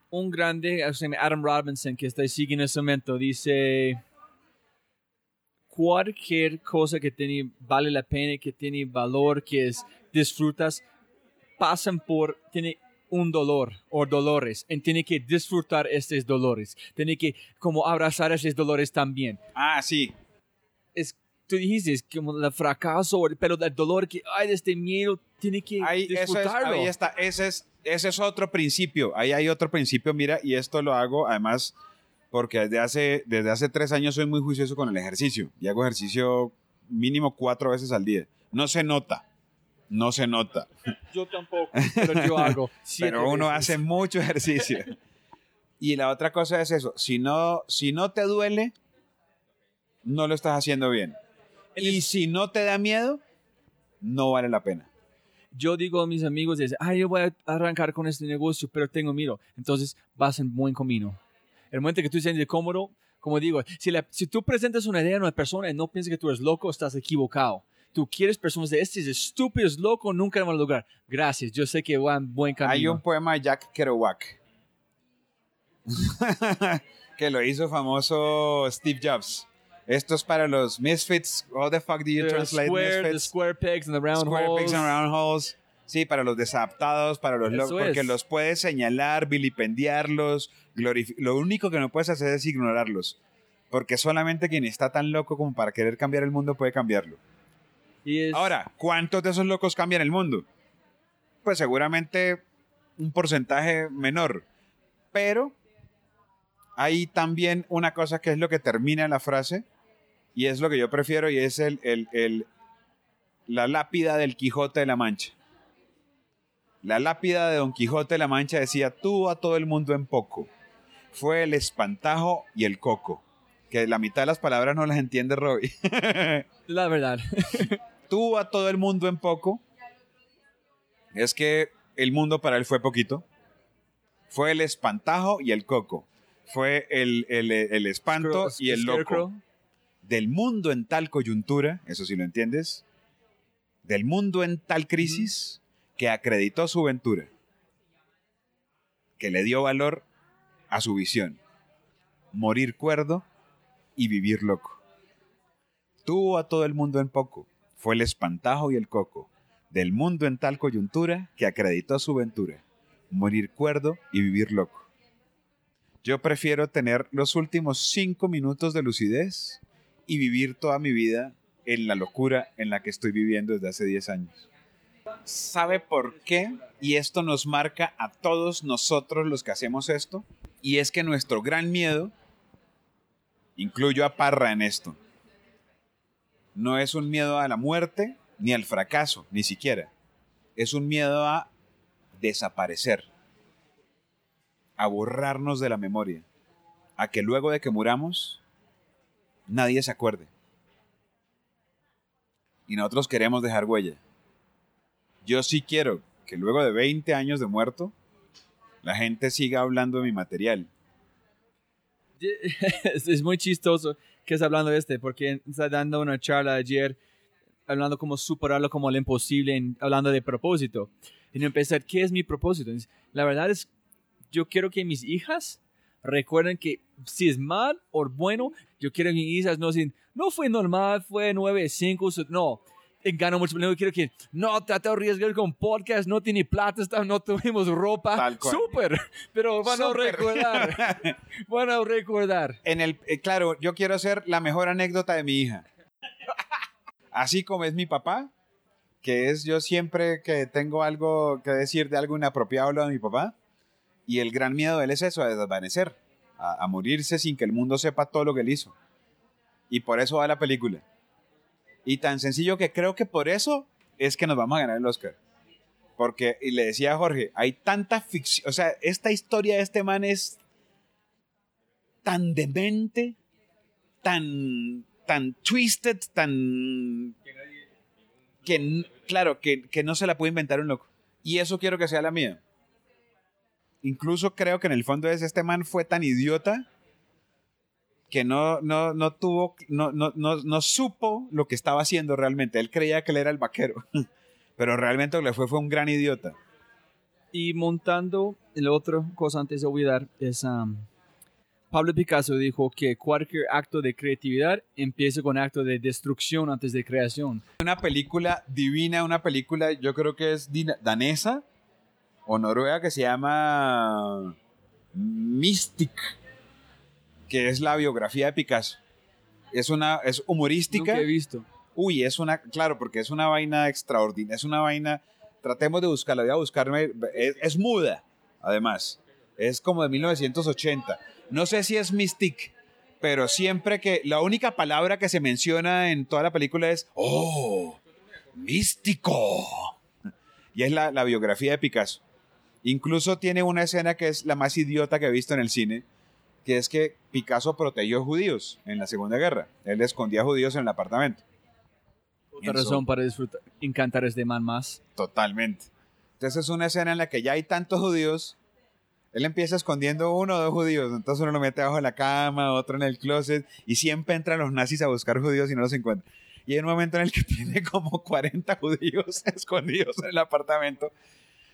un grande, Adam Robinson, que está siguiendo en ese momento, dice, cualquier cosa que tiene, vale la pena, que tiene valor, que es, disfrutas, pasan por, tiene un dolor o dolores y tiene que disfrutar estos dolores. Tiene que como abrazar esos dolores también. Ah, sí. Es, tú dijiste, como el fracaso, pero el dolor que hay de este miedo, tiene que ahí, disfrutarlo. ahí está, ese es, ese es otro principio. Ahí hay otro principio, mira, y esto lo hago además porque desde hace, desde hace tres años soy muy juicioso con el ejercicio y hago ejercicio mínimo cuatro veces al día. No se nota, no se nota. Yo tampoco, pero yo hago. pero uno hace mucho ejercicio. y la otra cosa es eso, si no, si no te duele, no lo estás haciendo bien. Y si no te da miedo, no vale la pena. Yo digo a mis amigos, ay, yo voy a arrancar con este negocio, pero tengo miedo. Entonces vas en buen camino. El momento que tú sientes cómodo, como digo, si, si tú presentas una idea a una persona y no piensas que tú eres loco, estás equivocado tú quieres personas de este es estúpido, es loco, nunca van a lograr. Gracias, yo sé que van buen camino. Hay un poema de Jack Kerouac que lo hizo famoso Steve Jobs. Esto es para los misfits. How the fuck do you The translate square, the misfits? square pegs and the round Square holes. pegs and round holes. Sí, para los desadaptados, para los locos, porque los puedes señalar, vilipendiarlos, lo único que no puedes hacer es ignorarlos, porque solamente quien está tan loco como para querer cambiar el mundo puede cambiarlo. Y es- Ahora, ¿cuántos de esos locos cambian el mundo? Pues seguramente un porcentaje menor. Pero hay también una cosa que es lo que termina la frase, y es lo que yo prefiero, y es el, el- el- la lápida del Quijote de la Mancha. La lápida de Don Quijote de la Mancha decía, tú a todo el mundo en poco. Fue el espantajo y el coco. Que la mitad de las palabras no las entiende Robbie. la verdad. tuvo a todo el mundo en poco, es que el mundo para él fue poquito. Fue el espantajo y el coco. Fue el, el- el espanto y el loco. Del mundo en tal coyuntura, eso sí lo entiendes, del mundo en tal crisis que acreditó su ventura, que le dio valor a su visión, morir cuerdo y vivir loco. Tuvo a todo el mundo en poco, fue el espantajo y el coco, del mundo en tal coyuntura que acreditó su ventura, morir cuerdo y vivir loco. Yo prefiero tener los últimos cinco minutos de lucidez y vivir toda mi vida en la locura en la que estoy viviendo desde hace 10 años. ¿Sabe por qué? Y esto nos marca a todos nosotros los que hacemos esto. Y es que nuestro gran miedo, incluyo a Parra en esto, no es un miedo a la muerte ni al fracaso, ni siquiera. Es un miedo a desaparecer, a borrarnos de la memoria, a que luego de que muramos, nadie se acuerde. Y nosotros queremos dejar huella. Yo sí quiero que luego de 20 años de muerto, la gente siga hablando de mi material. es, muy chistoso que es hablando este, porque está dando una charla ayer hablando como superarlo como lo imposible, en- hablando de propósito. Y no empezar, ¿qué es mi propósito? La verdad es, yo quiero que mis hijas recuerden que si es mal o bueno, yo quiero que mis hijas no digan, no fue normal, fue 9, 5, no. Gano mucho dinero, quiero que no trate de arriesgar con podcast, no tiene plata, no tuvimos ropa. Súper, pero van a recordar. van a recordar. En el, eh, claro, yo quiero ser la mejor anécdota de mi hija. Así como es mi papá, que es yo siempre que tengo algo que decir de algo inapropiado hablo de mi papá. Y el gran miedo de él es eso, a desvanecer, a, a morirse sin que el mundo sepa todo lo que él hizo. Y por eso va la película. Y tan sencillo que creo que por eso es que nos vamos a ganar el Oscar. Porque, y le decía a Jorge, hay tanta ficción, o sea, esta historia de este man es tan demente, tan, tan twisted, tan... Que, claro, que, que no se la puede inventar un loco. Y eso quiero que sea la mía. Incluso creo que en el fondo es este man fue tan idiota que no, no, no tuvo, no, no, no, no supo lo que estaba haciendo realmente. Él creía que él era el vaquero, pero realmente lo que le fue fue un gran idiota. Y montando, la otra cosa antes de olvidar es, um, Pablo Picasso dijo que cualquier acto de creatividad empieza con acto de destrucción antes de creación. Una película divina, una película, yo creo que es danesa o noruega, que se llama Mystic, que es la biografía de Picasso. Es una, es humorística. Nunca he visto. Uy, es una, claro, porque es una vaina extraordinaria, es una vaina, tratemos de buscarla, voy a buscarme, es, es muda, además, es como de 1980. No sé si es Mystic, pero siempre que, la única palabra que se menciona en toda la película es, oh, místico. Y es la, la biografía de Picasso. Incluso tiene una escena que es la más idiota que he visto en el cine, que es que Picasso protegió judíos en la Segunda Guerra. Él escondía judíos en el apartamento. Otra Eso. razón para disfrutar, encantar este man más. Totalmente. Entonces es una escena en la que ya hay tantos judíos. Él empieza escondiendo uno o dos judíos. Entonces uno lo mete abajo de la cama, otro en el closet. Y siempre entran los nazis a buscar judíos y no los encuentran. Y hay un momento en el que tiene como 40 judíos escondidos en el apartamento.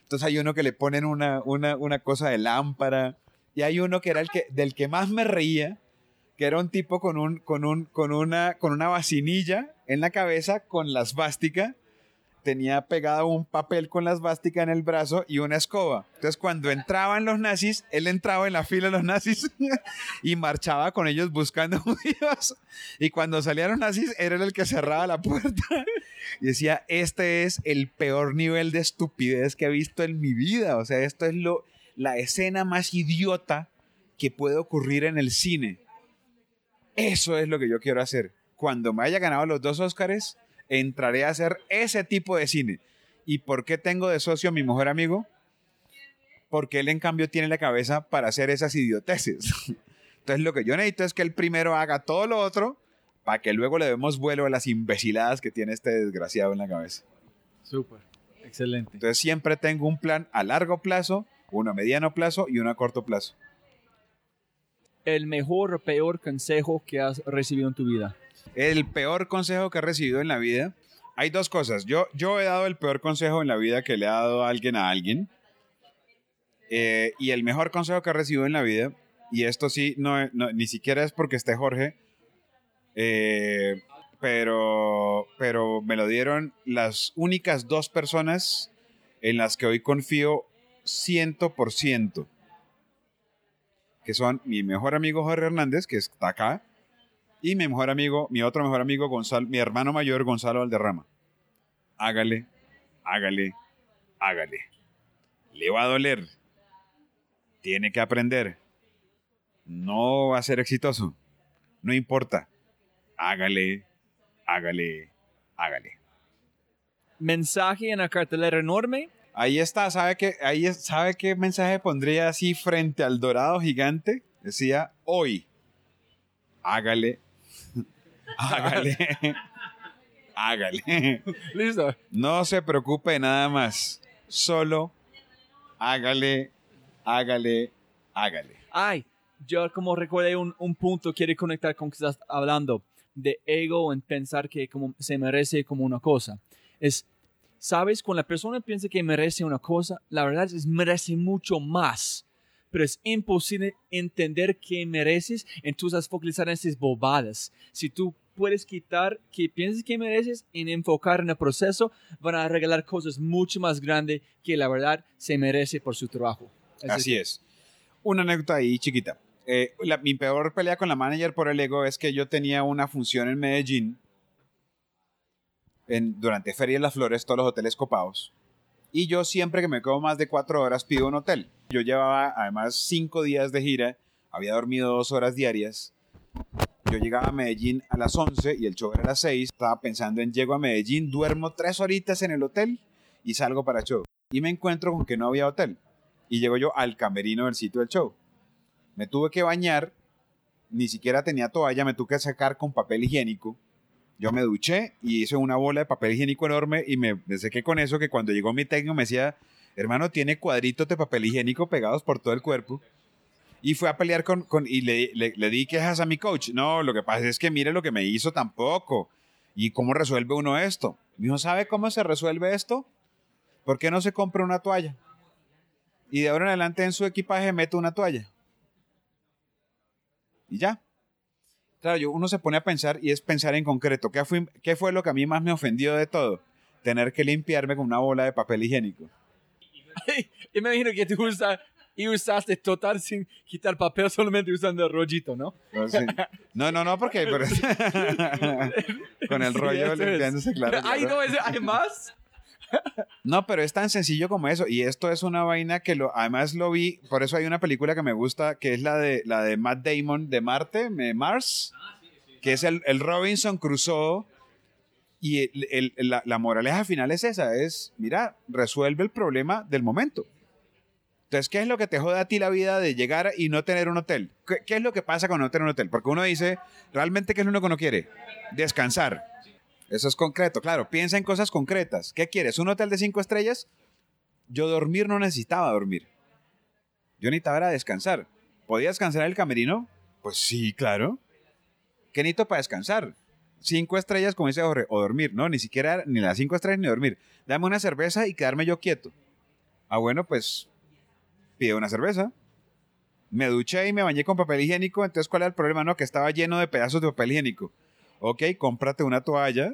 Entonces hay uno que le ponen una, una, una cosa de lámpara. Y hay uno que era el que, del que más me reía, que era un tipo con, un, con, un, con, una, con una vacinilla en la cabeza con la svástica tenía pegado un papel con la svástica en el brazo y una escoba. Entonces, cuando entraban los nazis, él entraba en la fila de los nazis y marchaba con ellos buscando judíos. Y cuando salían los nazis, era el que cerraba la puerta y decía, este es el peor nivel de estupidez que he visto en mi vida. O sea, esto es lo, la escena más idiota que puede ocurrir en el cine. Eso es lo que yo quiero hacer. Cuando me haya ganado los dos Óscares, entraré a hacer ese tipo de cine. ¿Y por qué tengo de socio a mi mejor amigo? Porque él en cambio tiene la cabeza para hacer esas idioteces. Entonces lo que yo necesito es que él primero haga todo lo otro para que luego le demos vuelo a las imbeciladas que tiene este desgraciado en la cabeza. Súper. Excelente. Entonces siempre tengo un plan a largo plazo, uno a mediano plazo y uno a corto plazo. El mejor o peor consejo que has recibido en tu vida. El peor consejo que he recibido en la vida. Hay dos cosas. Yo, yo he dado el peor consejo en la vida que le ha dado alguien a alguien. Eh, y el mejor consejo que he recibido en la vida, y esto sí, no, no- ni siquiera es porque esté Jorge, eh, pero, pero me lo dieron las únicas dos personas en las que hoy confío 100%, que son mi mejor amigo Jorge Hernández, que está acá, y mi mejor amigo, mi otro mejor amigo, Gonzalo, mi hermano mayor, Gonzalo Valderrama. Hágale, hágale, hágale. Le va a doler. Tiene que aprender. No va a ser exitoso. No importa. Hágale, hágale, hágale. Mensaje en la cartelera enorme. Ahí está, ¿sabe qué, ahí ¿sabe qué mensaje pondría así frente al dorado gigante? Decía, hoy, hágale, hágale, hágale. Listo. No se preocupe nada más, solo hágale, hágale, hágale. Ay, yo como recordé un, un punto, quiero conectar con que estás hablando de ego en pensar que como se merece como una cosa. Es, sabes, cuando la persona piensa que merece una cosa, la verdad es merece mucho más. Pero es imposible entender qué mereces, entonces focalizar en esas bobadas. Si tú puedes quitar que pienses que mereces y enfocar en el proceso, van a regalar cosas mucho más grandes que la verdad se merece por su trabajo. Así es. Una anécdota ahí chiquita. Eh, la- mi peor pelea con la manager por el ego es que yo tenía una función en Medellín durante Feria de las Flores, todos los hoteles copados. Y yo siempre que me quedo más de cuatro horas pido un hotel. Yo llevaba además cinco días de gira, había dormido dos horas diarias. Yo llegaba a Medellín a las 11 y el show era a las 6. Estaba pensando en llego a Medellín, duermo tres horitas en el hotel y salgo para el show. Y me encuentro con que no había hotel. Y llego yo al camerino del sitio del show. Me tuve que bañar, ni siquiera tenía toalla, me tuve que sacar con papel higiénico. Yo me duché y hice una bola de papel higiénico enorme y me, sequé con eso que cuando llegó mi técnico me decía, hermano, tiene cuadritos de papel higiénico pegados por todo el cuerpo. Y fue a pelear con, con y le, le, di quejas a mi coach. No, lo que pasa es que mire lo que me hizo tampoco. ¿Y cómo resuelve uno esto? Me dijo, ¿sabe cómo se resuelve esto? ¿Por qué no se compra una toalla? Y de ahora en adelante en su equipaje mete una toalla. Y ya. Claro, yo, uno se pone a pensar y es pensar en concreto. ¿Qué fue, ¿Qué fue lo que a mí más me ofendió de todo? Tener que limpiarme con una bola de papel higiénico. y me imagino que tú usas y usaste total sin quitar papel, solamente usando el rollito, ¿no? No, sí. no, no, no, porque pero- con el Sí, rollo es. limpiándose, claro. Ay, claro. no, hay más. No, pero es tan sencillo como eso. Y esto es una vaina que lo, además lo vi. Por eso hay una película que me gusta, que es la de, la de Matt Damon de Marte, de Mars, que es el, el Robinson Crusoe. Y el- el- la, la moraleja final es esa: es, mira, resuelve el problema del momento. Entonces, ¿qué es lo que te jode a ti la vida de llegar y no tener un hotel? ¿Qué, qué es lo que pasa con no tener un hotel? Porque uno dice, ¿realmente qué es lo único que uno quiere? Descansar. Eso es concreto, claro. Piensa en cosas concretas. ¿Qué quieres? ¿Un hotel de cinco estrellas? Yo dormir no necesitaba dormir. Yo necesitaba era descansar. ¿Podía descansar en el camerino? Pues sí, claro. ¿Qué necesito para descansar? Cinco estrellas, como dice Jorge, o dormir. No, ni siquiera ni las cinco estrellas ni dormir. Dame una cerveza y quedarme yo quieto. Ah, bueno, pues pide una cerveza. Me duché y me bañé con papel higiénico. Entonces, ¿cuál era el problema? No, que estaba lleno de pedazos de papel higiénico. Ok, cómprate una toalla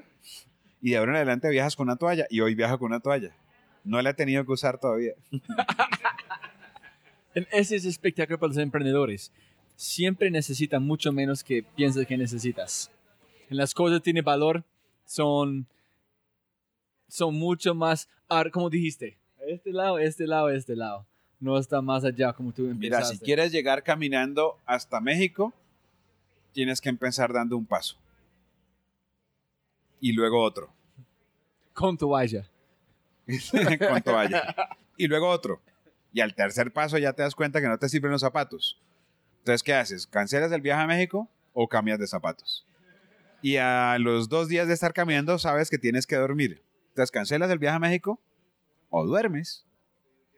y de ahora en adelante viajas con una toalla. Y hoy viajo con una toalla. No la he tenido que usar todavía. Ese es espectáculo para los emprendedores. Siempre necesitan mucho menos que piensas que necesitas. En las cosas tiene valor, son, son mucho más, como dijiste, este lado, este lado, este lado. No está más allá como tú Mira, empezaste. si quieres llegar caminando hasta México, tienes que empezar dando un paso. Y luego otro. Con toalla. con toalla. Y luego otro. Y al tercer paso ya te das cuenta que no te sirven los zapatos. Entonces, ¿qué haces? ¿Cancelas el viaje a México o cambias de zapatos? Y a los dos días de estar caminando sabes que tienes que dormir. Entonces, ¿cancelas el viaje a México o duermes?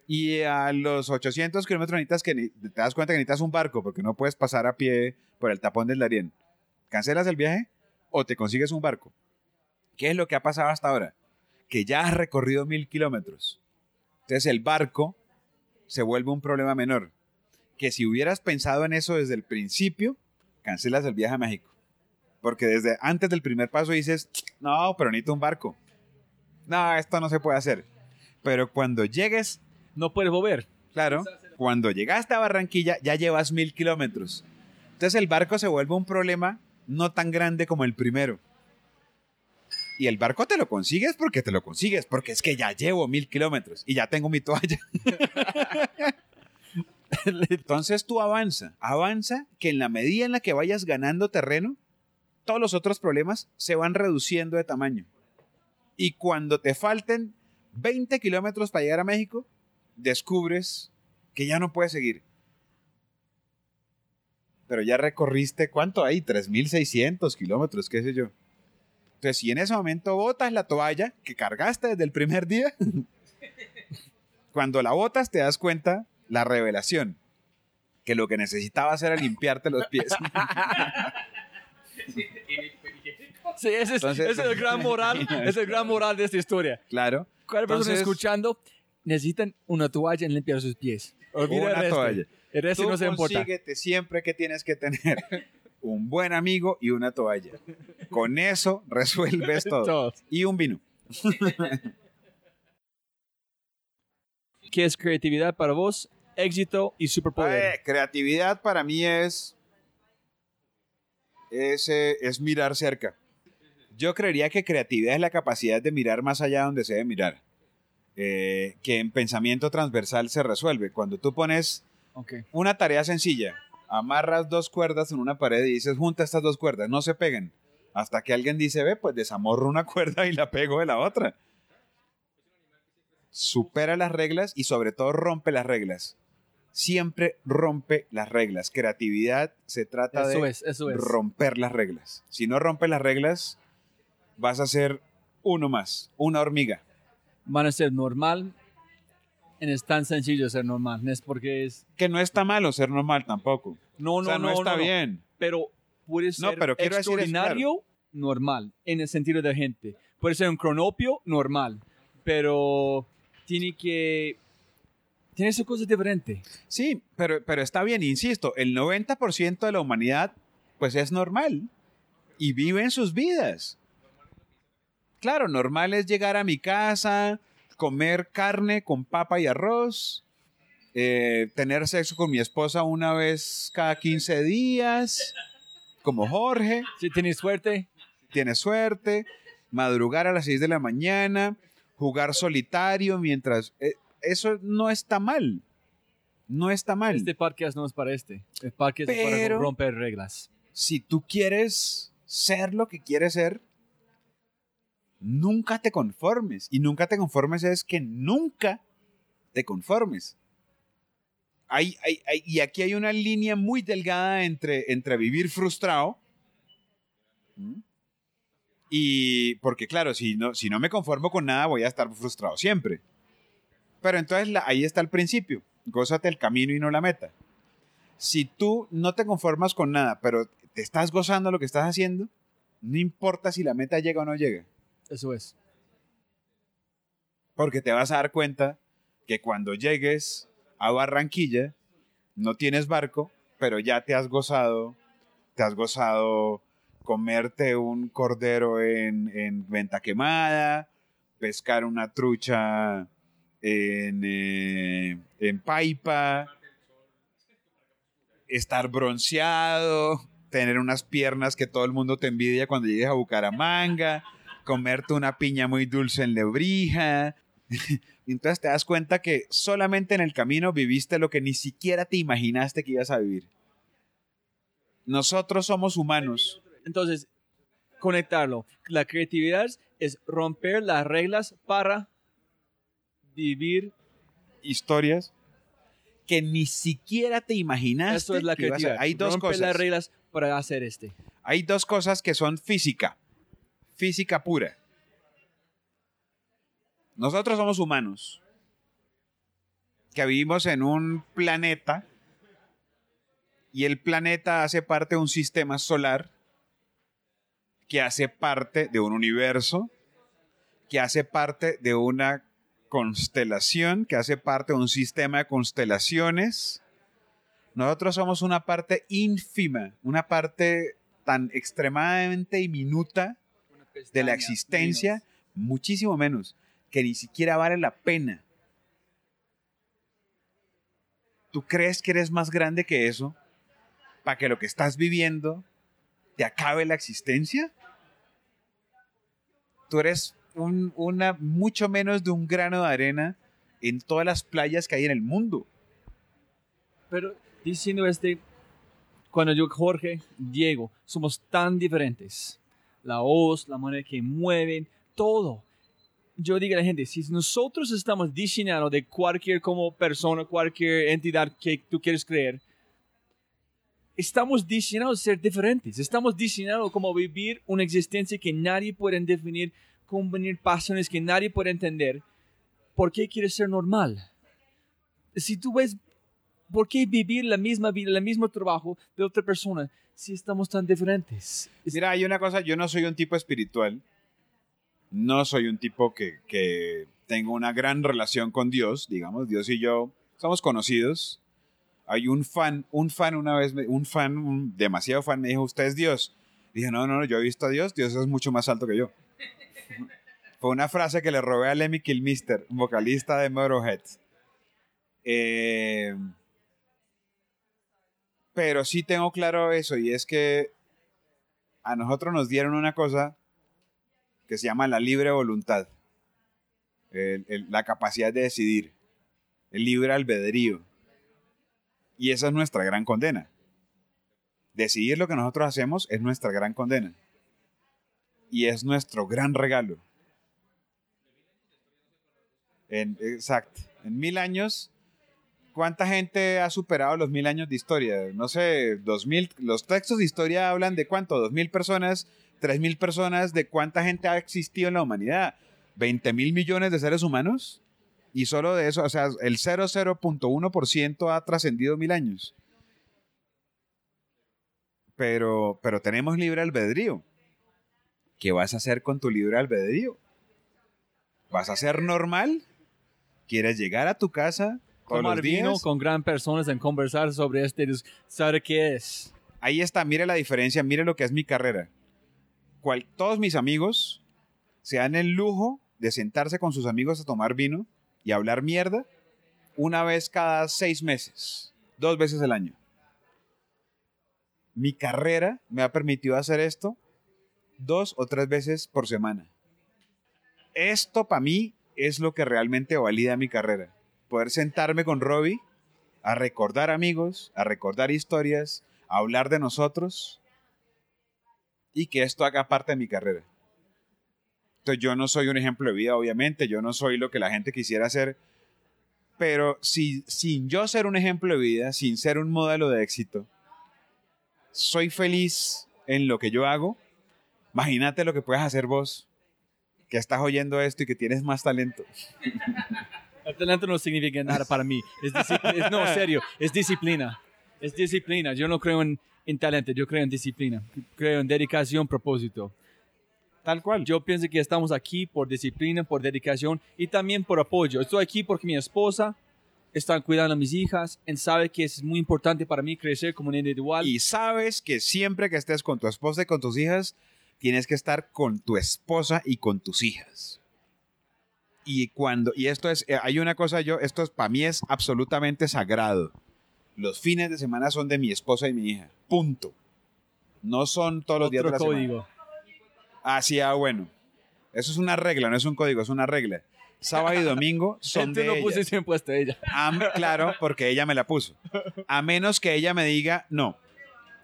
Y a los 800 kilómetros necesitas que te das cuenta que necesitas un barco porque no puedes pasar a pie por el tapón del Darién. ¿Cancelas el viaje o te consigues un barco? ¿Qué es lo que ha pasado hasta ahora? Que ya has recorrido mil kilómetros. Entonces el barco se vuelve un problema menor. Que si hubieras pensado en eso desde el principio, cancelas el viaje a México. Porque desde antes del primer paso dices, no, pero necesito un barco. No, esto no se puede hacer. Pero cuando llegues, No puedes volver. claro, cuando llegaste a Barranquilla ya llevas mil kilómetros. Entonces el barco se vuelve un problema no tan grande como el primero. Y el barco te lo consigues porque te lo consigues, porque es que ya llevo mil kilómetros y ya tengo mi toalla. Entonces tú avanza, avanza que en la medida en la que vayas ganando terreno, todos los otros problemas se van reduciendo de tamaño. Y cuando te falten 20 kilómetros para llegar a México, descubres que ya no puedes seguir. Pero ya recorriste, ¿cuánto hay? 3.600 kilómetros, qué sé yo. Entonces, si en ese momento botas la toalla que cargaste desde el primer día, cuando la botas te das cuenta la revelación, que lo que necesitabas era limpiarte los pies. Sí, ese es, Entonces- ese es el gran moral, es el gran moral de esta historia. claro. ¿Cuál persona escuchando necesitan una toalla en limpiar sus pies? Olvida Una el resto. toalla. El resto Tú no se importa. consíguete siempre que tienes que tener un buen amigo y una toalla. Con eso resuelves todo. Y un vino. ¿Qué es creatividad para vos? Éxito y superpoder. Eh, creatividad para mí es, es, eh, es mirar cerca. Yo creería que creatividad es la capacidad de mirar más allá donde se debe mirar. Eh, que en pensamiento transversal se resuelve. Cuando tú pones una tarea sencilla, amarras dos cuerdas en una pared y dices, junta estas dos cuerdas, no se peguen. Hasta que alguien dice, ve, pues desamorro una cuerda y la pego de la otra. Supera las reglas y sobre todo rompe las reglas. Siempre rompe las reglas. Creatividad se trata Eso de es, eso es. romper las reglas. Si no rompes las reglas, vas a ser uno más, una hormiga. Van a ser normal. Es tan sencillo ser normal. No es porque es. Que no está malo ser normal tampoco. No, o no, sea, no, no. está no, no. bien. Pero puede No, ser pero decir es, extraordinario, normal, en el sentido de gente. Puede ser un cronopio, normal. Pero tiene que. Tiene su cosa diferente. Sí, pero, pero está bien, insisto, el 90% de la humanidad pues es normal y viven sus vidas. Claro, normal es llegar a mi casa, comer carne con papa y arroz, eh, tener sexo con mi esposa una vez cada 15 días, como Jorge, Si tienes suerte, tiene suerte, madrugar a las 6 de la mañana, jugar solitario mientras... eh, eso no está mal. No está mal. este podcast no es para este. El podcast es para romper reglas. si tú quieres ser lo que quieres ser, nunca te conformes. Y nunca te conformes es que nunca te conformes. Hay, hay- hay- y aquí hay una línea muy delgada entre, entre vivir frustrado. Y porque claro, si no, si no me conformo con nada, voy a estar frustrado siempre. Pero entonces ahí está el principio. Gózate el camino y no la meta si tú no te conformas con nada, pero te estás gozando lo que estás haciendo, no importa si la meta llega o no llega, Eso es. porque te vas a dar cuenta que cuando llegues a Barranquilla, no tienes barco, pero ya te has gozado, te has gozado comerte un cordero en, en venta quemada, pescar una trucha en, eh, en Paipa, estar bronceado, tener unas piernas que todo el mundo te envidia cuando llegues a Bucaramanga, comerte una piña muy dulce en Lebrija. Entonces te das cuenta que solamente en el camino viviste lo que ni siquiera te imaginaste que ibas a vivir. Nosotros somos humanos. Entonces, conectarlo. La creatividad es romper las reglas para vivir. Historias que ni siquiera te imaginaste. Eso es la creatividad. Hay dos Romper cosas. las reglas para hacer este. Hay dos cosas que son física. Física pura. Nosotros somos humanos. Que vivimos en un planeta. Y el planeta hace parte de un sistema solar. Que hace parte de un universo. Que hace parte de una constelación. Que hace parte de un sistema de constelaciones. Nosotros somos una parte ínfima, una parte tan extremadamente diminuta de la existencia, muchísimo menos, que ni siquiera vale la pena. ¿Tú crees que eres más grande que eso para que lo que estás viviendo te acabe la existencia? Tú eres un- una mucho menos de un grano de arena en todas las playas que hay en el mundo. Pero diciendo este, cuando yo, Jorge, Diego, somos tan diferentes. La voz, la manera que mueven, todo. Yo digo a la gente, si nosotros estamos diseñados de cualquier como persona, cualquier entidad que tú quieres creer, estamos diseñados a ser diferentes. Estamos diseñados como vivir una existencia que nadie puede definir, convenir pasiones que nadie puede entender. ¿Por qué quieres ser normal? Si tú ves ¿Por qué vivir la misma vida, el mismo trabajo de otra persona si estamos tan diferentes? Es- Mira, hay una cosa, yo no soy un tipo espiritual, no soy un tipo que, que tengo una gran relación con Dios, digamos, Dios y yo somos conocidos. Hay un fan, un fan una vez, un fan, un demasiado fan me dijo, ¿usted es Dios? Dije, no, no, no, yo he visto a Dios, Dios es mucho más alto que yo. Fue una frase que le robé a Lemmy Kilmister, vocalista de Motorhead. Eh, pero sí tengo claro eso, y es que a nosotros nos dieron una cosa que se llama la libre voluntad, la capacidad de decidir, el libre albedrío. Y esa es nuestra gran condena. Decidir lo que nosotros hacemos es nuestra gran condena. Y es nuestro gran regalo. En, exacto. En mil años, ¿cuánta gente ha superado los mil años de historia? No sé, dos mil. Los textos de historia hablan de cuánto, dos mil personas, tres mil personas, de cuánta gente ha existido en la humanidad. 20 mil millones de seres humanos. Y solo de eso, o sea, el 0,0.1% ha trascendido mil años. Pero, pero tenemos libre albedrío. ¿Qué vas a hacer con tu libre albedrío? ¿Vas a ser normal? ¿Quieres llegar a tu casa Tomar vino días? con gran personas en conversar sobre este, saber qué es. Ahí está, mire la diferencia, mire lo que es mi carrera. Cual- todos mis amigos se dan el lujo de sentarse con sus amigos a tomar vino y hablar mierda una vez cada seis meses, dos veces al año. Mi carrera me ha permitido hacer esto dos o tres veces por semana. Esto para mí es lo que realmente valida mi carrera. Poder sentarme con Robbie a recordar amigos, a recordar historias, a hablar de nosotros y que esto haga parte de mi carrera. Entonces yo no soy un ejemplo de vida, obviamente, yo no soy lo que la gente quisiera ser, pero si, sin yo ser un ejemplo de vida, sin ser un modelo de éxito, soy feliz en lo que yo hago, imagínate lo que puedes hacer vos, que estás oyendo esto y que tienes más talento. El talento no significa nada para mí. Es es- no, serio, es disciplina. Es disciplina. Yo no creo en, en talento, yo creo en disciplina. Creo en dedicación, propósito. Tal cual. Yo pienso que estamos aquí por disciplina, por dedicación y también por apoyo. Estoy aquí porque mi esposa está cuidando a mis hijas y sabe que es muy importante para mí crecer como un individual. Y sabes que siempre que estés con tu esposa y con tus hijas, tienes que estar con tu esposa y con tus hijas. Y cuando, y esto es, eh, hay una cosa yo, esto es, para mí es absolutamente sagrado. Los fines de semana son de mi esposa y mi hija. Punto. No son todos los días de Otro la semana. código. Ah, sí, ah, bueno. Eso es una regla, no es un código, es una regla. Sábado y domingo son Tú de no ella. pusiste impuesto a ella. Am- claro, porque ella me la puso. A menos que ella me diga, no,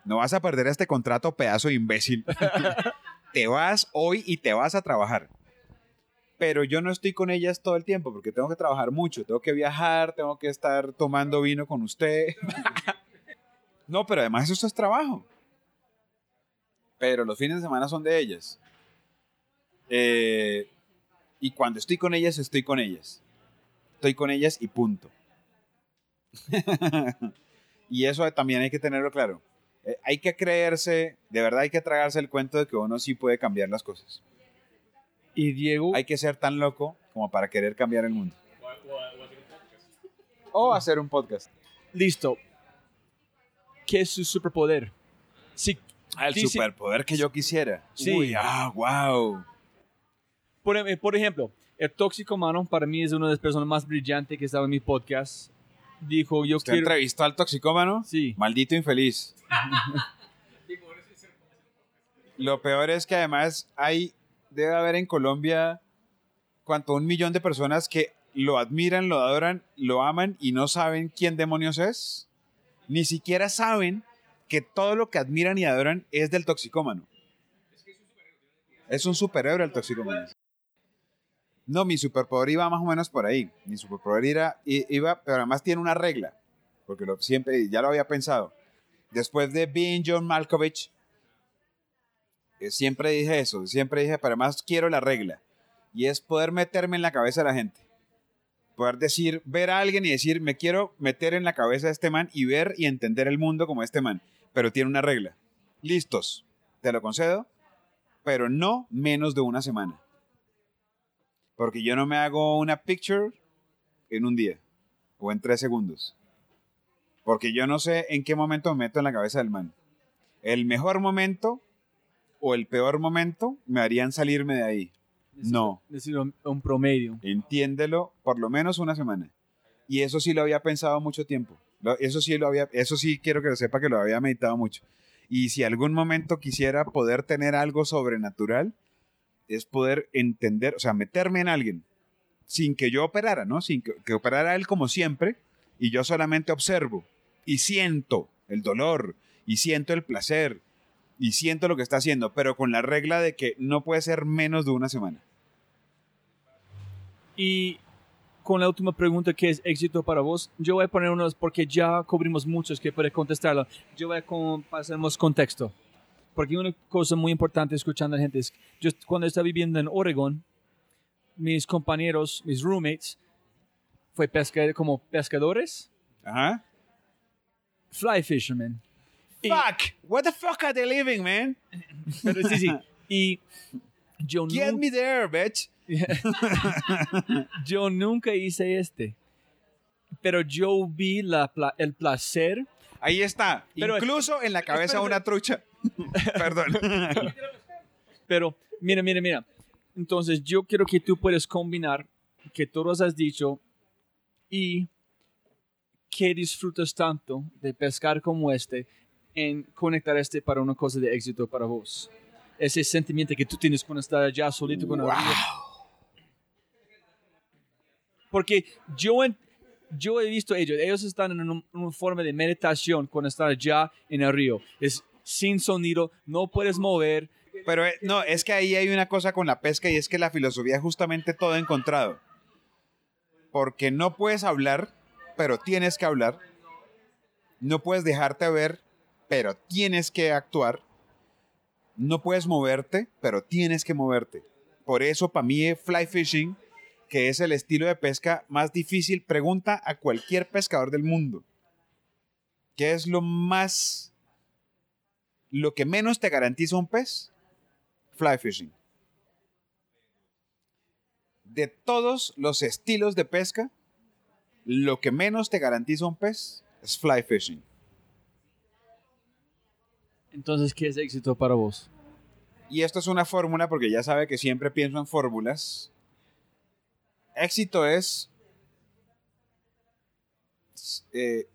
no vas a perder este contrato, pedazo de imbécil. te vas hoy y te vas a trabajar. Pero yo no estoy con ellas todo el tiempo porque tengo que trabajar mucho, tengo que viajar, tengo que estar tomando vino con usted. no, pero además eso es trabajo. Pero los fines de semana son de ellas. Eh, y cuando estoy con ellas, estoy con ellas estoy con ellas y punto. y eso también hay que tenerlo claro. Eh, hay que creerse, de verdad hay que tragarse el cuento de que uno sí puede cambiar las cosas. Y Diego, Hay que ser tan loco como para querer cambiar el mundo. O hacer un podcast. listo. ¿Qué es su superpoder? Sí, Ah, el Dice- superpoder que yo quisiera. Sí. Uy, ah, wow. Por, em- por ejemplo, el tóxico mano para mí es una de las personas más brillantes que estaba en mi podcast. Dijo, yo ¿Usted quiero... entrevistó al toxicómano? Sí. Maldito infeliz. Lo peor es que además hay, debe haber en Colombia, cuanto un millón de personas que lo admiran, lo adoran, lo aman y no saben quién demonios es. Ni siquiera saben que todo lo que admiran y adoran es del toxicómano. Es un superhéroe el toxicómano. No, mi superpoder iba más o menos por ahí. Mi superpoder era, i- iba, pero además tiene una regla, porque lo, siempre, ya lo había pensado. Después de Being John Malkovich, siempre dije eso, siempre dije, pero además quiero la regla, y es poder meterme en la cabeza de la gente. Poder decir, ver a alguien y decir, me quiero meter en la cabeza de este man y ver y entender el mundo como este man, pero tiene una regla. Listos, te lo concedo, pero no menos de una semana. Porque yo no me hago una picture en un día o en tres segundos. Porque yo no sé en qué momento me meto en la cabeza del man. El mejor momento o el peor momento me harían salirme de ahí. No. Decir un, un promedio. Entiéndelo por lo menos una semana. Y eso sí lo había pensado mucho tiempo. Eso sí lo había, eso sí quiero que lo sepa que lo había meditado mucho. Y si algún momento quisiera poder tener algo sobrenatural, es poder entender, o sea, meterme en alguien sin que yo operara, ¿no? Sin que, que operara él como siempre y yo solamente observo y siento el dolor y siento el placer y siento lo que está haciendo, pero con la regla de que no puede ser menos de una semana. Y con la última pregunta, ¿qué es éxito para vos? Yo voy a poner unos, porque ya cubrimos muchos que puede contestarlo. Yo voy a con, pasarnos contexto. Porque una cosa muy importante escuchando a la gente es, yo cuando estaba viviendo en Oregon, mis compañeros, mis roommates, fue pesca, como pescadores, Ajá. fly fishermen. Fuck, what the fuck are they living, man? Pero sí, sí. Y yo, Get nu- me there, bitch. yo nunca hice este. Pero yo vi la, pla- el placer. Ahí está, Pero- incluso en la cabeza de una trucha. Perdón. Pero mira, mira, mira. Entonces yo quiero que tú puedas combinar que todos has dicho y que disfrutas tanto de pescar como este en conectar este para una cosa de éxito para vos. Ese sentimiento que tú tienes cuando estás allá solito con la orilla. Porque yo, yo he visto ellos, ellos están en un- una forma de meditación cuando están allá en el río. Es sin sonido, no puedes mover. Pero eh, no, es que ahí hay una cosa con la pesca y es que la filosofía es justamente todo encontrado. Porque no puedes hablar, pero tienes que hablar. No puedes dejarte ver, pero tienes que actuar. No puedes moverte, pero tienes que moverte. Por eso para mí fly fishing, que es el estilo de pesca más difícil, pregunta a cualquier pescador del mundo. ¿Qué es lo más... lo que menos te garantiza un pez? fly fishing. De todos los estilos de pesca, lo que menos te garantiza un pez es fly fishing. Entonces, ¿qué es éxito para vos? Y esto es una fórmula porque ya sabe que siempre pienso en fórmulas. Éxito es eh,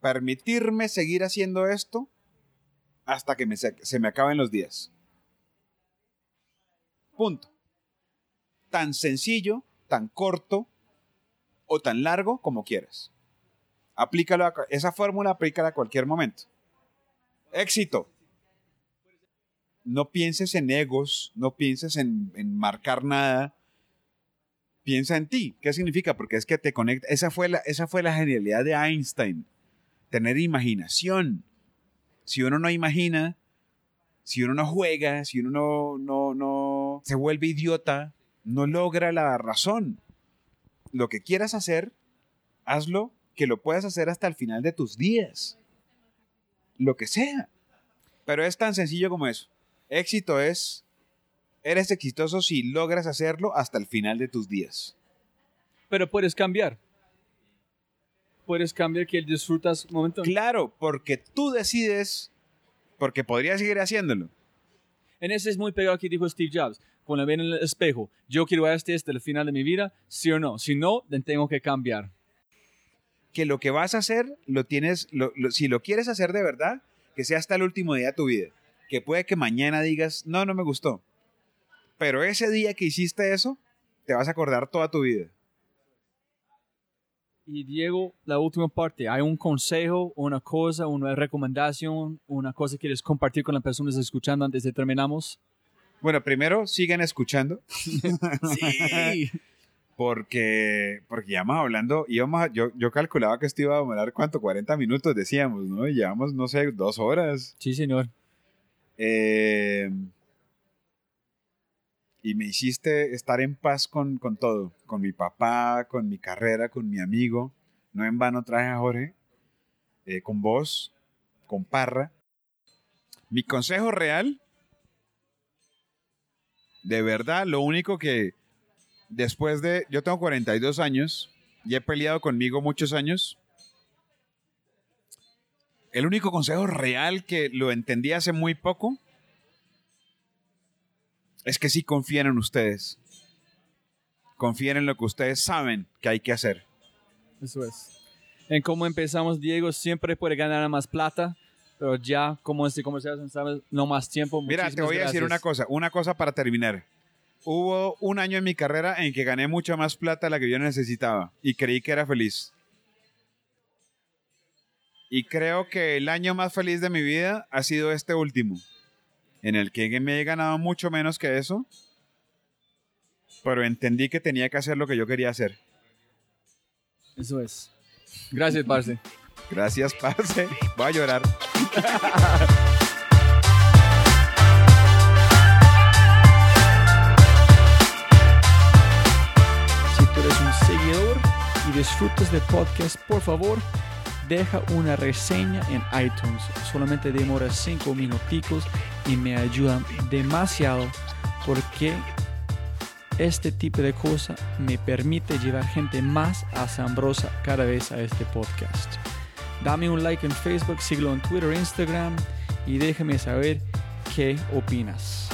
permitirme seguir haciendo esto hasta que me se, me acaben los días. Punto. Tan sencillo, tan corto o tan largo como quieras. Aplícalo a, esa fórmula aplícala a cualquier momento. Éxito. No pienses en egos, no pienses en, en marcar nada. Piensa en ti. ¿Qué significa? Porque es que te conecta. Esa fue la, esa fue la genialidad de Einstein. Tener imaginación si uno no imagina, si uno no juega, si uno no, no, no se vuelve idiota, no logra la razón. Lo que quieras hacer, hazlo que lo puedas hacer hasta el final de tus días. Lo que sea. Pero es tan sencillo como eso. Éxito es, eres exitoso si logras hacerlo hasta el final de tus días. Pero puedes cambiar. Puedes cambiar que disfrutas un momento. Claro, porque tú decides, porque podrías seguir haciéndolo. En ese es muy pegado que dijo Steve Jobs. Cuando ven en el espejo, yo quiero este hasta el final de mi vida, sí o no. Si no, tengo que cambiar. Que lo que vas a hacer, lo tienes, lo- lo- si lo quieres hacer de verdad, que sea hasta el último día de tu vida. Que puede que mañana digas, no, no me gustó. Pero ese día que hiciste eso, te vas a acordar toda tu vida. Y Diego, la última parte, ¿hay un consejo, una cosa, una recomendación, una cosa que quieres compartir con las personas escuchando antes de terminamos? Bueno, primero sigan escuchando, Sí. Porque, porque ya vamos hablando, íbamos a- yo, yo calculaba que esto iba a demorar, ¿cuánto? 40 minutos, decíamos, ¿no? Y llevamos, no sé, dos horas. sí, señor. Eh, y me hiciste estar en paz con, con todo, con mi papá, con mi carrera, con mi amigo. No en vano traje a Jorge, eh, con vos, con Parra. Mi consejo real, de verdad, lo único que después de, yo tengo 42 años y he peleado conmigo muchos años. El único consejo real que lo entendí hace muy poco es que sí confíen en ustedes. Confíen en lo que ustedes saben que hay que hacer. Eso es. En cómo empezamos, Diego siempre puede ganar más plata, pero ya como este conversación, sabes, no más tiempo. Mira, te voy a decir gracias. una cosa, una cosa para terminar. Hubo un año en mi carrera en que gané mucha más plata de la que yo necesitaba y creí que era feliz. Y creo que el año más feliz de mi vida ha sido este último, en el que me he ganado mucho menos que eso, pero entendí que tenía que hacer lo que yo quería hacer. Eso es. Gracias, parce. Gracias, parce. Voy a llorar. disfrutas del podcast, por favor, deja una reseña en iTunes. Solamente demora 5 minuticos y me ayudan demasiado porque este tipo de cosa me permite llevar gente más asombrosa cada vez a este podcast. Dame un like en Facebook, síguelo en Twitter, Instagram y déjame saber qué opinas.